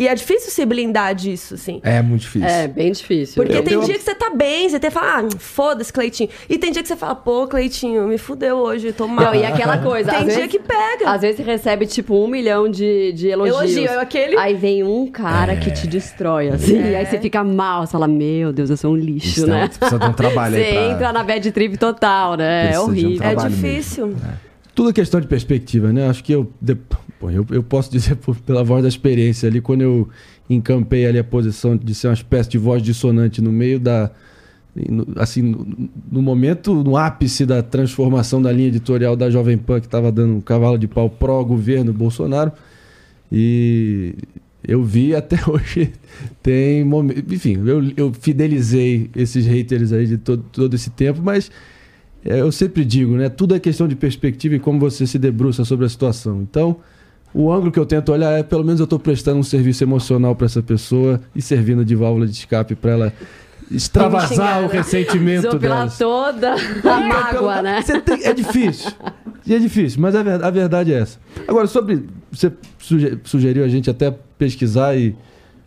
E é difícil se blindar disso, assim. É muito difícil. É, bem difícil. Porque Eu- tem eu- dia que você tá bem, você até fala, ah, foda-se, Cleitinho. E tem dia que você fala, pô, Cleitinho, me fudeu hoje, tô mal. Não, e aquela coisa. Tem às dia vezes- que pega. Às vezes você recebe, tipo, um milhão de, de elogios. Elogio, eu aquele- Aí vem um cara que te destrói, assim. É. E aí você fica mal, você fala, meu Deus, eu sou um lixo, Isso, né? não, você precisa de um trabalho aí Você pra- entra na bad trip total, né? É Precisa um horrível. É trabalho difícil. Tudo é questão de perspectiva, né? Acho que eu, eu, eu posso dizer por- pela voz da experiência ali, quando eu encampei ali a posição de ser uma espécie de voz dissonante no meio da. no- assim, no, no momento, no ápice da transformação da linha editorial da Jovem Pan, que estava dando um cavalo de pau pró-governo Bolsonaro. E eu vi até hoje, tem momentos. Enfim, eu, eu fidelizei esses haters aí de todo, todo esse tempo, mas é, eu sempre digo, né? Tudo é questão de perspectiva e como você se debruça sobre a situação. Então, o ângulo que eu tento olhar é, pelo menos eu estou prestando um serviço emocional para essa pessoa e servindo de válvula de escape para ela extravasar o né? ressentimento dela. toda a mágoa, né? Você tem- é difícil. E é difícil, mas a ver- a verdade é essa. Agora, sobre. Você suge- sugeriu a gente até pesquisar e.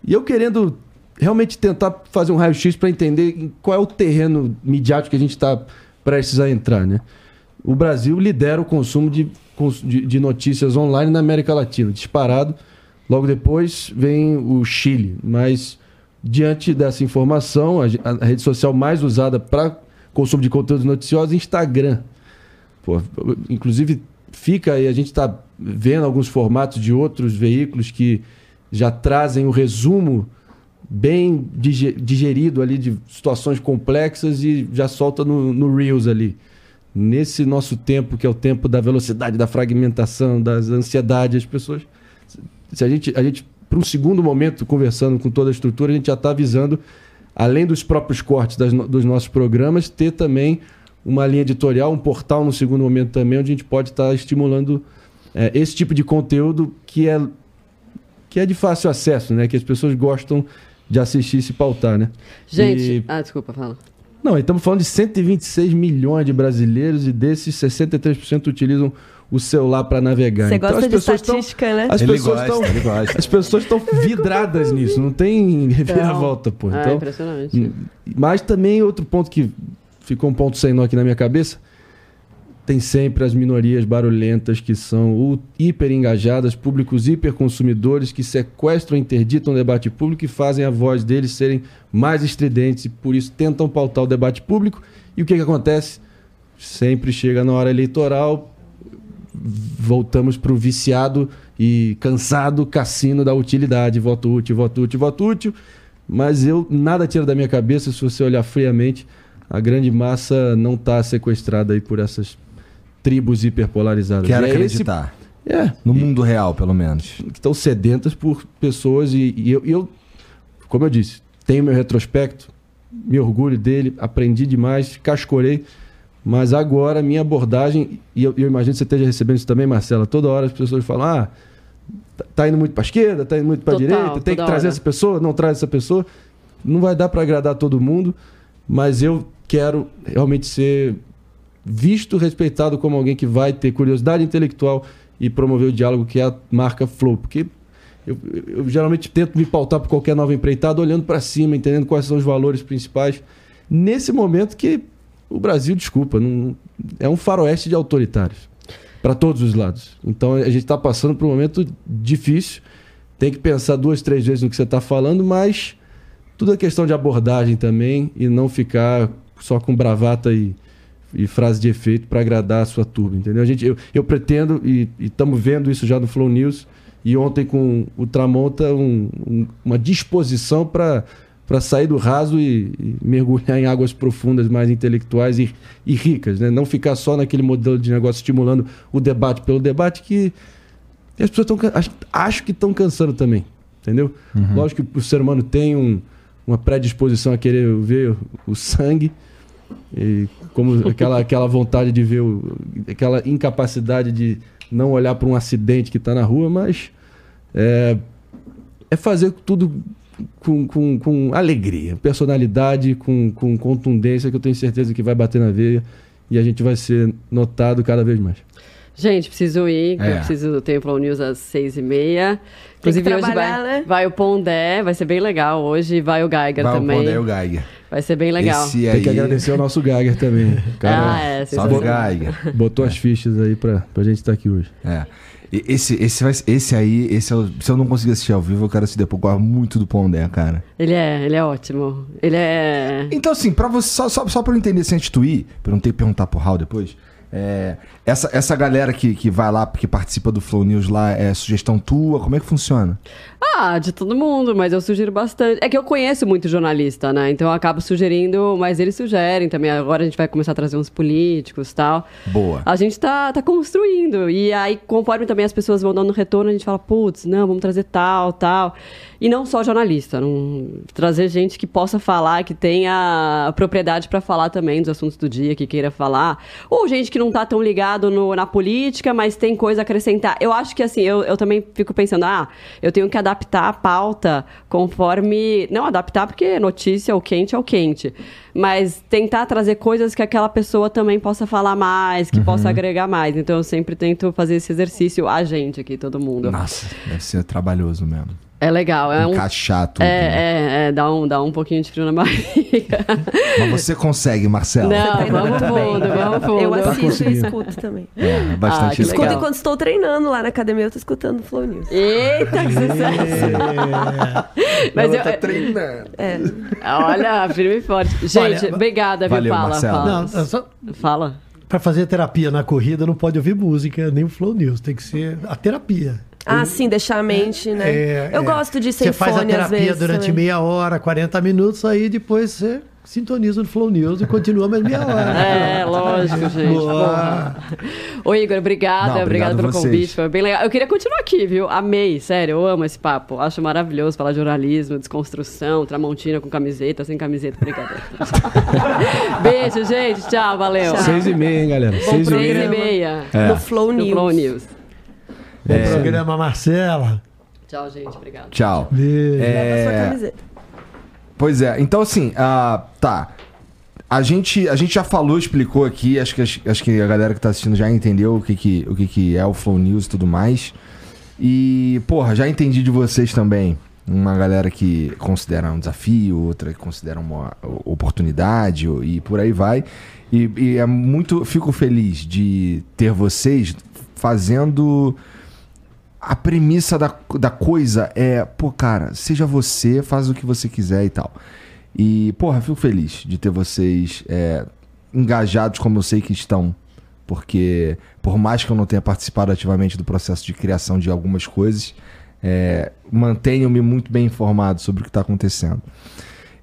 E eu querendo realmente tentar fazer um raio-x para entender qual é o terreno midiático que a gente está prestes a entrar, né? O Brasil lidera o consumo de, de, notícias online na América Latina, disparado. Logo depois vem o Chile, mas diante dessa informação, a, a rede social mais usada para consumo de conteúdos noticiosos é Instagram. Pô, inclusive, fica aí, a gente está vendo alguns formatos de outros veículos que já trazem o resumo bem dige- digerido ali de situações complexas e já solta no, no Reels ali. Nesse nosso tempo, que é o tempo da velocidade, da fragmentação, das ansiedades, as pessoas. Se a gente, a gente para um segundo momento, conversando com toda a estrutura, a gente já está avisando, além dos próprios cortes das dos nossos programas, ter também uma linha editorial, um portal no segundo momento também, onde a gente pode estar estimulando eh, esse tipo de conteúdo que é, que é de fácil acesso, né? Que as pessoas gostam de assistir e se pautar, né? Gente, E- ah, desculpa, fala. Não, estamos falando de 126 milhões de brasileiros e desses 63% utilizam o celular para navegar. Você Então, gosta as de pessoas tão- estatística, né? as Ele pessoas gosta, estão gosta. as pessoas estão vidradas nisso, não tem reviravolta, pô. Ah, Então, impressionante. Hum, Mas também outro ponto que ficou um ponto sem nó aqui na minha cabeça, tem sempre as minorias barulhentas que são hiper engajadas, públicos hiperconsumidores que sequestram, interditam o debate público e fazem a voz deles serem mais estridentes e por isso tentam pautar o debate público. E o que, que acontece? Sempre chega na hora eleitoral, voltamos para o viciado e cansado cassino da utilidade. Voto útil, voto útil, voto útil. Mas eu nada tira da minha cabeça se você olhar friamente. A grande massa não está sequestrada aí por essas tribos hiperpolarizadas. Quero E é esse- acreditar. É, No mundo real, pelo menos. que estão sedentas por pessoas e, e eu, e eu, como eu disse, tenho meu retrospecto, me orgulho dele, aprendi demais, cascorei, mas agora a minha abordagem, e eu, eu imagino que você esteja recebendo isso também, Marcela, toda hora as pessoas falam, ah, tá- tá indo muito para esquerda, tá indo muito para direita, tem que trazer hora. essa pessoa, não traz essa pessoa, não vai dar para agradar todo mundo, mas eu quero realmente ser visto, respeitado como alguém que vai ter curiosidade intelectual e promover o diálogo que é a marca Flow. Porque eu, eu- geralmente tento me pautar por qualquer nova empreitada olhando para cima, entendendo quais são os valores principais. Nesse momento que o Brasil, desculpa, não, é um faroeste de autoritários. Para todos os lados. Então a gente está passando por um momento difícil. Tem que pensar duas, três vezes no que você está falando, mas tudo é questão de abordagem também e não ficar só com bravata e, e frase de efeito para agradar a sua turma, entendeu? A gente, eu, eu pretendo, e estamos vendo isso já no Flow News, e ontem com o Tramonta, um- um- uma disposição para sair do raso e, e mergulhar em águas profundas mais intelectuais e, e ricas, né? Não ficar só naquele modelo de negócio estimulando o debate pelo debate que as pessoas estão acho, acho que estão cansando também, entendeu? Lógico que o ser humano tem um- uma predisposição a querer ver o sangue e como aquela, aquela vontade de ver o- aquela incapacidade de não olhar para um acidente que está na rua, mas é, é fazer tudo com, com, com alegria, personalidade, com, com contundência, que eu tenho certeza que vai bater na veia e a gente vai ser notado cada vez mais. Gente, preciso ir, É. eu preciso ter o Flow News às seis e meia. Inclusive, hoje trabalhar, vai, né? vai o Pondé, vai ser bem legal hoje. Vai o Geiger Vai o também. Pondé e o Geiger. Vai ser bem legal. Esse Tem aí... que agradecer ao nosso Geiger também. Cara, Ah, é, Salve. Geiger. botou as fichas aí pra, pra gente estar aqui hoje. É. E Esse, esse, vai, esse aí, esse é o- se eu não conseguir assistir ao vivo, eu quero assistir depois. Eu gosto muito do Pondé, cara. Ele é, ele é ótimo. Ele é. Então, assim, pra você, só, só, só pra eu entender sem instituir, pra eu não ter que perguntar pro Raul depois, é, essa, essa galera que, que vai lá, que participa do Flow News lá, é sugestão tua? Como é que funciona? Ah, de todo mundo, mas eu sugiro bastante. É que eu conheço muito jornalista, né? Então eu acabo sugerindo, mas eles sugerem também. Agora a gente vai começar a trazer uns políticos e tal. Boa. A gente tá, tá construindo. E aí, conforme também as pessoas vão dando retorno, a gente fala, putz, não, vamos trazer tal, tal. E não só jornalista, não... trazer gente que possa falar, que tenha propriedade para falar também dos assuntos do dia, que queira falar. Ou gente que não tá tão ligado no- na política, mas tem coisa a acrescentar. Eu acho que assim, eu, eu também fico pensando, ah, eu tenho que adaptar a pauta conforme. Não adaptar, porque notícia, o quente é o quente. Mas tentar trazer coisas que aquela pessoa também possa falar mais, que possa agregar mais. Então eu sempre tento fazer esse exercício, a gente aqui, todo mundo. Nossa, deve ser trabalhoso mesmo. É legal, é um. Encaixar tudo. né? É, é, é, dá um, dá um pouquinho de frio na barriga. Mas você consegue, Marcelo. Não, vamos fundo, vamos fundo. Eu Tá assisto e escuto também. É, bastante Ah. Escuto legal. enquanto estou treinando lá na academia, eu tô escutando o Flow News. Eita, que sucesso! Mas eu, tá treinando. É. olha, firme e forte. Gente, Olha, obrigada, viu? valeu, Fala, Marcelo. fala. Não, é só Fala. para fazer terapia na corrida não pode ouvir música, nem o Flow News, tem que ser a terapia. Ah, sim, deixar a mente, né? É, eu é. gosto de sem Você faz a fone às terapia vezes. durante também. meia hora, 40 minutos, aí depois você sintoniza no Flow News e continua mais meia hora. É, lógico, gente. Boa. Ô, Igor, obrigada. Não, obrigado obrigada pelo vocês. convite. Foi bem legal. Eu queria continuar aqui, viu? Amei, sério. Eu amo esse papo. Acho maravilhoso falar de jornalismo, desconstrução, tramontina com camiseta, sem camiseta. Obrigada. Beijo, gente. Tchau, valeu. Seis e meia, hein, galera? Bom Seis e três meia. e meia. É. No Flow No News. Flow News. Bom programa, Marcela. Tchau, gente. Obrigada. Tchau. É, camiseta. Pois é, então assim, ah, tá. A gente, a gente já falou, explicou aqui, acho que, acho que a galera que tá assistindo já entendeu o que, que, o que, que é o Flow News e tudo mais. E, porra, já entendi de vocês também. Uma galera que considera um desafio, outra que considera uma oportunidade e por aí vai. E, e é muito. Fico feliz de ter vocês fazendo a premissa da, da coisa é, pô, cara, seja você, faz o que você quiser e tal. E, porra, fico feliz de ter vocês é, engajados como eu sei que estão. Porque, por mais que eu não tenha participado ativamente do processo de criação de algumas coisas, é, mantenho-me muito bem informado sobre o que está acontecendo.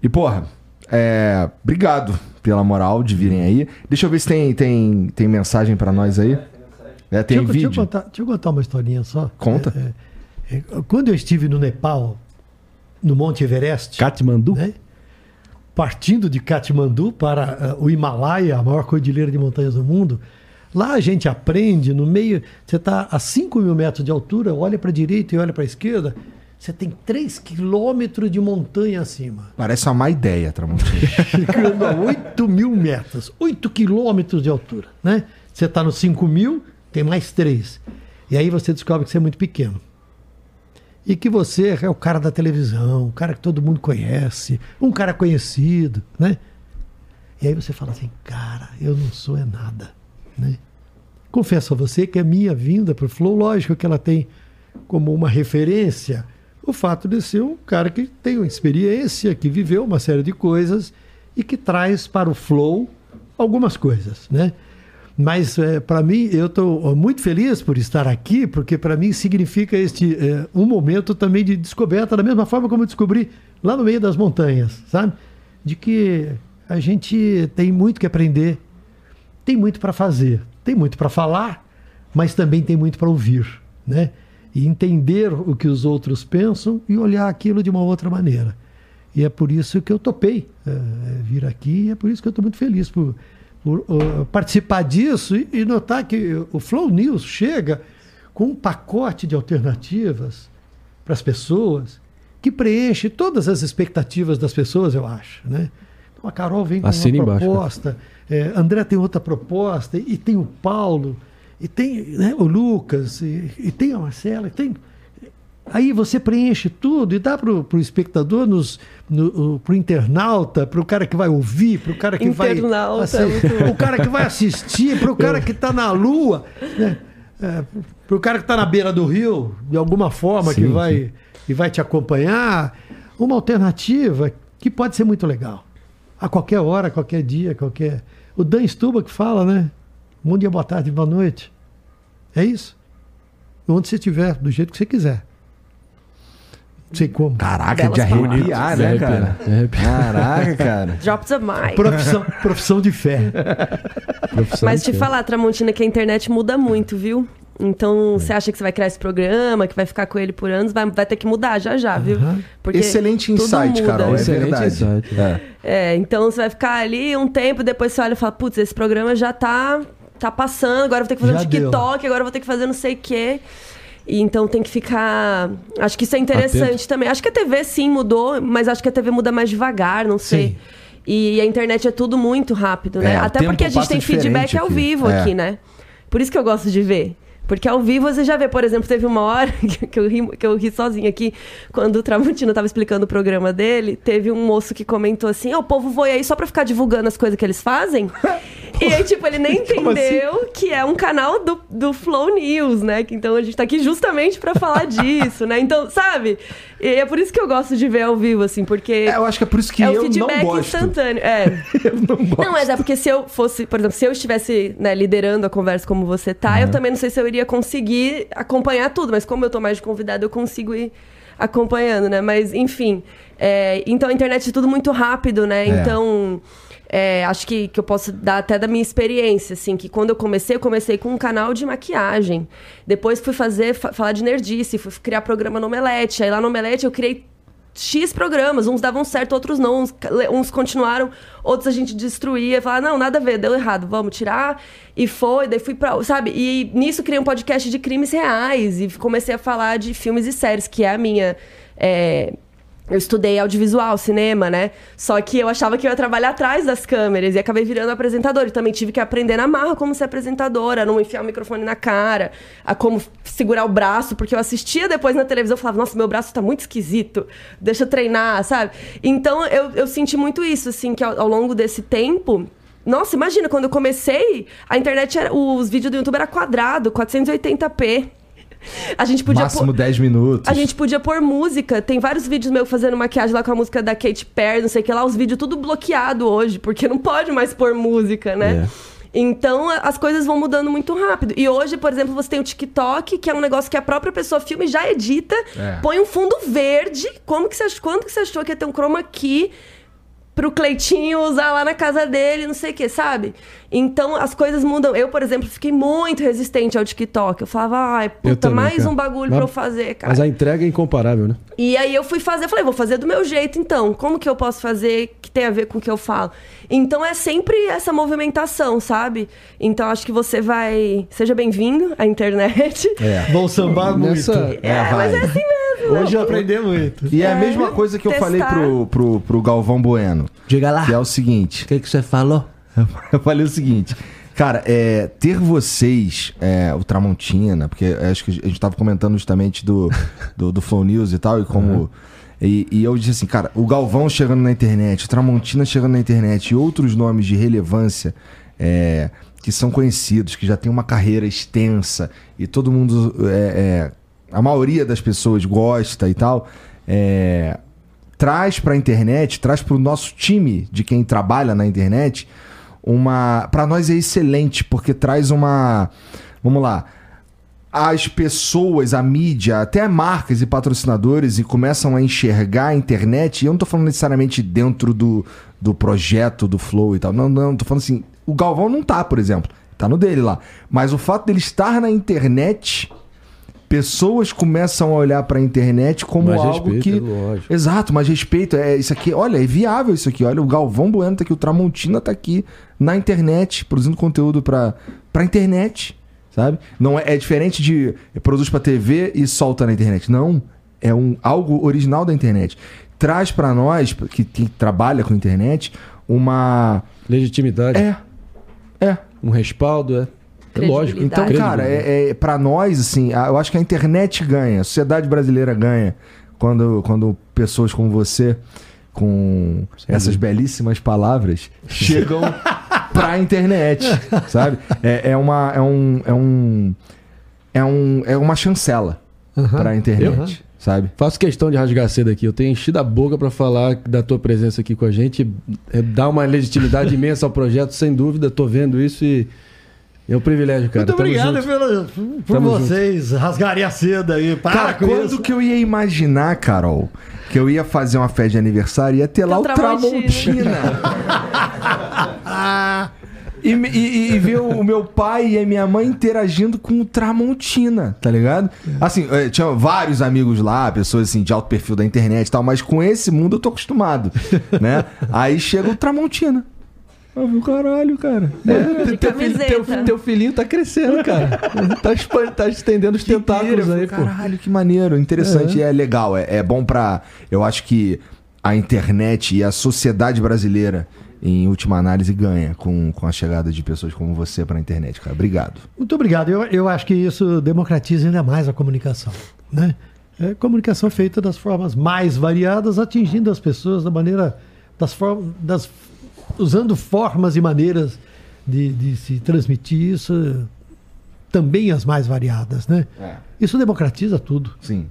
E, porra, é, obrigado pela moral de virem aí. Deixa eu ver se tem, tem, tem mensagem para nós aí. É, tem deixa, eu- deixa eu vídeo. contar, deixa eu contar uma historinha só. Conta. É, é, quando eu estive no Nepal, no Monte Everest, Katmandu? né, partindo de Katmandu para ah, o Himalaia, a maior cordilheira de montanhas do mundo, lá a gente aprende, no meio, você está a 5 mil metros de altura, olha para a direita e olha para a esquerda, você tem 3 quilômetros de montanha acima. Parece uma má ideia, Tramontina. Chegando a 8 mil metros, 8 quilômetros de altura, né? Você está no 5 mil, tem mais 3. E aí você descobre que você é muito pequeno. E que você é o cara da televisão, o cara que todo mundo conhece, um cara conhecido, né? E aí você fala assim, cara, eu não sou é nada, né? Confesso a você que a minha vinda para o Flow, lógico que ela tem como uma referência o fato de ser um cara que tem uma experiência, que viveu uma série de coisas e que traz para o Flow algumas coisas, né? Mas para mim, eu estou muito feliz por estar aqui, porque para mim significa este eh, um momento também de descoberta, da mesma forma como eu descobri lá no meio das montanhas, sabe? De que a gente tem muito que aprender, tem muito para fazer, tem muito para falar, mas também tem muito para ouvir, né? E entender o que os outros pensam e olhar aquilo de uma outra maneira. E é por isso que eu topei eh, vir aqui, e é por isso que eu estou muito feliz por, participar disso e, notar que o Flow News chega com um pacote de alternativas para as pessoas que preenche todas as expectativas das pessoas, eu acho. Né? Então, a Carol vem com Assina uma embaixo, proposta, é, André tem outra proposta, e tem o Paulo, e tem né, o Lucas, e, e tem a Marcela, e tem. Aí você preenche tudo e dá para o espectador, nos, no, para o internauta, para o cara que vai ouvir, para o cara que Internauta, vai. é o cara que vai assistir, para o cara que está na lua, né? para o cara que está na beira do rio, de alguma forma, que, Sim, vai, que vai te acompanhar. Uma alternativa que pode ser muito legal. A qualquer hora, a qualquer dia, qualquer. O Dan Stuba que fala, né? Bom dia, boa tarde, boa noite. É isso. Onde você estiver, do jeito que você quiser. Não sei como. Caraca, de arrepiar, né, É, cara? é, é. Caraca, cara. Drop the mic. Profissão, profissão de fé. Profissão Mas te de- falar, Tramontina, que a internet muda muito, viu? Então, você acha que você vai criar esse programa, que vai ficar com ele por anos, vai, vai ter que mudar já já, viu? Porque Excelente insight, muda. Carol. É Excelente verdade. insight. É. É, então você vai ficar ali um tempo, depois você olha e fala, putz, esse programa já tá, tá passando, agora eu vou ter que fazer Já um TikTok, agora eu vou ter que fazer não sei o quê. E então tem que ficar. Acho que isso é interessante Atento. também. Acho que a TV sim mudou, mas acho que a TV muda mais devagar, não sei. Sim. E a internet é tudo muito rápido, né? É, Até porque a gente tem feedback diferente ao aqui. vivo É. aqui, né? Por isso que eu gosto de ver. Porque ao vivo você já vê, por exemplo, teve uma hora que eu ri, que eu ri sozinha aqui, quando o Tramontino tava explicando o programa dele, teve um moço que comentou assim: "Ó, o povo foi aí só pra ficar divulgando as coisas que eles fazem?" e aí, tipo, ele nem assim? entendeu que é um canal do, do Flow News, né? Que Então a gente tá aqui justamente pra falar disso, né? Então, sabe? E é por isso que eu gosto de ver ao vivo, assim, porque. É, eu acho que é por isso que é o eu feedback não gosto. instantâneo. É. não, mas é porque se eu fosse, por exemplo, se eu estivesse né, liderando a conversa como você tá, Uhum. eu também não sei se eu iria conseguir acompanhar tudo, mas como eu tô mais de convidado, eu consigo ir acompanhando, né? Mas, enfim. é, então a internet é tudo muito rápido, né? É. Então. é, acho que, que eu posso dar até da minha experiência, assim, que quando eu comecei, eu comecei com um canal de maquiagem. Depois fui fazer, fa- falar de nerdice, fui criar programa no Omelete. Aí lá no Omelete eu criei X programas, uns davam certo, outros não, uns, uns continuaram, outros a gente destruía, falava, não, nada a ver, deu errado, vamos tirar. E foi, daí fui pra, sabe? E nisso criei um podcast de crimes reais e comecei a falar de filmes e séries, que é a minha. é, eu estudei audiovisual, cinema, né? Só que eu achava que eu ia trabalhar atrás das câmeras e acabei virando apresentadora. E também tive que aprender na marra como ser apresentadora, não enfiar o microfone na cara, a como segurar o braço, porque eu assistia depois na televisão e falava, nossa, meu braço tá muito esquisito, deixa eu treinar, sabe? Então eu, eu senti muito isso, assim, que ao, ao longo desse tempo. Nossa, imagina, quando eu comecei, a internet era. Os vídeos do YouTube era quadrado, 480p. A gente podia Máximo pôr- 10 minutos. a gente podia pôr música. Tem vários vídeos meus fazendo maquiagem lá com a música da Katy Perry, não sei o que lá. Os vídeos tudo bloqueado hoje, porque não pode mais pôr música, né? É. Então as coisas vão mudando muito rápido. E hoje, por exemplo, você tem o TikTok, que é um negócio que a própria pessoa filma e já edita, É. põe um fundo verde. Como que você ach- quando que você achou que ia ter um chroma key pro Cleitinho usar lá na casa dele, não sei o que, sabe? Então as coisas mudam. Eu, por exemplo, fiquei muito resistente ao TikTok. Eu falava, ai, puta, também, mais cara. um bagulho Mas- pra eu fazer, cara. Mas a entrega é incomparável, né? E aí eu fui fazer, falei, vou fazer do meu jeito então. Como que eu posso fazer que tem a ver com o que eu falo? Então é sempre essa movimentação, sabe? Então acho que você vai. Seja bem-vindo à internet. É. Vão sambar Nessa- muito. É, vai. Hoje eu aprendi muito. E é a É, mesma coisa que eu testar. falei pro, pro, pro Galvão Bueno. Diga lá. Que é o seguinte. O que, que você falou? Eu falei o seguinte. Cara, é, ter vocês, é, o Tramontina, porque acho que a gente tava comentando justamente do, do, do Flow News e tal, e como. E, e eu disse assim, cara, o Galvão chegando na internet, o Tramontina chegando na internet e outros nomes de relevância é, que são conhecidos, que já tem uma carreira extensa e todo mundo. é, é, a maioria das pessoas gosta e tal. É, traz para a internet, traz para o nosso time de quem trabalha na internet uma, para nós é excelente porque traz uma, vamos lá, as pessoas, a mídia, até marcas e patrocinadores e começam a enxergar a internet. E eu não tô falando necessariamente dentro do, do projeto do Flow e tal. Não, não, tô falando assim. O Galvão não tá, por exemplo. Tá no dele lá. Mas o fato dele estar na internet, pessoas começam a olhar pra internet como Mais algo respeito, que. é lógico. Exato, mas respeito. É isso aqui. Olha, é viável isso aqui. Olha, o Galvão Bueno tá aqui, o Tramontina tá aqui na internet, produzindo conteúdo pra, pra internet. Sabe? Não é, é diferente de produz pra TV e solta na internet. Não. é um, algo original da internet. Traz pra nós, que, que trabalha com internet, uma. Legitimidade. É. É. Um respaldo, é. É lógico. Então, cara, é, é, para nós, assim, eu acho que a internet ganha, a sociedade brasileira ganha quando, quando pessoas como você, com essas belíssimas palavras, chegam pra internet, sabe? É, é uma. É um. É um. É, um, é uma chancela pra internet, sabe? Faço questão de rasgar cedo aqui. Eu tenho enchido a boca pra falar da tua presença aqui com a gente. É, dá uma legitimidade imensa ao projeto, sem dúvida. Tô vendo isso e é um privilégio, cara. Muito Tamo obrigado junto. pela, por Tamo vocês rasgarem a seda aí. Para Cara, com quando isso. que eu ia imaginar, Carol, que eu ia fazer uma festa de aniversário e ia ter lá o Tramontina. Tramontina. E, e- e ver o meu pai e a minha mãe interagindo com o Tramontina, tá ligado? Assim, eh, tinha vários amigos lá, pessoas assim, de alto perfil da internet e tal, mas com esse mundo eu tô acostumado, né? Aí chega o Tramontina. Eu vi, caralho, cara. De Teu, filho- teu- teu filhinho tá crescendo, cara. tá, expan- tá estendendo os Que tentáculos pira, aí, pô. Caralho, que maneiro, interessante. E é legal, é, é bom pra. Eu acho que a internet e a sociedade brasileira, em última análise, ganha com, com a chegada de pessoas como você pra internet, cara. Obrigado. Muito obrigado. Eu, eu acho que isso democratiza ainda mais a comunicação. Né? É comunicação feita das formas mais variadas, atingindo as pessoas da maneira. Das formas, das, usando formas e maneiras de, de se transmitir isso, também as mais variadas. Né? É. Isso democratiza tudo. Sim.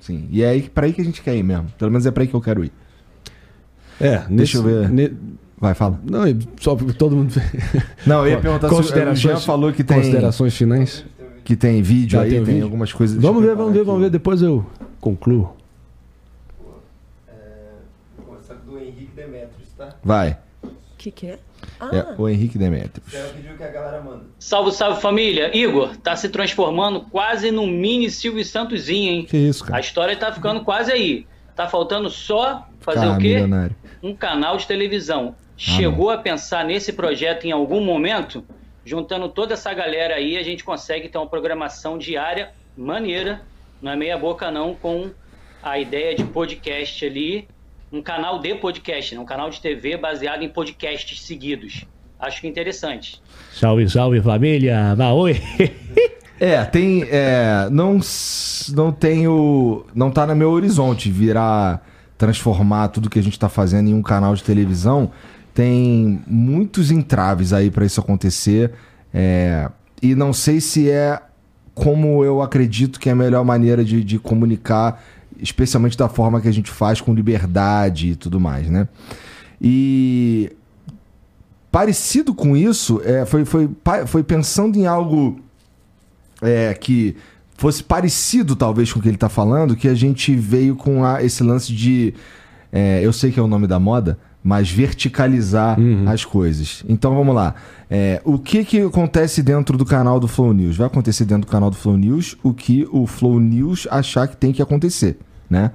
Sim. E é aí, pra aí que a gente quer ir mesmo. Pelo menos é pra aí que eu quero ir. É, Deixa eu ver. ne- Vai, fala. não, só porque todo mundo. Não, eu ia perguntar se o Jean falou que tem, Considerações finais. que tem vídeo Já aí, tem tem, vídeo? algumas coisas. Vamos ver, vamos ver, preparar vamos ver. Depois eu concluo. Começar do Henrique Demetrios, tá? aqui. Vai. O que, que é? Ah, É o Henrique Demetrios. É o vídeo que a galera manda. Salve, salve família! Igor, tá se transformando quase num mini Silvio Santosinho, hein? Que isso, A cara? história tá ficando quase aí. Tá faltando só fazer Cara, o quê? milionário. Um canal de televisão. Chegou a pensar nesse projeto em algum momento? Juntando toda essa galera aí, a gente consegue ter uma programação diária maneira, não é meia boca não, com a ideia de podcast ali, um canal de podcast, né? um canal de TV baseado em podcasts seguidos. Acho que interessante. Salve, salve família! Maoi! É, tem. É, não, não tenho. Não tá no meu horizonte virar. Transformar tudo que a gente tá fazendo em um canal de televisão. Tem muitos entraves aí pra isso acontecer. é, e não sei se é como eu acredito que é a melhor maneira de, de comunicar, especialmente da forma que a gente faz com liberdade e tudo mais, né? E parecido com isso, é, foi, foi, foi pensando em algo é, que fosse parecido, talvez, com o que ele tá falando, que a gente veio com a- esse lance de. é, eu sei que é o nome da moda, mas verticalizar as coisas. Então vamos lá. É, o que, que acontece dentro do canal do Flow News? Vai acontecer dentro do canal do Flow News o que o Flow News achar que tem que acontecer, né?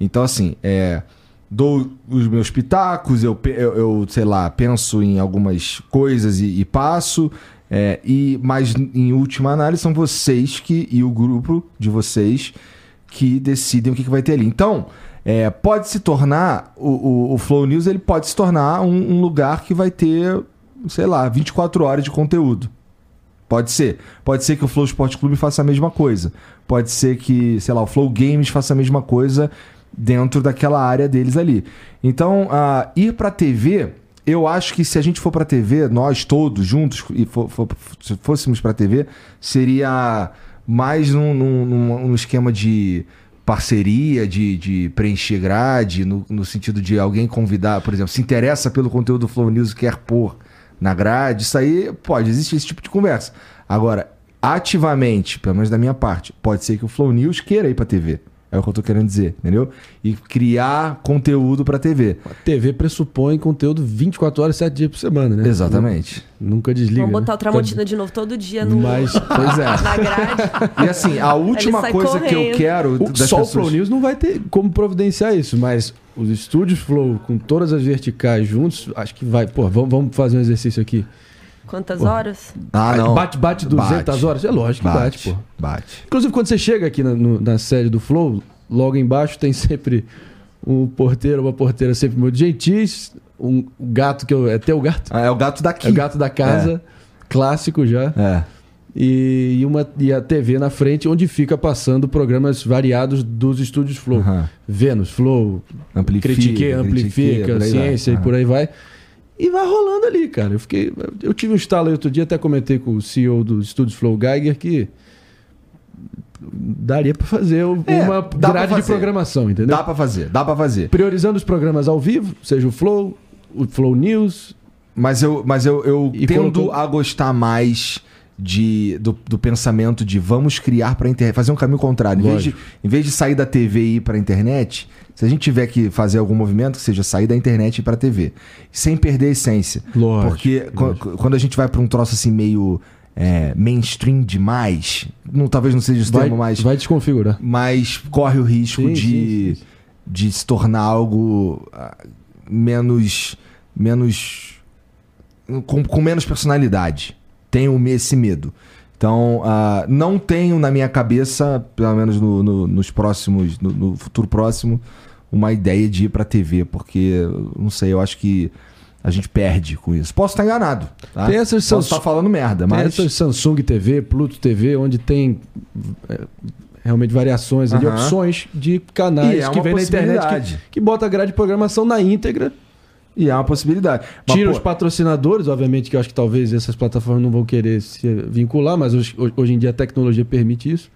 Então, assim, é, dou os meus pitacos, eu, eu, eu, sei lá, penso em algumas coisas e, e passo. é, e Mas, em última análise, são vocês que e o grupo de vocês que decidem o que, que vai ter ali. Então, é, pode se tornar, o, o, o Flow News ele pode se tornar um, um lugar que vai ter, sei lá, 24 horas de conteúdo. Pode ser. Pode ser que o Flow Esporte Clube faça a mesma coisa. Pode ser que, sei lá, o Flow Games faça a mesma coisa dentro daquela área deles ali. Então, ah, ir pra TV, eu acho que se a gente for pra TV, nós todos juntos, e for- for- se fôssemos pra TV, seria mais num, num, num- num esquema de parceria, de, de preencher grade, no, no sentido de alguém convidar, por exemplo, se interessa pelo conteúdo do Flow News e quer pôr na grade, isso aí pode, existe esse tipo de conversa. Agora, ativamente, pelo menos da minha parte, pode ser que o Flow News queira ir pra TV. É o que eu tô querendo dizer, entendeu? E criar conteúdo pra TV. A TV pressupõe conteúdo 24 horas, 7 dias por semana, né? Exatamente. Nunca desliga. Vamos botar né? o Tramontina de novo todo dia no, Mas, Pois é. na grade. E assim, a última coisa que eu correndo. quero o, das só o pessoas... Flow News não vai ter como providenciar isso, mas os estúdios Flow com todas as verticais juntos, acho que vai. Pô, vamos, vamos fazer um exercício aqui. Quantas horas? Ah, não. Bate, bate 200 Bate. horas? É lógico que bate, pô. Bate. Inclusive, quando você chega aqui na, no- na série do Flow, logo embaixo tem sempre um porteiro, uma porteira sempre muito gentis, um gato que eu. É teu gato? Ah, é o gato daqui. É o gato da casa, clássico já. É. E, e uma, e a TV na frente, onde fica passando programas variados dos estúdios Flow. Aham. Vênus, Flow, Amplifica, Critique, Amplifica, por aí vai. Ciência e Aham. por aí vai. E vai rolando ali, cara. Eu fiquei. Eu tive um estalo aí outro dia, até comentei com o CEO do Estúdios Flow Geiger que daria pra fazer É, uma pra grade de fazer. programação, entendeu? Dá pra fazer, dá pra fazer. Priorizando os programas ao vivo, seja o Flow, o Flow News. Mas eu, mas eu, eu tendo colocou- a gostar mais de, do, do pensamento de vamos criar pra internet, fazer um caminho contrário. Em vez, de, em vez de sair da TV e ir pra internet, se a gente tiver que fazer algum movimento, que seja sair da internet e ir pra TV. Sem perder a essência. Lógico, Porque qu- quando a gente vai pra um troço assim meio é, mainstream demais, não, talvez não seja o Vai, termo mais vai desconfigurar. mas corre o risco Sim, de, sim, sim, de se tornar algo ah, menos. menos. com, com menos personalidade. Tenho esse medo. Então, ah, não tenho na minha cabeça, pelo menos no, no- nos próximos. No, no futuro próximo, uma ideia de ir pra TV, porque, não sei, eu acho que a gente perde com isso. Posso estar enganado. Tá? Tem essas Posso Samsung- estar falando merda, Tem mas. essas Samsung TV, Pluto TV, onde tem é, realmente variações ali, Aham. opções de E canais é que vem na internet que, que bota a grade de programação na íntegra, E é uma possibilidade. Mas, tira pô, os patrocinadores, obviamente que eu acho que talvez essas plataformas não vão querer se vincular, mas hoje, hoje em dia a tecnologia permite isso.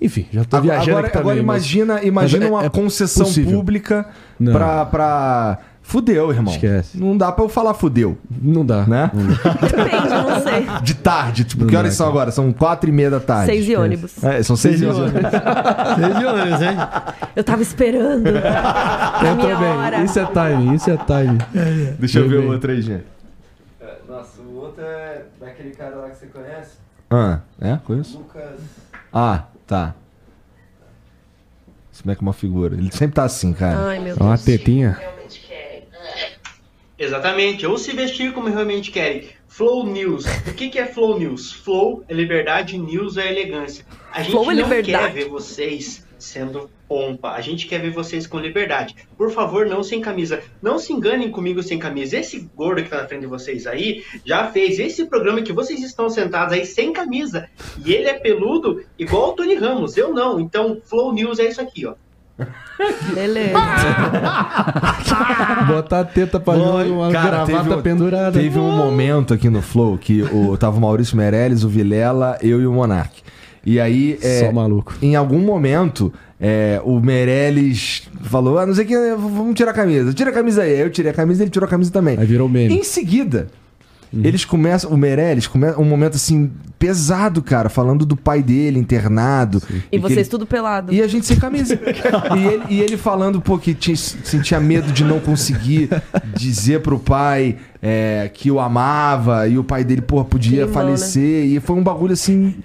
Enfim, já Agora, viajando agora, aqui também. agora mas- imagina, imagina mas é- uma é concessão possível. pública Não. Fudeu, irmão. Esquece. Não dá pra eu falar fudeu, Não dá. né? Depende, não sei. De tarde, tipo, Não que dá, horas são agora? São quatro e meia da tarde. Seis e ônibus. É, são seis, e ônibus. Seis de ônibus, hein? Eu tava esperando. minha bem. hora. Isso é timing, isso é timing. Deixa eu ver Bem. o outro aí, gente. Nossa, o outro é daquele cara lá que você conhece, Ah, é? Conheço? Lucas. Ah, tá. Esse moleque é uma figura. Ele sempre tá assim, cara. Ai, meu Deus. tetinha. Exatamente, ou se vestir como realmente querem. Flow News. O que, que é Flow News? Flow é liberdade, News é elegância. A gente Flow é não quer liberdade. ver vocês sendo pompa. A gente quer ver vocês com liberdade. Por favor, não sem camisa. Não se enganem comigo sem camisa. Esse gordo que tá na frente de vocês aí já fez esse programa que vocês estão sentados aí sem camisa. E ele é peludo igual o Tony Ramos. Eu não. Então, Flow News é isso aqui, ó. Beleza. Botar a teta pra Oi, jogo, uma cara, gravata teve um- pendurada. Teve um momento aqui no Flow que o, tava o Maurício Meirelles, o Vilela, eu e o Monark. E aí, é, Só maluco. em algum momento, é, o Meirelles falou: Ah, não sei o que, vamos tirar a camisa. Tira a camisa aí. Aí eu tirei a camisa e ele tirou a camisa também. Aí virou meme. Em seguida, Uhum. eles começam, o Meirelles começa um momento assim, pesado, cara, falando do pai dele internado. E que vocês ele- tudo pelado. e a gente sem camisa. e, ele, e ele falando, pô, que tinha- sentia medo de não conseguir dizer pro pai é, que o amava. E o pai dele, pô, podia Climão, falecer. E foi um bagulho assim.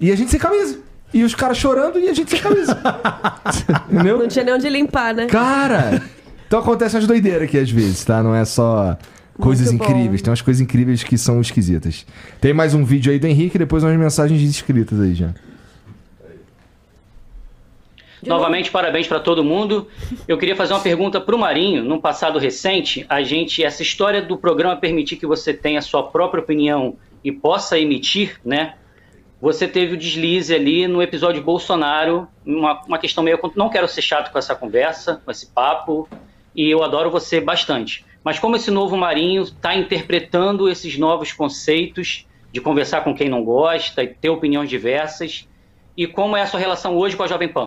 E a gente sem camisa. E os caras chorando e a gente sem camisa. Entendeu? Não tinha nem onde limpar, né? Cara! Então acontece umas doideiras aqui às vezes, tá? Não é só coisas Muito bom. incríveis. Tem umas coisas incríveis que são esquisitas. Tem mais um vídeo aí do Henrique e depois umas mensagens escritas aí já. Novamente, parabéns para todo mundo. Eu queria fazer uma pergunta para o Marinho. Num passado recente, a gente, essa história do programa permitir que você tenha a sua própria opinião e possa emitir, né? Você teve o deslize ali no episódio Bolsonaro, uma, uma questão meio. Não quero ser chato com essa conversa, com esse papo, e eu adoro você bastante. Mas como esse novo Marinho está interpretando esses novos conceitos de conversar com quem não gosta e ter opiniões diversas, e como é a sua relação hoje com a Jovem Pan?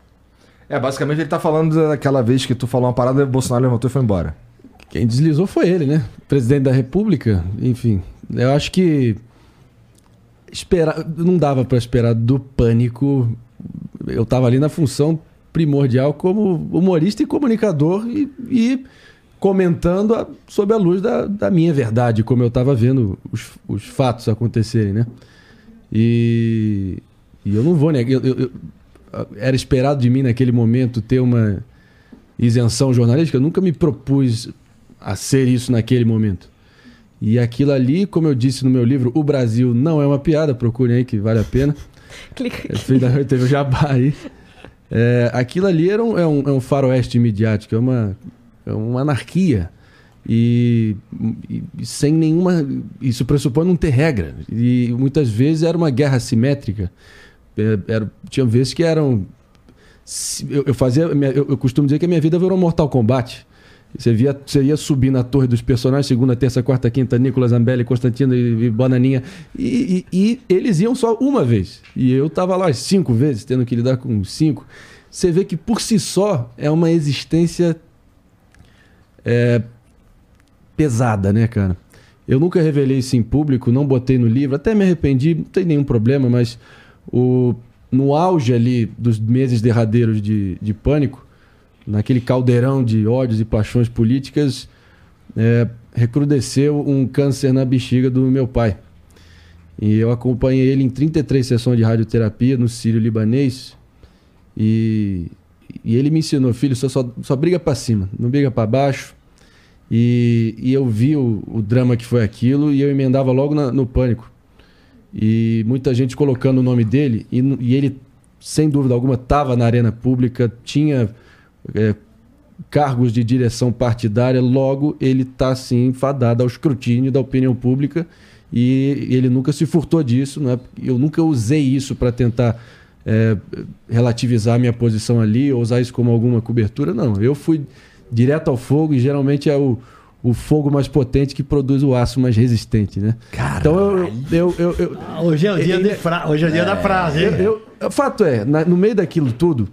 É, basicamente ele tá falando daquela vez que tu falou uma parada e o Bolsonaro levantou e foi embora. Quem deslizou foi ele, né? Presidente da República, enfim. Eu acho que esperar, não dava pra esperar do pânico. Eu tava ali na função primordial como humorista e comunicador e, e comentando a- sob a luz da, da minha verdade, como eu tava vendo os, os fatos acontecerem, né? E, e eu não vou negar. eu- eu- eu- era esperado de mim naquele momento ter uma isenção jornalística. Eu nunca me propus a ser isso naquele momento. E aquilo ali, como eu disse no meu livro, O Brasil não é uma piada, procurem aí que vale a pena. Clica Eu aqui. da- Teve o jabá aí. É, aquilo ali era um, é, um, é um faroeste midiático, é uma, é uma anarquia. E, e- sem nenhuma. Isso pressupõe não ter regra. E muitas vezes era uma guerra simétrica. É, era- tinha vezes que eram. Eu, eu fazia. Eu, eu costumo dizer que a minha vida virou Mortal Kombat. Você, via, você ia subir na torre dos personagens, segunda, terça, quarta, quinta, Nicolas Zambelli, Constantino e, e Bananinha. E, e- eles iam só uma vez. E eu tava lá cinco vezes, tendo que lidar com cinco. Você vê que por si só é uma existência é, pesada, né, cara? Eu nunca revelei isso em público, não botei no livro, até me arrependi, não tem nenhum problema, mas o, no auge ali dos meses derradeiros de, de pânico, naquele caldeirão de ódios e paixões políticas, é, recrudesceu um câncer na bexiga do meu pai. E eu acompanhei ele em 33 sessões de radioterapia no Sírio Libanês. E, e ele me ensinou, filho, só, só, só briga pra cima, não briga pra baixo. E, e eu vi o, o drama que foi aquilo e eu emendava logo na- no pânico. E muita gente colocando o nome dele, e, e ele, sem dúvida alguma, estava na arena pública, tinha é, cargos de direção partidária, logo ele está sim fadado ao escrutínio da opinião pública e ele nunca se furtou disso. Não é? Eu nunca usei isso para tentar é, relativizar a minha posição ali ou usar isso como alguma cobertura, não. Eu fui direto ao fogo e geralmente é o, o fogo mais potente que produz o aço mais resistente, né? Então eu, eu, eu, eu- Hoje é o dia, de fra... Hoje é o dia da frase, hein? eu- eu- o fato é, na- no meio daquilo tudo,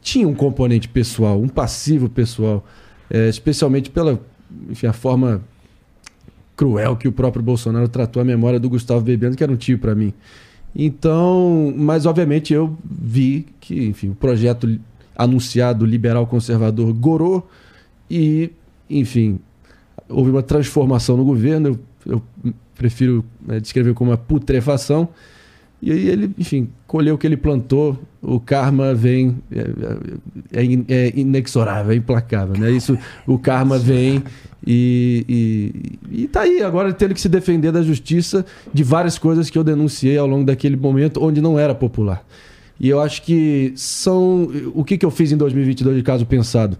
tinha um componente pessoal, um passivo pessoal, é, especialmente pela enfim, a forma cruel que o próprio Bolsonaro tratou a memória do Gustavo Bebendo, que era um tio para mim. Então, mas obviamente eu vi que, enfim, o projeto anunciado liberal conservador gorou e, enfim, houve uma transformação no governo. Eu, eu prefiro né, descrever como uma putrefação. E aí ele, enfim, colheu o que ele plantou, o karma vem, é, é in- é inexorável, é implacável, né? Isso, o karma vem e, e, e tá aí agora tendo que se defender da justiça de várias coisas que eu denunciei ao longo daquele momento onde não era popular. E eu acho que são... O que, que eu fiz em 2022 de caso pensado?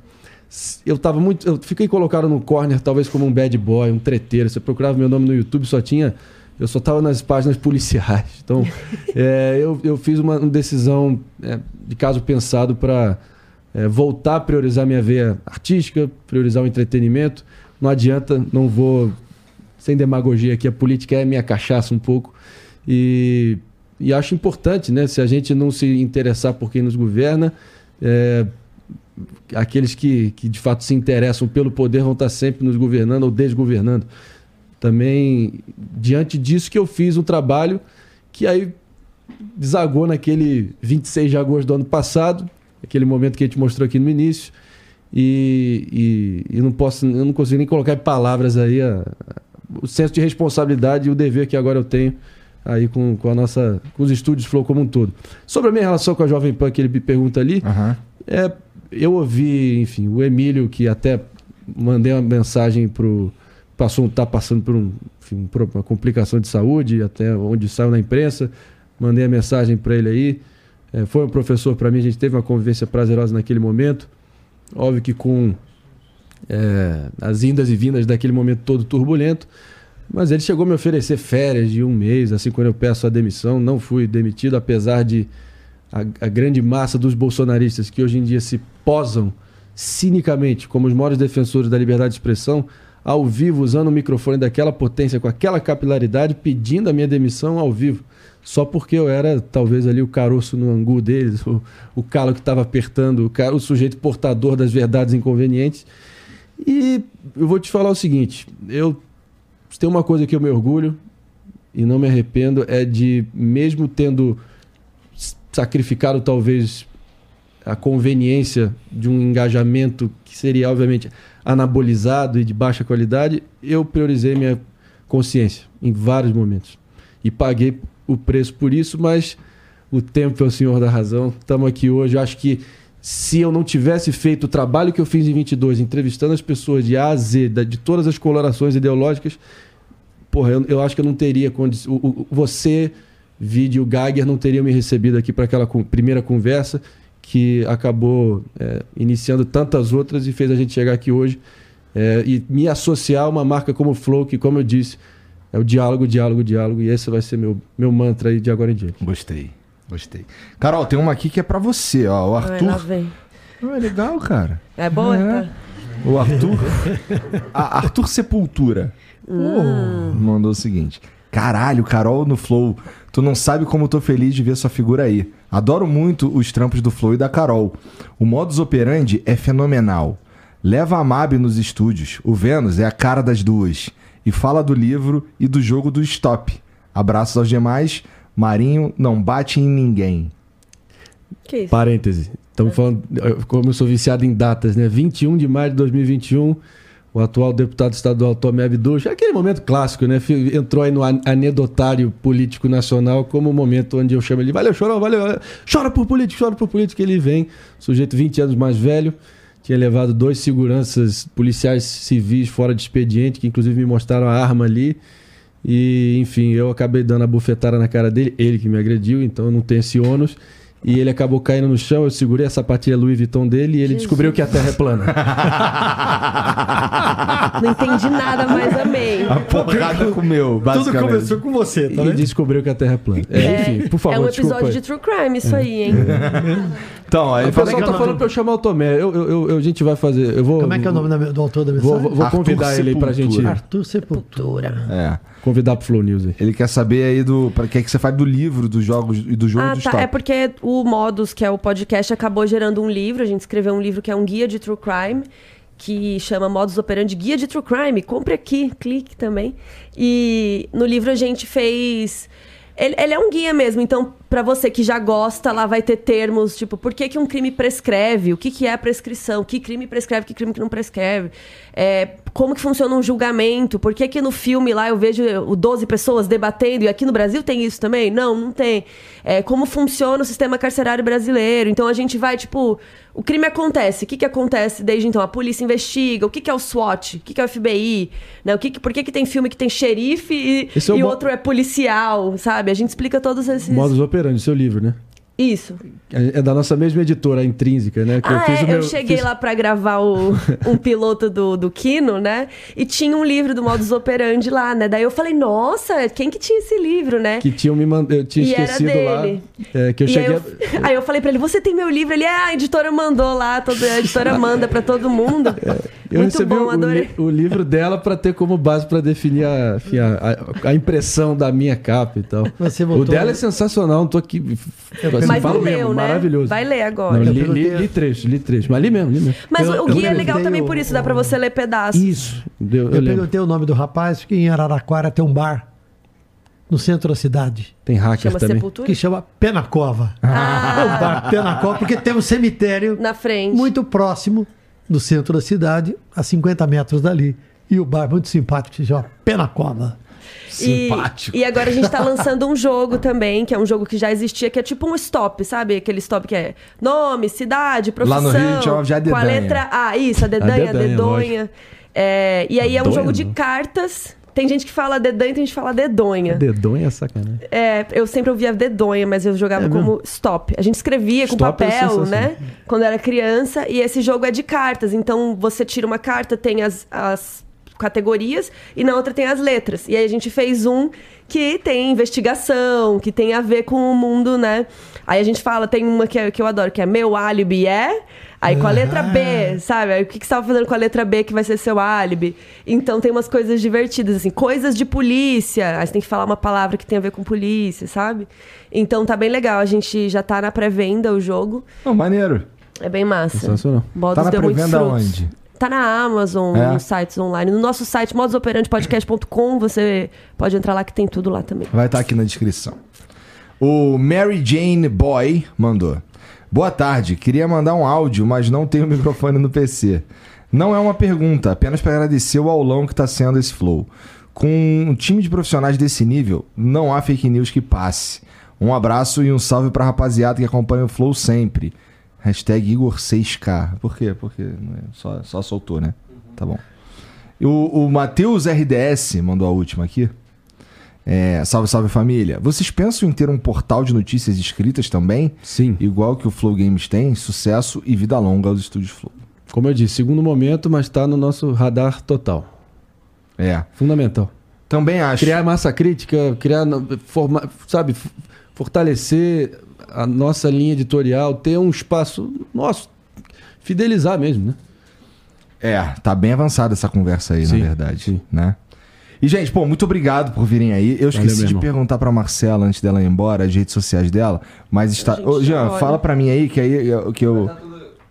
Eu tava muito. Eu fiquei colocado no corner, talvez como um bad boy, um treteiro. Você procurava meu nome no YouTube, só tinha. Eu só tava nas páginas policiais. Então, é, eu, eu fiz uma, decisão é, de caso pensado para voltar a priorizar minha veia artística, priorizar o entretenimento. Não adianta, não vou. Sem demagogia aqui, a política é minha cachaça um pouco. E, e acho importante, né? Se a gente não se interessar por quem nos governa, é, aqueles que, que de fato se interessam pelo poder vão estar sempre nos governando ou desgovernando. Também, diante disso, que eu fiz um trabalho que aí desagou naquele 26 de agosto do ano passado, aquele momento que a gente mostrou aqui no início, e, e, e não posso, eu não consigo nem colocar em palavras aí a- a- o senso de responsabilidade e o dever que agora eu tenho aí com, com a nossa com os estúdios Flow como um todo. Sobre a minha relação com a Jovem Pan que ele me pergunta ali, é, eu ouvi, enfim, o Emílio, que até mandei uma mensagem pro. Passou, tá passando por um, enfim, um uma complicação de saúde, até onde saiu na imprensa. Mandei a mensagem para ele aí. É, foi um professor para mim, a gente teve uma convivência prazerosa naquele momento. Óbvio que com é, as indas e vindas daquele momento todo turbulento. Mas ele chegou a me oferecer férias de um mês, assim, quando eu peço a demissão. Não fui demitido, apesar de a, a grande massa dos bolsonaristas que hoje em dia se posam cinicamente como os maiores defensores da liberdade de expressão, ao vivo, usando o microfone daquela potência, com aquela capilaridade, pedindo a minha demissão ao vivo. Só porque eu era, talvez, ali o caroço no angu deles, o, o calo que estava apertando, o, o sujeito portador das verdades inconvenientes. E eu vou te falar o seguinte: eu tem uma coisa que eu me orgulho e não me arrependo é de, mesmo tendo sacrificado talvez a conveniência de um engajamento que seria, obviamente, anabolizado e de baixa qualidade, eu priorizei minha consciência em vários momentos. E paguei o preço por isso, mas o tempo é o senhor da razão. Estamos aqui hoje. Eu acho que se eu não tivesse feito o trabalho que eu fiz em 22, entrevistando as pessoas de A a Z, de todas as colorações ideológicas, porra, eu, eu acho que eu não teria condição. Você, vídeo, Geiger, não teriam me recebido aqui para aquela primeira conversa que acabou é, iniciando tantas outras e fez a gente chegar aqui hoje é, e me associar a uma marca como o Flow, que, como eu disse, é o diálogo, diálogo, diálogo, e esse vai ser meu, meu mantra aí de agora em diante. Gostei, gostei. Carol, tem uma aqui que é pra você, ó. O Ai, Arthur. vem. Ah, é legal, cara. É boa? É. Tá. O Arthur. A- Arthur Sepultura. Hum. Mandou o seguinte: Caralho, Carol no Flow. Tu não sabe como eu tô feliz de ver sua figura aí. Adoro muito os trampos do Flow e da Carol. O modus operandi é fenomenal. Leva a Mab nos estúdios. O Vênus é a cara das duas. E fala do livro e do jogo do Stop. Abraços aos demais. Marinho não bate em ninguém. Que isso? Parêntese. Estamos falando, eu- como eu sou viciado em datas, né? 21 de maio de 2021, o atual deputado estadual Tomé Abduch, aquele momento clássico, né? Entrou aí no an- anedotário político nacional como o momento onde eu chamo ele, valeu, chorou, valeu, valeu. chora por político, chora por político. Ele vem, sujeito 20 anos mais velho, tinha levado dois seguranças policiais civis fora de expediente, que inclusive me mostraram a arma ali. E, enfim, eu acabei dando a bufetada na cara dele, ele que me agrediu, então não tenho esse ônus. E ele acabou caindo no chão, eu segurei a sapatilha Louis Vuitton dele e ele descobriu que a Terra é plana. Não entendi nada, mas amei. A porrada comeu, Tudo basicamente. começou com você, tá e vendo? descobriu que a Terra é plana. É, enfim, por favor, é um episódio de True Crime, isso aí, hein? Então, aí O pessoal tá falando pra eu chamar o Tomé. Eu, eu, eu- a gente vai fazer. Eu vou, Como é que é o nome do autor da mensagem? vou- vou Arthur convidar ele aí pra Sepultura. gente. Arthur Sepultura. É. Convidar pro Flow News aí. Ele quer saber aí do. Pra que, que você faz do livro, dos jogos e do jogo Ah, do tá. Stop. É porque o Modus, que é o podcast, acabou gerando um livro. A gente escreveu um livro que é um guia de True Crime, que chama Modus Operandi Guia de True Crime. Compre aqui, clique também. E no livro a gente fez. Ele, ele é um guia mesmo, então, pra você que já gosta, lá vai ter termos, tipo, por que, que um crime prescreve? O que, que é a prescrição? Que crime prescreve, que crime que não prescreve? É, como que funciona um julgamento? Por que, que no filme lá eu vejo o 12 pessoas debatendo e aqui no Brasil tem isso também? Não, não tem. É, como funciona o sistema carcerário brasileiro? Então a gente vai, tipo, o crime acontece. O que, que acontece desde então? A polícia investiga. O que, que é o SWAT? O que, que é o FBI? Né? O que que- por que, que tem filme que tem xerife e, é o outro é policial, sabe? A gente explica todos esses. Modus Operandi, seu livro, né? Isso. É é da nossa mesma editora, a Intrínseca, né? Que ah, é, o eu meu- cheguei fiz- lá pra gravar o, um piloto do, do Kino, né? E tinha um livro do Modus Operandi lá, né? Daí eu falei, nossa, quem que tinha esse livro, né? Que tinham me mandado. Eu tinha E era esquecido dele. lá. é, que eu E cheguei. aí, eu, aí eu falei pra ele, você tem meu livro? Ele, ah, a editora mandou lá, toda, a editora manda pra todo mundo. Eu Muito recebi bom, o, adorei. li- o livro dela pra ter como base pra definir a, enfim, a, a- a impressão da minha capa e tal. Você O voltou- dela é sensacional, não tô aqui. assim, Mas não mesmo, leu, né? Maravilhoso. Vai ler agora. Não, Eu li, li, li trecho, li trecho. Mas li mesmo, li mesmo. Mas Eu- o guia é legal também o- por isso, dá pra você ler pedaços. Isso. Deu, eu, Eu, lembro. perguntei o nome do rapaz, que em Araraquara tem um bar no centro da cidade. Tem hacker Chama também. Sepultura? Que chama Penacova. Ah. É um bar Penacova, porque tem um cemitério Na frente. muito próximo do centro da cidade, a 50 metros dali. E o bar muito simpático, que se chama Penacova. E, e agora a gente tá lançando um jogo também, que é um jogo que já existia, que é tipo um stop, sabe? Aquele stop que é nome, cidade, profissão. Lá no Rio chamava de Com a letra A, isso, a dedanha, a dedanha, dedonha. É, e aí é um jogo de não. cartas. Tem gente que fala dedanha, tem gente que fala dedonha. Dedonha é sacanagem. É, eu sempre ouvia dedonha, mas eu jogava É como stop. A gente escrevia com Stop é papel, sensacional. né? Quando era criança. E esse jogo é de cartas. Então você tira uma carta, tem as, as categorias, e na outra tem as letras. E aí a gente fez um que tem investigação, que tem a ver com o mundo, né? Aí a gente fala, tem uma que, é- que eu adoro, que é meu álibi é. Aí com a letra B, sabe? Aí o que, que você estava fazendo com a letra B que vai ser seu álibi? Então tem umas coisas divertidas, assim, coisas de polícia. Aí você tem que falar uma palavra que tem a ver com polícia, sabe? Então tá bem legal. A gente já tá na pré-venda o jogo. Não, maneiro. É bem massa. Sensacional. Modus Tá na pré-venda onde? Tá na Amazon, É? nos sites online. No nosso site, modusoperantepodcast.com, você pode entrar lá que tem tudo lá também. Vai estar aqui na descrição. O Mary Jane Boy mandou. Boa tarde, queria mandar um áudio, mas não tenho microfone no PC. Não é uma pergunta, apenas para agradecer o aulão que está sendo esse flow. Com um time de profissionais desse nível, não há fake news que passe. Um abraço e um salve pra rapaziada que acompanha o Flow sempre. Hashtag Igor 6K. Por quê? Porque né, só, só soltou, né? Tá bom. O, o Matheus RDS mandou a última aqui. É, salve, salve família. Vocês pensam em ter um portal de notícias escritas também? Sim. Igual que o Flow Games tem? Sucesso e vida longa aos estúdios Flow. Como eu disse, segundo momento, mas está no nosso radar total. É. Fundamental. Também acho. Criar massa crítica, criar, forma, sabe, fortalecer a nossa linha editorial, ter um espaço nosso, fidelizar mesmo, né? É, tá bem avançada essa conversa aí, Sim, na verdade. sim. Né? E, gente, pô, muito obrigado por virem aí. Eu esqueci meu de irmão. perguntar pra Marcela antes dela ir embora, as redes sociais dela, mas está. Ô, Jean, olha. fala pra mim aí que aí eu- que eu.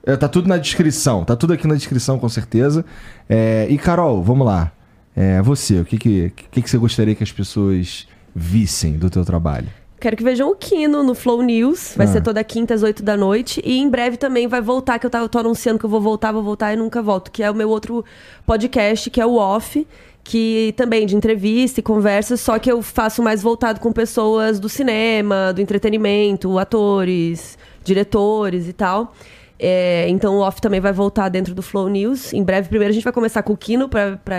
É, tá tudo na descrição, tá tudo aqui na descrição com certeza. É, e Carol, vamos lá. É, você, o que que, que que você gostaria que as pessoas vissem do teu trabalho? Quero que vejam o Kino no Flow News. Vai Ah. ser toda quinta às 8 da noite. E em breve também vai voltar, que eu, tô anunciando que eu vou voltar, vou voltar e nunca volto. Que é o meu outro podcast, que é o Off. Que também de entrevista e conversa, só que eu faço mais voltado com pessoas do cinema, do entretenimento, atores, diretores e tal. É, então o Off também vai voltar dentro do Flow News. Em breve, primeiro a gente vai começar com o Kino, pra, pra,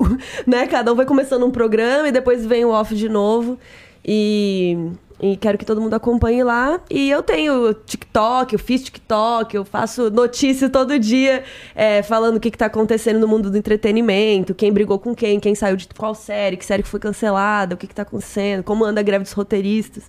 né? Cada um vai começando um programa e depois vem o Off de novo. E, e quero que todo mundo acompanhe lá. E eu tenho TikTok, eu fiz TikTok, eu faço notícias todo dia é, falando o que, que tá acontecendo no mundo do entretenimento, quem brigou com quem, quem saiu de qual série, que série que foi cancelada, o que, que tá acontecendo, como anda a greve dos roteiristas.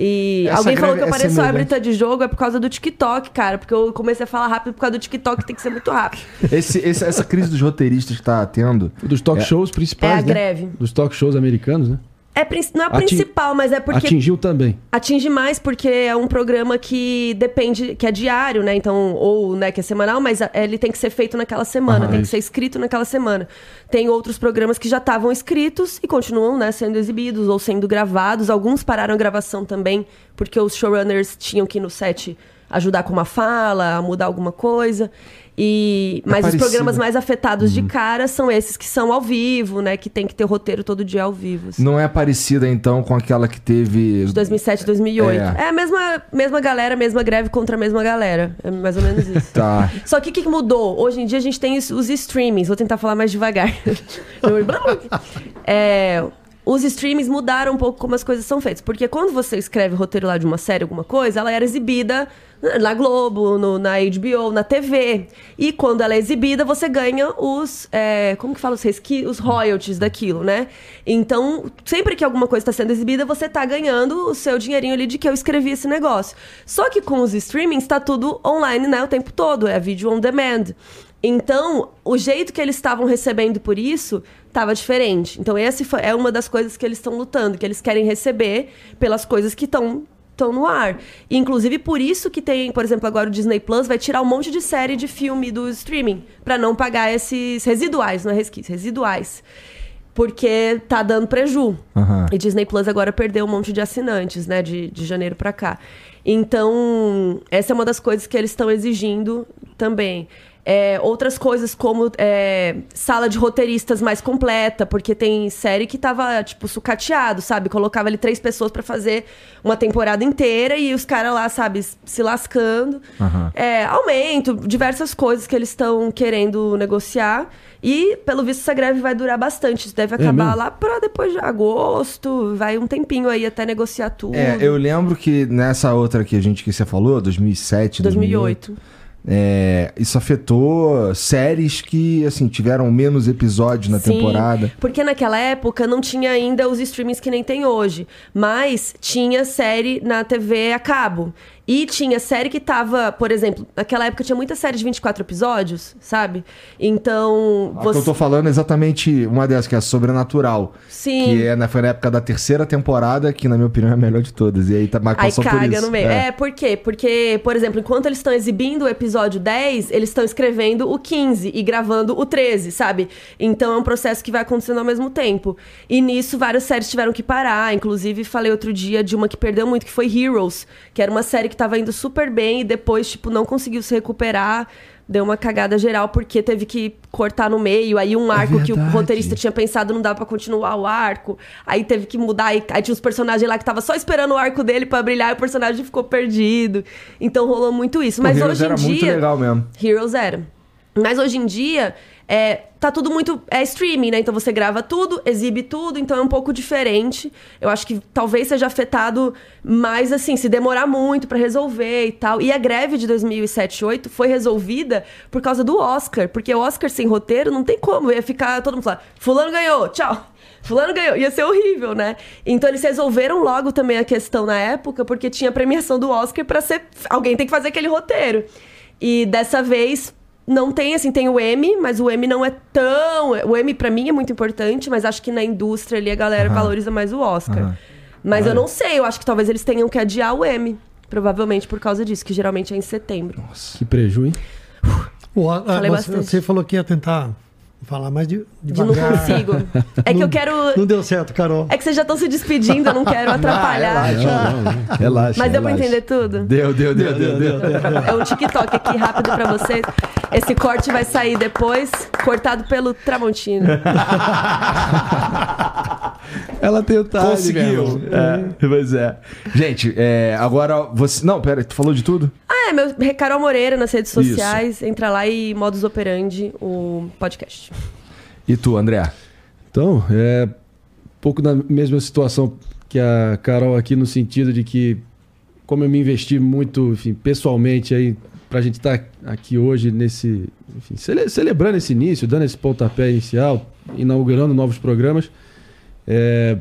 E Essa alguém falou que greve eu é pareço árbitra de jogo é por causa do TikTok, cara. Porque eu comecei a falar rápido por causa do TikTok, tem que ser muito rápido. Esse, esse- essa crise dos roteiristas que tá tendo. Dos talk É. shows principais, É a né? greve. Dos talk shows americanos, né? É, não é Atin- principal, mas é porque Atingiu também. Atinge mais porque é um programa que depende, que é diário, né? Então, ou né, que é semanal, mas a- ele tem que ser feito naquela semana, Aham. tem que ser escrito naquela semana. Tem outros programas que já estavam escritos e continuam, né, sendo exibidos ou sendo gravados. Alguns pararam a gravação também, porque os showrunners tinham que ir no set ajudar com uma fala, mudar alguma coisa. E, É mas os parecido. programas mais afetados de cara são esses que são ao vivo, né? Que tem que ter roteiro todo dia ao vivo. assim. Não é parecida, então, com aquela que teve. De 2007, 2008. É. É, a mesma, mesma galera, mesma greve contra a mesma galera. É mais ou menos isso. Tá. Só que o que, mudou? Hoje em dia a gente tem os, os streamings. Vou tentar falar mais devagar. É, os streamings mudaram um pouco como as coisas são feitas. Porque quando você escreve o roteiro lá de uma série, alguma coisa, ela era exibida na Globo, no- na HBO, na TV. E quando ela é exibida, você ganha os. é, como que fala os resqui, Os royalties daquilo, né? Então, sempre que alguma coisa está sendo exibida, você tá ganhando o seu dinheirinho ali de que eu escrevi esse negócio. Só que com os streamings tá tudo online, né? O tempo todo. É vídeo on demand. Então, o jeito que eles estavam recebendo por isso estava diferente. Então, essa é uma das coisas que eles estão lutando, que eles querem receber pelas coisas que estão estão no ar. E, inclusive, por isso que tem, por exemplo, agora o Disney Plus vai tirar um monte de série de filme do streaming, para não pagar esses residuais, não é resquício, residuais. Porque tá dando preju. Aham. E Disney Plus agora perdeu um monte de assinantes, né? De, de janeiro pra cá. Então, essa é uma das coisas que eles estão exigindo também. É, outras coisas como é, sala de roteiristas mais completa, porque tem série que tava, tipo, sucateado, sabe? Colocava ali três pessoas pra fazer uma temporada inteira e os caras lá, sabe, se lascando. Aham. É, aumento, diversas coisas que eles estão querendo negociar. E, pelo visto, essa greve vai durar bastante. Deve acabar mesmo? lá pra depois de agosto. Vai um tempinho aí até negociar tudo. É, eu lembro que nessa outra que a gente que você falou, 2007, 2008, 2008. É, isso afetou séries que assim tiveram menos episódios na Sim, temporada. Porque naquela época não tinha ainda os streamings que nem tem hoje. Mas tinha série na TV a cabo. E tinha série que tava, por exemplo, naquela época tinha muita série de 24 episódios, sabe? Então. A que eu tô falando é exatamente uma dessas, que é a Sobrenatural. Sim. Que é, né, foi na época da terceira temporada, que na minha opinião é a melhor de todas. E aí tá, Aí passou por caga isso. no meio. É. por quê? Porque, por exemplo, enquanto eles estão exibindo o episódio 10, eles estão escrevendo o 15 e gravando o 13, sabe? Então é um processo que vai acontecendo ao mesmo tempo. E nisso, várias séries tiveram que parar. Inclusive, falei outro dia de uma que perdeu muito, que foi Heroes, que era uma série que tava indo super bem e depois, tipo, não conseguiu se recuperar. Deu uma cagada geral porque teve que cortar no meio. Aí um arco que o roteirista tinha pensado não dava pra continuar o arco. Aí teve que mudar. Aí, aí tinha os personagens lá que tava só esperando o arco dele pra brilhar e o personagem ficou perdido. Então rolou muito isso. Mas hoje em era dia. muito legal mesmo. Heroes era. Mas hoje em dia, é, tá tudo muito. É streaming, né? Então você grava tudo, exibe tudo, então é um pouco diferente. Eu acho que talvez seja afetado mais assim, se demorar muito pra resolver e tal. E a greve de 2007 2008 foi resolvida por causa do Oscar, porque o Oscar sem roteiro não tem como. Ia ficar todo mundo falar: Fulano ganhou, tchau. Fulano ganhou. Ia ser horrível, né? Então eles resolveram logo também a questão na época, porque tinha premiação do Oscar pra ser. Alguém tem que fazer aquele roteiro. E dessa vez não tem, assim, tem o M, mas o M não é tão. O M pra mim é muito importante, mas acho que na indústria ali a galera Aham. valoriza mais o Oscar. Aham. Mas eu Olha. não sei, eu acho que talvez eles tenham que adiar o M. Provavelmente por causa disso, que geralmente é em setembro. Que preju, hein? O- ah, você, bastante. você falou que ia tentar falar mais de, De não consigo. É que eu quero. Não deu certo, Carol. É que vocês já estão se despedindo, eu não quero atrapalhar. Relaxa. Mas deu pra relaxa. entender tudo? Deu, deu, deu, deu, deu. É um TikTok aqui rápido pra vocês. Esse corte vai sair depois, cortado pelo Tramontina. Ela tem o time, meu Conseguiu. irmão. É, pois é. Gente, é, agora você. Não, pera, tu falou de tudo? Ah, é, meu Carol Moreira nas redes sociais. Entra lá e Modus Operandi, o podcast. E tu, André? Então, é um pouco na mesma situação que a Carol aqui, no sentido de que, como eu me investi muito, enfim, pessoalmente aí, pra gente estar aqui hoje nesse. Enfim, cele- celebrando esse início, dando esse pontapé inicial, inaugurando novos programas. É,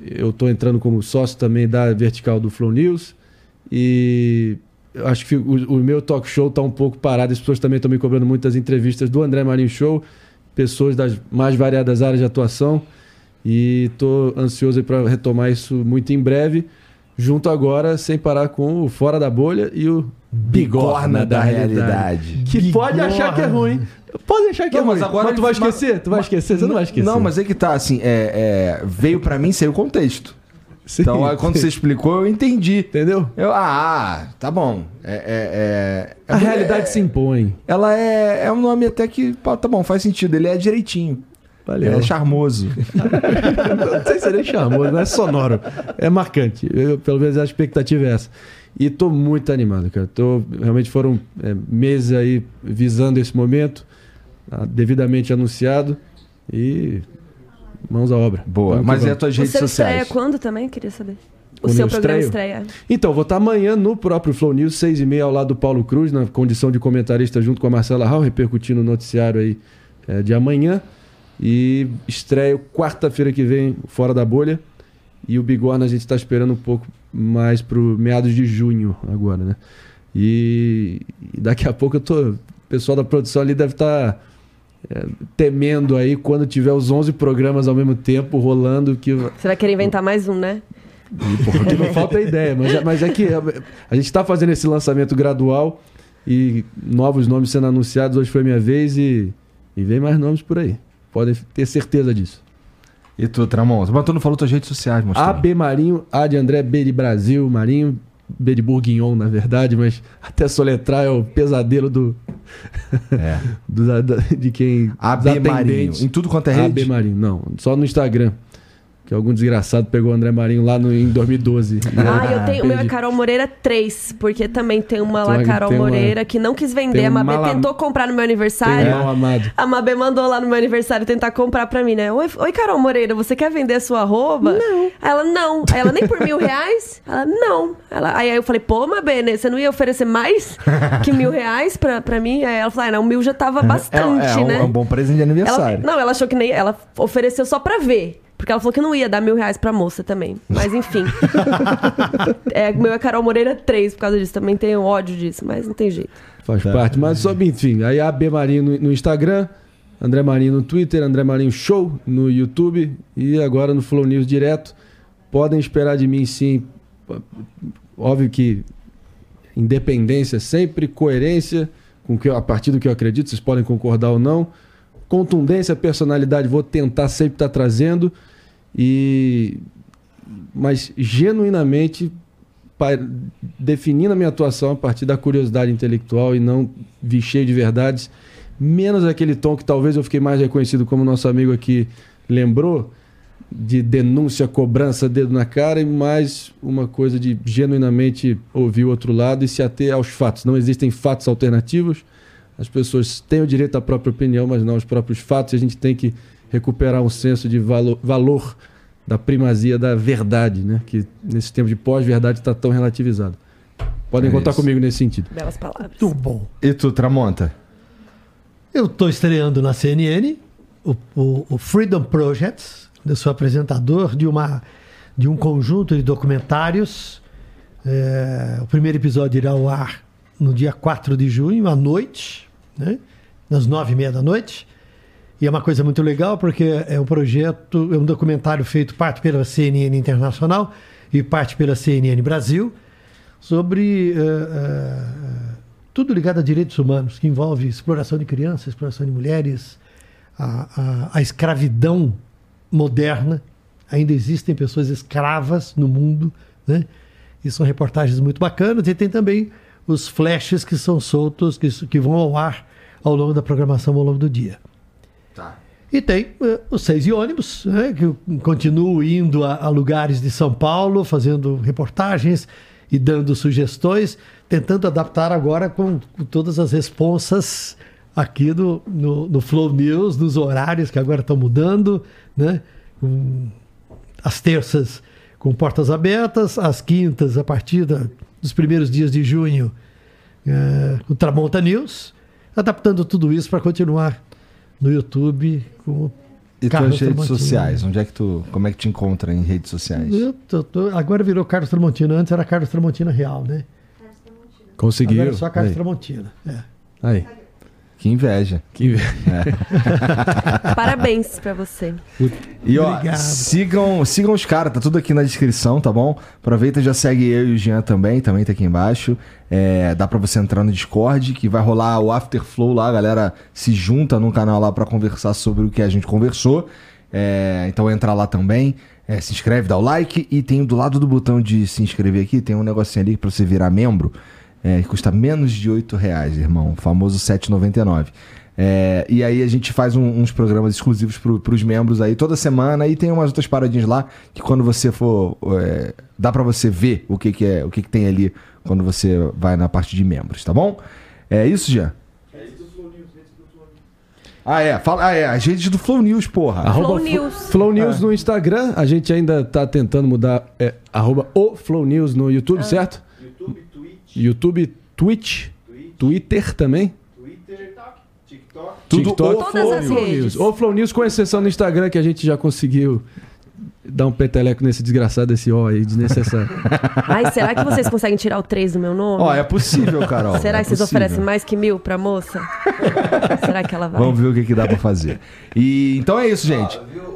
eu estou entrando como sócio também da vertical do Flow News e eu acho que o, o meu talk show está um pouco parado. As pessoas também estão me cobrando muitas entrevistas do André Marinho Show, pessoas das mais variadas áreas de atuação e estou ansioso para retomar isso muito em breve. Junto agora, sem parar com o Fora da Bolha e o Bigorna da Realidade. Que pode achar que é ruim. Pode achar que Não, é ruim. mas agora mas tu vai ele- mas- esquecer? Tu vai esquecer? Você não vai esquecer. Não, mas é que tá, assim, é, é, veio pra mim sem o contexto. Sim. Então, aí, quando você explicou, eu entendi. Entendeu? Eu, ah, tá bom. É, é, é- A é- realidade se impõe. Ela é, é um nome até que, tá bom, faz sentido. Ele é direitinho. Valeu. Ele é charmoso. não sei se ele é charmoso, não é sonoro. É marcante. Eu, pelo menos a expectativa é essa. E tô muito animado, cara. Tô, realmente foram é, meses aí visando esse momento, ah, devidamente anunciado. E mãos à obra. Boa. Vamos Mas e vamos. as tuas O redes seu estreia sociais? quando também? Queria saber. O Quando seu eu programa estreio? estreia. Então, vou estar amanhã no próprio Flow News, seis e meia, ao lado do Paulo Cruz, na condição de comentarista junto com a Marcela Hall, repercutindo o noticiário aí é, de amanhã. E estreio quarta-feira que vem, Fora da Bolha. E o Bigorna a gente está esperando um pouco mais pro meados de junho agora, né? E, e daqui a pouco eu tô... O pessoal da produção ali deve estar temendo aí quando tiver os 11 programas ao mesmo tempo rolando que Você vai querer inventar mais um, né? e, porra, que não falta ideia, mas, é- mas é que a gente está fazendo esse lançamento gradual e novos nomes sendo anunciados. Hoje foi minha vez e, e vem mais nomes por aí. Podem ter certeza disso. E tu, Tramon? Mas tu não falou tuas redes sociais, mostrou. AB Marinho, A de André, B de Brasil, Marinho, B de Bourguignon, na verdade, mas até soletrar é o pesadelo do, É. do- da- de quem. AB Marinho. Em tudo quanto é rede? AB Marinho, não. Só no Instagram. Que algum desgraçado pegou o André Marinho lá no, em 2012. Ah, eu tenho. O meu é. Carol Moreira 3, porque também tem uma Tem lá, uma- Carol tem uma- Moreira, que não quis vender. tem A um Mabê mala- tentou comprar no meu Tem aniversário. um mal amado. A Mabê mandou lá no meu aniversário tentar comprar pra mim, né? Oi, Oi, Carol Moreira, você quer vender a sua arroba? Não. Aí ela, não. Aí ela, nem por mil reais? Ela, não. Ela, aí eu falei, pô, Mabê, né? Você não ia oferecer mais que mil reais pra, pra mim? Aí ela falou, ah, não, mil já tava bastante, é, é um, né? é um bom presente de Ela, aniversário. não, ela achou que nem. Ela ofereceu só pra ver. Porque ela falou que não ia dar mil reais pra moça também. Mas enfim. é, o meu é Carol Moreira 3 por causa disso. Também tenho ódio disso, mas não tem jeito. Faz parte. Mas só, enfim, aí AB Marinho no, no Instagram, André Marinho no Twitter, André Marinho Show no YouTube e agora no Flow News direto. Podem esperar de mim sim. Óbvio que independência sempre, coerência com que eu- a partir do que eu acredito, vocês podem concordar ou não. Contundência, personalidade, vou tentar sempre estar trazendo e mas genuinamente definindo a minha atuação a partir da curiosidade intelectual e não vi cheio de verdades, menos aquele tom que talvez eu fiquei mais reconhecido como nosso amigo aqui lembrou, de denúncia, cobrança, dedo na cara, e mais uma coisa de genuinamente ouvir o outro lado e se ater aos fatos. Não existem fatos alternativos. As pessoas têm o direito à própria opinião, mas não aos próprios fatos, a gente tem que recuperar um senso de valo- valor da primazia da verdade, né? Que nesse tempo de pós-verdade está tão relativizado. Podem É contar isso. comigo nesse sentido. Belas palavras. Muito bom. E tu, Tramonta? Eu estou estreando na CNN o, o- o Freedom Project. Eu sou apresentador de, uma, de um conjunto de documentários. É, o primeiro episódio irá ao ar no dia 4 de junho, à noite, né? nas nove e meia da noite. E é uma coisa muito legal porque é um projeto, é um documentário feito parte pela CNN Internacional e parte pela CNN Brasil sobre eh, eh, tudo ligado a direitos humanos, que envolve exploração de crianças, exploração de mulheres, a, a- a escravidão moderna. Ainda existem pessoas escravas no mundo, né? E são reportagens muito bacanas. E tem também os flashes que são soltos, que, que vão ao ar ao longo da programação, ao longo do dia. E tem eh, os seis e ônibus, né, que eu continuo indo a, a lugares de São Paulo, fazendo reportagens e dando sugestões, tentando adaptar agora com, com todas as responsas aqui do, no, no Flow News, nos horários que agora estão mudando, né? Com as terças com portas abertas, as quintas a partir da- dos primeiros dias de junho, eh, o Tramonta News, adaptando tudo isso para continuar no YouTube com o E Carlos tuas redes Tramontina. sociais? Onde é que tu. Como é que te encontra em redes sociais? Eu tô- tô- agora virou Carlos Tramontina, antes era Carlos Tramontina Real, né? Conseguiu. Agora é só Carlos Aí. Tramontina. É. Aí. Que inveja. Que inveja. Parabéns pra você. E ó, Obrigado. sigam, sigam os caras, tá tudo aqui na descrição, tá bom? Aproveita e já segue eu e o Jean também, também tá aqui embaixo. É, dá pra você entrar no Discord, que vai rolar o Afterflow lá, a galera se junta num canal lá pra conversar sobre o que a gente conversou. É, então entra lá também, é, se inscreve, dá o like e tem do lado do botão de se inscrever aqui, tem um negocinho ali pra você virar membro. É, que custa menos de 8 reais, irmão. O famoso 7,99. É, e aí a gente faz um- uns programas exclusivos para os membros aí toda semana e tem umas outras paradinhas lá que quando você for é, dá para você ver o que, que é o que, que tem ali quando você vai na parte de membros, tá bom? É isso, Jean? Ah, é. Fala, ah, é. As redes do Flow News, porra. Arroba Flow Flo- News. Flow News no Instagram. A gente ainda tá tentando mudar. É, arroba o Flow News no YouTube, certo? YouTube, Twitch, Twitter também. Twitter, TikTok. Tudo TikTok, o Todas Flow as News. redes. O Flow News, com exceção no Instagram, que a gente já conseguiu dar um peteleco nesse desgraçado desse O aí, desnecessário. Ai, será que vocês conseguem tirar o 3 do meu nome? Ó, é possível, Carol. Será é que vocês possível. oferecem mais que mil pra moça? será que ela vai? Vamos ver o que, que dá pra fazer. E então é isso, gente. Ó, viu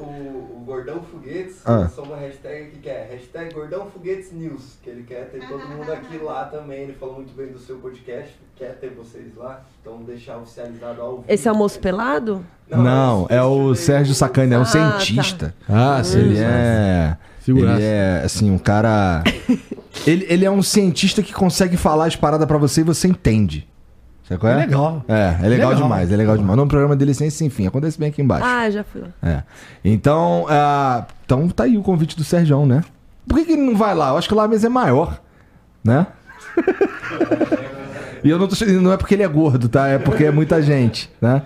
Foguetes? Ah. Lançou uma hashtag aqui que é hashtag Gordão Foguetes News. Que ele quer ter todo mundo aqui lá também. Ele falou muito bem do seu podcast. Quer ter vocês lá. Então deixar oficializado ao vivo. Esse almoço pelado? Não, é o Sérgio Sacani, é um Ah, tá. cientista. Ah, sim. Ele é. Figuraça. Ele é, assim, um cara. ele, ele é um cientista que consegue falar as paradas pra você e você entende. Sabe qual é? É legal. É, é legal, Legal. demais, é legal demais. O nome do programa dele é Ciência Sem Fim. Acontece bem aqui embaixo. Ah, já fui lá. É. Então, ah, então tá aí o convite do Sérgio, né? Por que, que ele não vai lá? Eu acho que lá a mesa é maior, né? e eu não tô não é porque ele é gordo, tá? É porque é muita gente, né?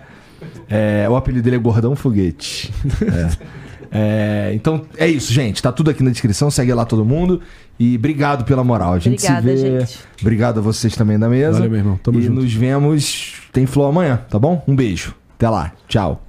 É, o apelido dele é Gordão Foguete. É. É, então é isso, gente. Tá tudo aqui na descrição. Segue lá todo mundo. E obrigado pela moral. A gente Obrigada, se vê. gente. Obrigado a vocês também da mesa. Valeu, meu irmão. Tamo e junto. nos vemos. Tem flow amanhã, tá bom? Um beijo. Até lá. Tchau.